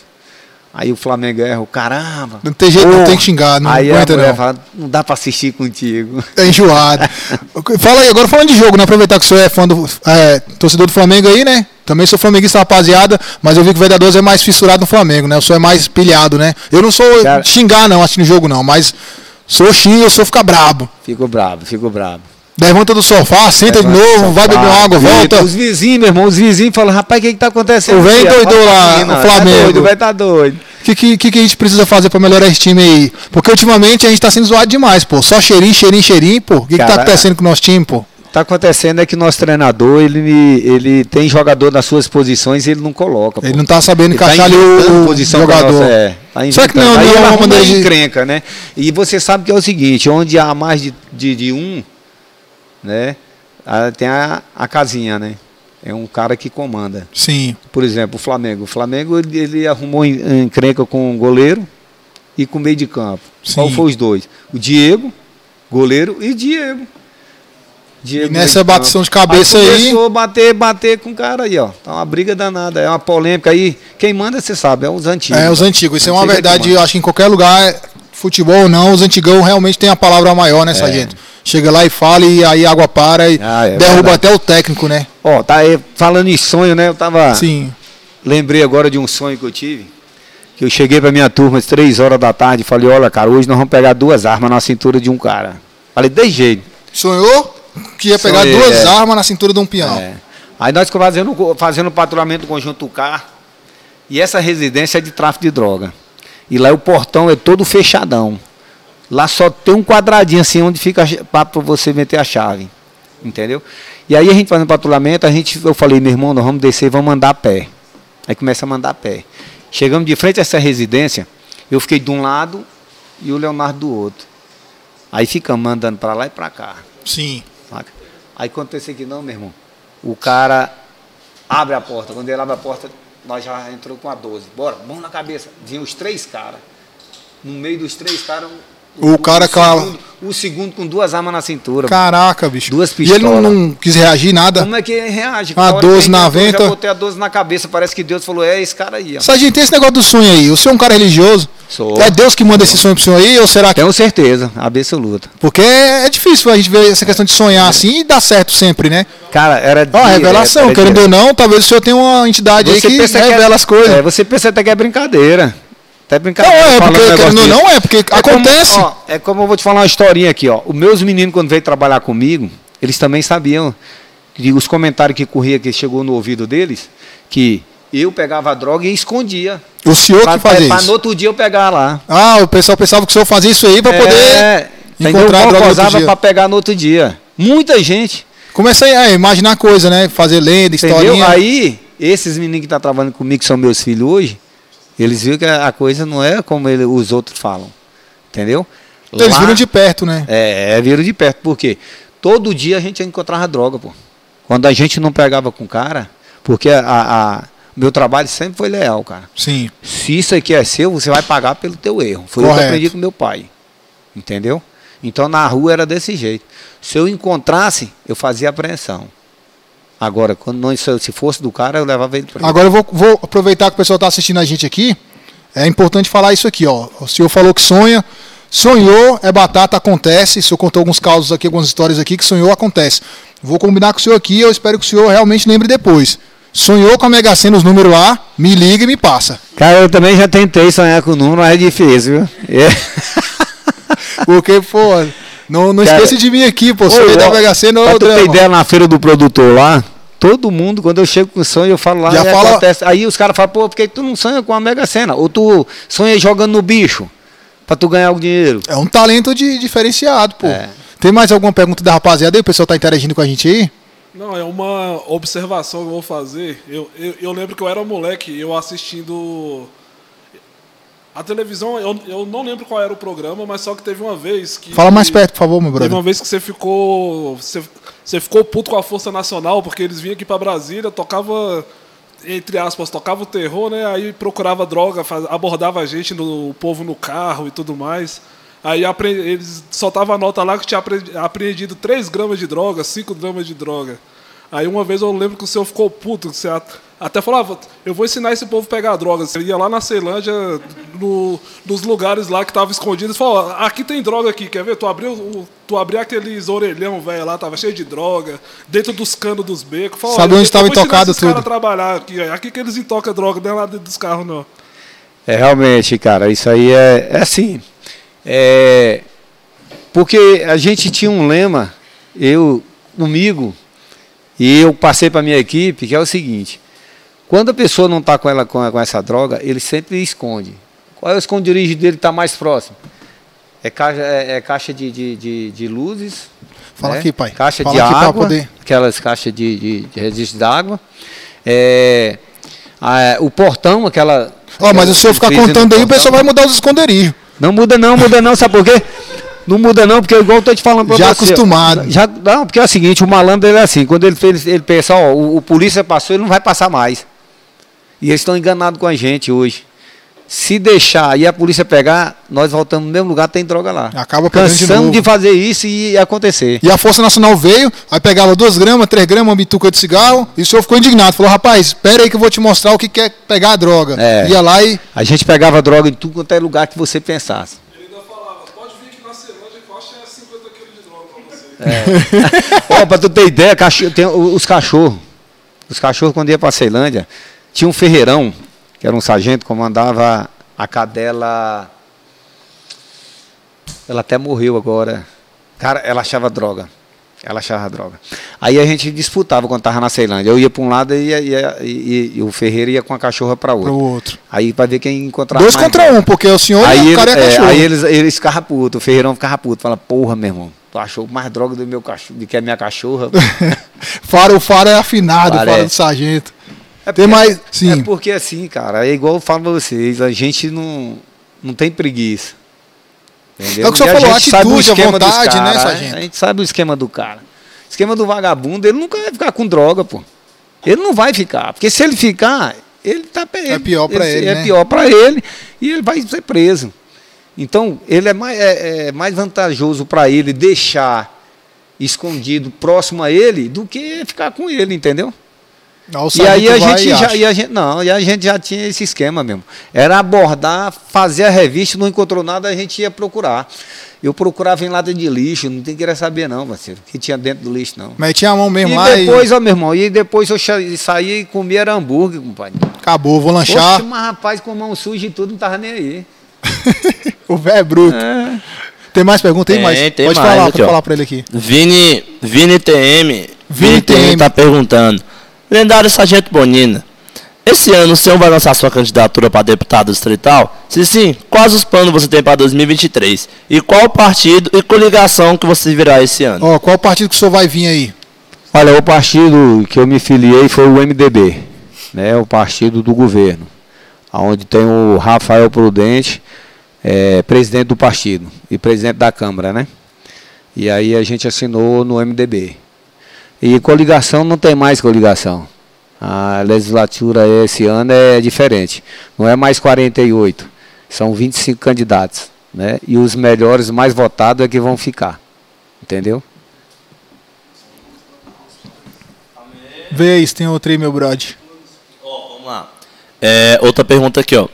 Aí o Flamengo erra, o caramba. Não tem jeito, não tem que xingar, não aí aguenta a mulher não. fala, não dá pra assistir contigo. É enjoado. Fala aí, agora falando de jogo, né? Aproveitar que o senhor é fã do. É, torcedor do Flamengo aí, né? Também sou flamenguista, rapaziada, mas eu vi que o Vedadoso é mais fissurado no Flamengo, né? O senhor é mais pilhado, né? Eu não sou Cara- xingar, não, assistindo jogo, não, mas sou xinga, eu sou ficar brabo. Fico bravo, fico bravo. Levanta do sofá, senta de novo, vai beber água, volta. Os vizinhos, meu irmão, os vizinhos falam, rapaz, o que que tá acontecendo? O velho doidou lá, o Flamengo. Tá doido, vai tá doido. O que, que, que a gente precisa fazer pra melhorar esse time aí? Porque ultimamente a gente tá sendo zoado demais, pô. Só cheirinho, cheirinho, cheirinho, pô. O que, que tá Cara, acontecendo com o nosso time, pô? Tá acontecendo é que nosso treinador, ele, ele tem jogador nas suas posições e ele não coloca. pô. Ele não tá sabendo Ele tá encaixar ali o, o jogador. nossa- é, tá Será que não, Aí não é ela uma maneira de- encrenca, né? E você sabe que é o seguinte, onde há mais de, de, de um, né? ah, Tem a, a casinha, né? É um cara que comanda. Sim. Por exemplo, o Flamengo. O Flamengo ele, ele arrumou en- encrenca com o goleiro e com o meio de campo. Qual Sim. foi os dois? O Diego, goleiro, e Diego. Diego E nessa de campo. de cabeça aí- Começou a bater, bater com o cara aí, ó. Tá uma briga danada, é uma polêmica aí. Quem manda, você sabe, é os antigos. É, os antigos. Isso é uma é verdade, eu acho que em qualquer lugar, futebol ou não, os antigão realmente tem a palavra maior, né, sargento? Chega lá e fala e aí a água para e. Ah, é derruba verdade. até o técnico, né? Ó, tá aí, falando em sonho, né? Eu tava. Sim. Lembrei agora de um sonho que eu tive. Que eu cheguei pra minha turma às três horas da tarde e falei, olha, cara, hoje nós vamos pegar duas armas na cintura de um cara. Falei, de jeito. Sonhou que ia pegar Sonhei, duas é. armas na cintura de um peão. É. Aí nós ficamos fazendo, fazendo patrulhamento do conjunto K. E essa residência é de tráfico de droga. E lá o portão é todo fechadão. Lá só tem um quadradinho assim onde fica para você meter a chave. Entendeu? E aí a gente fazendo patrulhamento, a gente, eu falei, meu irmão, nós vamos descer e vamos andar a pé. Aí começa a mandar a pé. Chegamos de frente a essa residência, eu fiquei de um lado e o Leonardo do outro. Aí ficamos andando para lá e para cá. Sim. Aí aconteceu que não, meu irmão. O cara abre a porta. Quando ele abre a porta, nós já entrou com a 12. Bora, mão na cabeça. Vinha os três caras. No meio dos três caras. O cara com a- o segundo com duas armas na cintura. Caraca, bicho. Duas E ele não, pistolas. não quis reagir nada? Como é que ele reage? A hora que 12 ele na entrou, eu venta. Já botei a 12 na cabeça. Parece que Deus falou: é esse cara aí. Ó. Sargento, tem esse negócio do sonho aí. O senhor é um cara religioso? Sou. É Deus que manda esse sonho pro senhor aí? Ou será que. Tenho certeza, absoluta. Porque é difícil a gente ver essa questão de sonhar assim e dar certo sempre, né? Cara, era. Ó, direto, revelação, era querendo ou não, talvez o senhor tenha uma entidade aí que pensa revela é, as coisas. É, você pensa até que é brincadeira. Até Não, brincadeira. é, falando porque um não, é, porque É acontece. Como, ó, é como eu vou te falar uma historinha aqui, ó. Os meus meninos, quando veio trabalhar comigo, eles também sabiam que os comentários que corria, que chegou no ouvido deles, que eu pegava a droga e escondia. o senhor Pra, que fazia pra isso. no outro dia eu pegar lá. Ah, o pessoal pensava que o senhor fazia isso aí pra poder é, entendeu? encontrar a droga dia. pra pegar no outro dia. Muita gente. Começa a é, imaginar coisa, né? Fazer lenda, Entendeu? historinha. Aí, esses meninos que estão trabalhando comigo, que são meus filhos hoje, eles viram que a coisa não é como ele- os outros falam. Entendeu? Eles Lá- viram de perto, né? É, é, viram de perto. Por quê? Todo dia a gente encontrava droga, pô. Quando a gente não pegava com o cara, porque a, a- meu trabalho sempre foi leal, cara. Sim. Se isso aqui é seu, você vai pagar pelo teu erro. Foi eu que Correto. aprendi com meu pai. Entendeu? Então na rua era desse jeito. Se eu encontrasse, eu fazia apreensão. Agora, quando não, se fosse do cara, eu levava ele preso. Agora eu vou, vou aproveitar que o pessoal está assistindo a gente aqui. É importante falar isso aqui, ó. O senhor falou que sonha. Sonhou, é batata, acontece. O senhor contou alguns casos aqui, algumas histórias aqui que sonhou, acontece. Vou combinar com o senhor aqui, eu espero que o senhor realmente lembre depois. Sonhou com a Mega Sena, os números lá, me liga e me passa. Cara, eu também já tentei sonhar com o número, mas é difícil, viu? É. Porque, pô, não, não Cara, esqueça de mim aqui, pô. Sonhei da ó, Mega Sena, pra tu ter ideia, na feira do produtor lá, todo mundo, quando eu chego com sonho, eu falo lá, Já e fala- acontece. Aí os caras falam, pô, por que tu não sonha com a Mega Sena? Ou tu sonha jogando no bicho, pra tu ganhar o dinheiro. É um talento de, diferenciado, pô. É. Tem mais alguma pergunta da rapaziada aí? O pessoal tá interagindo com a gente aí? Não, é uma observação que eu vou fazer. Eu, eu, eu lembro que eu era moleque, eu assistindo. A televisão, eu, eu não lembro qual era o programa, mas só que teve uma vez que. Fala mais perto, por favor, meu Teve brother. uma vez que você ficou. Você, você ficou puto com a Força Nacional, porque eles vinham aqui pra Brasília, tocava. Entre aspas, tocava o terror, né? Aí procurava droga, faz- abordava a gente, no, o povo no carro e tudo mais. Aí eles soltavam a nota lá que tinha apre- apreendido 3 gramas de droga, 5 gramas de droga. Aí uma vez eu lembro que o senhor ficou puto, que você at- até falava, eu vou ensinar esse povo a pegar droga. Você ia lá na Ceilândia, no- nos lugares lá que estavam escondidos, falou, aqui tem droga aqui, quer ver? Tu abriu, tu abriu aqueles orelhão, velho, lá, tava cheio de droga, dentro dos canos dos becos. Falou, Sabe "Ó, onde tava ensinar intocado caras tudo." a trabalhar aqui, ó. aqui que eles intocam droga, não é lá dentro dos carros, não. É, realmente, cara, isso aí é, é assim. É, porque a gente tinha um lema, eu comigo, e eu passei para minha equipe, que é o seguinte: quando a pessoa não está com ela com, com essa droga, ele sempre esconde. Qual é o esconderijo dele que está mais próximo? É caixa, é, é caixa de, de, de, de luzes. Fala né? aqui, pai. Caixa Fala de água, poder- aquelas caixas de, de, de registro d'água. É, a- o portão, aquela. Ó, mas o senhor ficar contando do aí, o portão. pessoal vai mudar os esconderijos. Não muda não, muda não, sabe por quê? Não muda não, porque igual eu tô te falando pra Já você. acostumado. Já, não, porque é o seguinte, o malandro ele é assim, quando ele, fez, ele pensa, ó, o, o polícia passou, ele não vai passar mais. E eles estão enganados com a gente hoje. Se deixar e a polícia pegar, nós voltamos no mesmo lugar, tem droga lá. Acaba de Cansamos novo. de, fazer isso e acontecer. E a Força Nacional veio, aí pegava 2 gramas, 3 gramas, uma bituca de cigarro, e o senhor ficou indignado. Falou, rapaz, espera aí que eu vou te mostrar o que que é pegar a droga. É. Ia lá e. A gente pegava droga em tudo quanto é lugar que você pensasse. Ele ainda falava, pode vir aqui na Ceilândia que eu acho que é 50 de droga pra tu ter ideia, cacho- tem o- os cachorros. Os cachorros, quando ia pra Ceilândia, tinha um ferreirão, que era um sargento, comandava a cadela. Ela até morreu agora. Cara, ela achava droga. Ela achava droga. Aí a gente disputava quando tava na Ceilândia. Eu ia pra um lado e, ia- ia- e- o ferreiro ia com a cachorra pra outro. Pro outro. Aí pra ver quem encontrava Dois mais contra um, porque o senhor Aí, e o ele- cara é é, cachorro. aí eles, eles ficavam putos, o Ferreirão ficava puto. Fala, porra, meu irmão, tu achou mais droga do meu cachorro, do que a minha cachorra. Faro, o faro é afinado, o faro Parece. do sargento. É Tem porque- mais. Sim. É porque assim, cara, é igual eu falo pra vocês, a gente não, não tem preguiça. Entendeu? É o que o senhor a falou, o atitude, a vontade, né, cara, sargento? A gente sabe o esquema do cara. O esquema do vagabundo, ele nunca vai ficar com droga, pô. Ele não vai ficar, porque se ele ficar, ele tá ele, pior pra ele, É né? pior pra ele e ele vai ser preso. Então, ele é mais, é, é mais vantajoso para ele deixar escondido próximo a ele do que ficar com ele, entendeu? Não, E aí a gente e já, acha. e a gente, não, e a gente já tinha esse esquema mesmo. Era abordar, fazer a revista, não encontrou nada, a gente ia procurar. Eu procurava em lata de lixo, não tem que querer saber não, parceiro, o que tinha dentro do lixo não. Metia a mão mesmo E lá depois, ó, meu irmão, e depois eu saía e comia era hambúrguer, compadre. e acabou, vou lanchar. Poxa, mas rapaz com mão suja e tudo, não tava nem aí. o velho é bruto. Tem mais pergunta aí? Tem, mais? tem pode mais, falar, aqui, pode ó. falar pra ele aqui. Vini, Vini TM. Vini TM. tá perguntando. Lendário Sargento Bonina. Esse ano o senhor vai lançar sua candidatura para deputado distrital? Se sim, quais os planos você tem para 2023? E qual partido e coligação que você virá esse ano? Ó, qual partido que o senhor vai vir aí? Olha, o partido que eu me filiei foi o MDB, né, o partido do governo, onde tem o Rafael Prudente, é, presidente do partido e presidente da Câmara, né? E aí a gente assinou no MDB. E coligação não tem mais coligação. A legislatura esse ano é diferente. Não é mais 48, são 25 candidatos. Né? E os melhores, mais votados, é que vão ficar. Entendeu? Vez, tem outro aí, meu brother. Vamos lá. É, outra pergunta aqui, ó.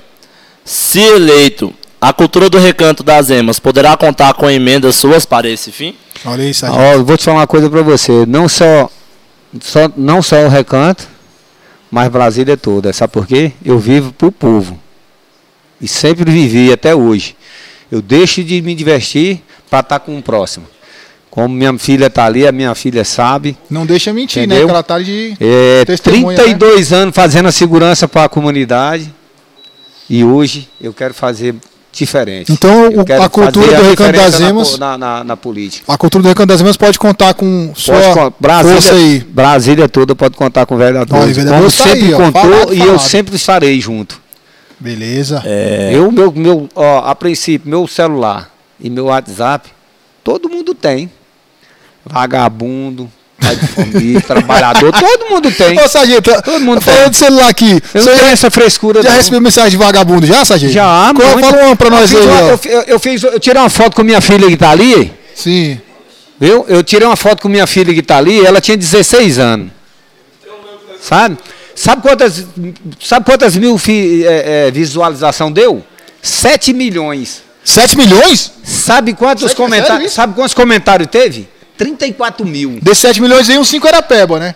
Se eleito, a cultura do recanto das emas poderá contar com emendas suas para esse fim? Olha aí, Sargento. Ó, vou te falar uma coisa para você. Não só, só, não só o recanto, mas Brasília toda. Sabe por quê? Eu vivo pro povo. E sempre vivi até hoje. Eu deixo de me divertir para estar com o próximo. Como minha filha está ali, a minha filha sabe. Não deixa mentir, né? Entendeu? Que ela tá de É, testemunha, né? 32 anos fazendo a segurança para a comunidade. E hoje eu quero fazer diferente. Então, Eu a cultura do Recanto das Emas- Na, na, na política. A cultura do Recanto das Emas pode contar com sua Pode con- força aí. Brasília, Brasília toda pode contar com o vereador. Olha, o vereador Como tá sempre aí, ó, contou falado, e eu falado. sempre estarei junto. Beleza. É. Eu, meu, meu, ó, a princípio, meu celular e meu WhatsApp, todo mundo tem. Vagabundo, pai de família, trabalhador, todo mundo tem. Ô, Sargento, Todo mundo falando tem. de celular aqui. Eu não tenho já, essa frescura. já não. recebeu mensagem de vagabundo já, Sargento? Já, Qual, muito. Fala uma pra nós eu aí, uma- eu, eu, eu fiz, eu tirei uma foto com minha filha que tá ali, Sim. viu? Eu tirei uma foto com minha filha que tá ali, ela tinha 16 anos. Sabe? Sabe quantas, sabe quantas mil fi, é, é, visualização deu? 7 milhões. 7 milhões? Sabe quantos comentários? Sabe quantos comentários teve? 34 mil. Desses 7 milhões aí, uns 5 era peba, né?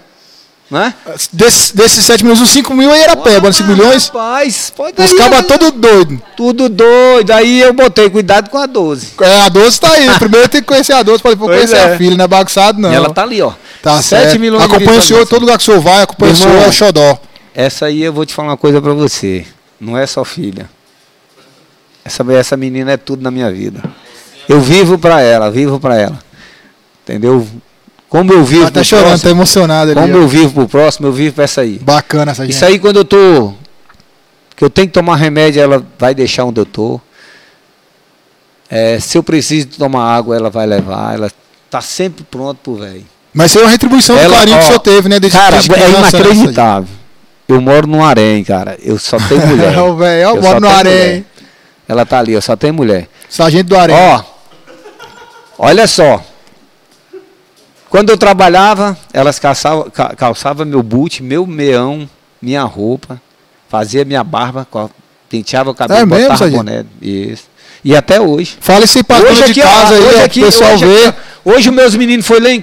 Né? Desses, desses 7 milhões, uns 5 mil aí era peba, né? 5 milhões. Rapaz, pode Os cabas né? todo doido. Tudo doido. Aí eu botei cuidado com a 12. É, a 12 tá aí. Primeiro tem que conhecer a 12 pra depois Pois conhecer é. a filha, não é bagunçado, não. E ela tá ali, ó. Tá 7 certo. milhões Acompanha o senhor, visualização. todo lugar que o senhor vai, acompanha o Irmão, senhor, é o xodó. Essa aí eu vou te falar uma coisa pra você. Não é só filha. Essa, essa menina é tudo na minha vida. Eu vivo pra ela, vivo pra ela. Entendeu? Como eu vivo Tá até pro chorando, tá próximo, emocionado ali. como ó. eu vivo pro próximo, eu vivo pra essa aí. Bacana essa gente. Isso aí quando eu tô. Que eu tenho que tomar remédio, ela vai deixar onde eu tô. É, se eu preciso tomar água, ela vai levar. Ela tá sempre pronto pro velho. Mas isso é uma retribuição do Ela, carinho que o ó, senhor teve, né? Desde, Cara, desde é né, inacreditável. Eu moro no Arém, cara. Eu só tenho mulher. É, velho, eu Eu moro no tenho Arém. mulher. Ela tá ali, eu só tenho mulher. Sargento do Arém. Ó, olha só. Quando eu trabalhava, elas calçavam, ca- calçavam meu boot, meu meão, minha roupa, fazia minha barba, penteava o cabelo, É mesmo, botava Sargento? boné. Isso. E até hoje. Fala aí pra dona de ó, casa aí, hoje aqui, pessoal hoje aqui, ó, hoje meus meninos foram lá em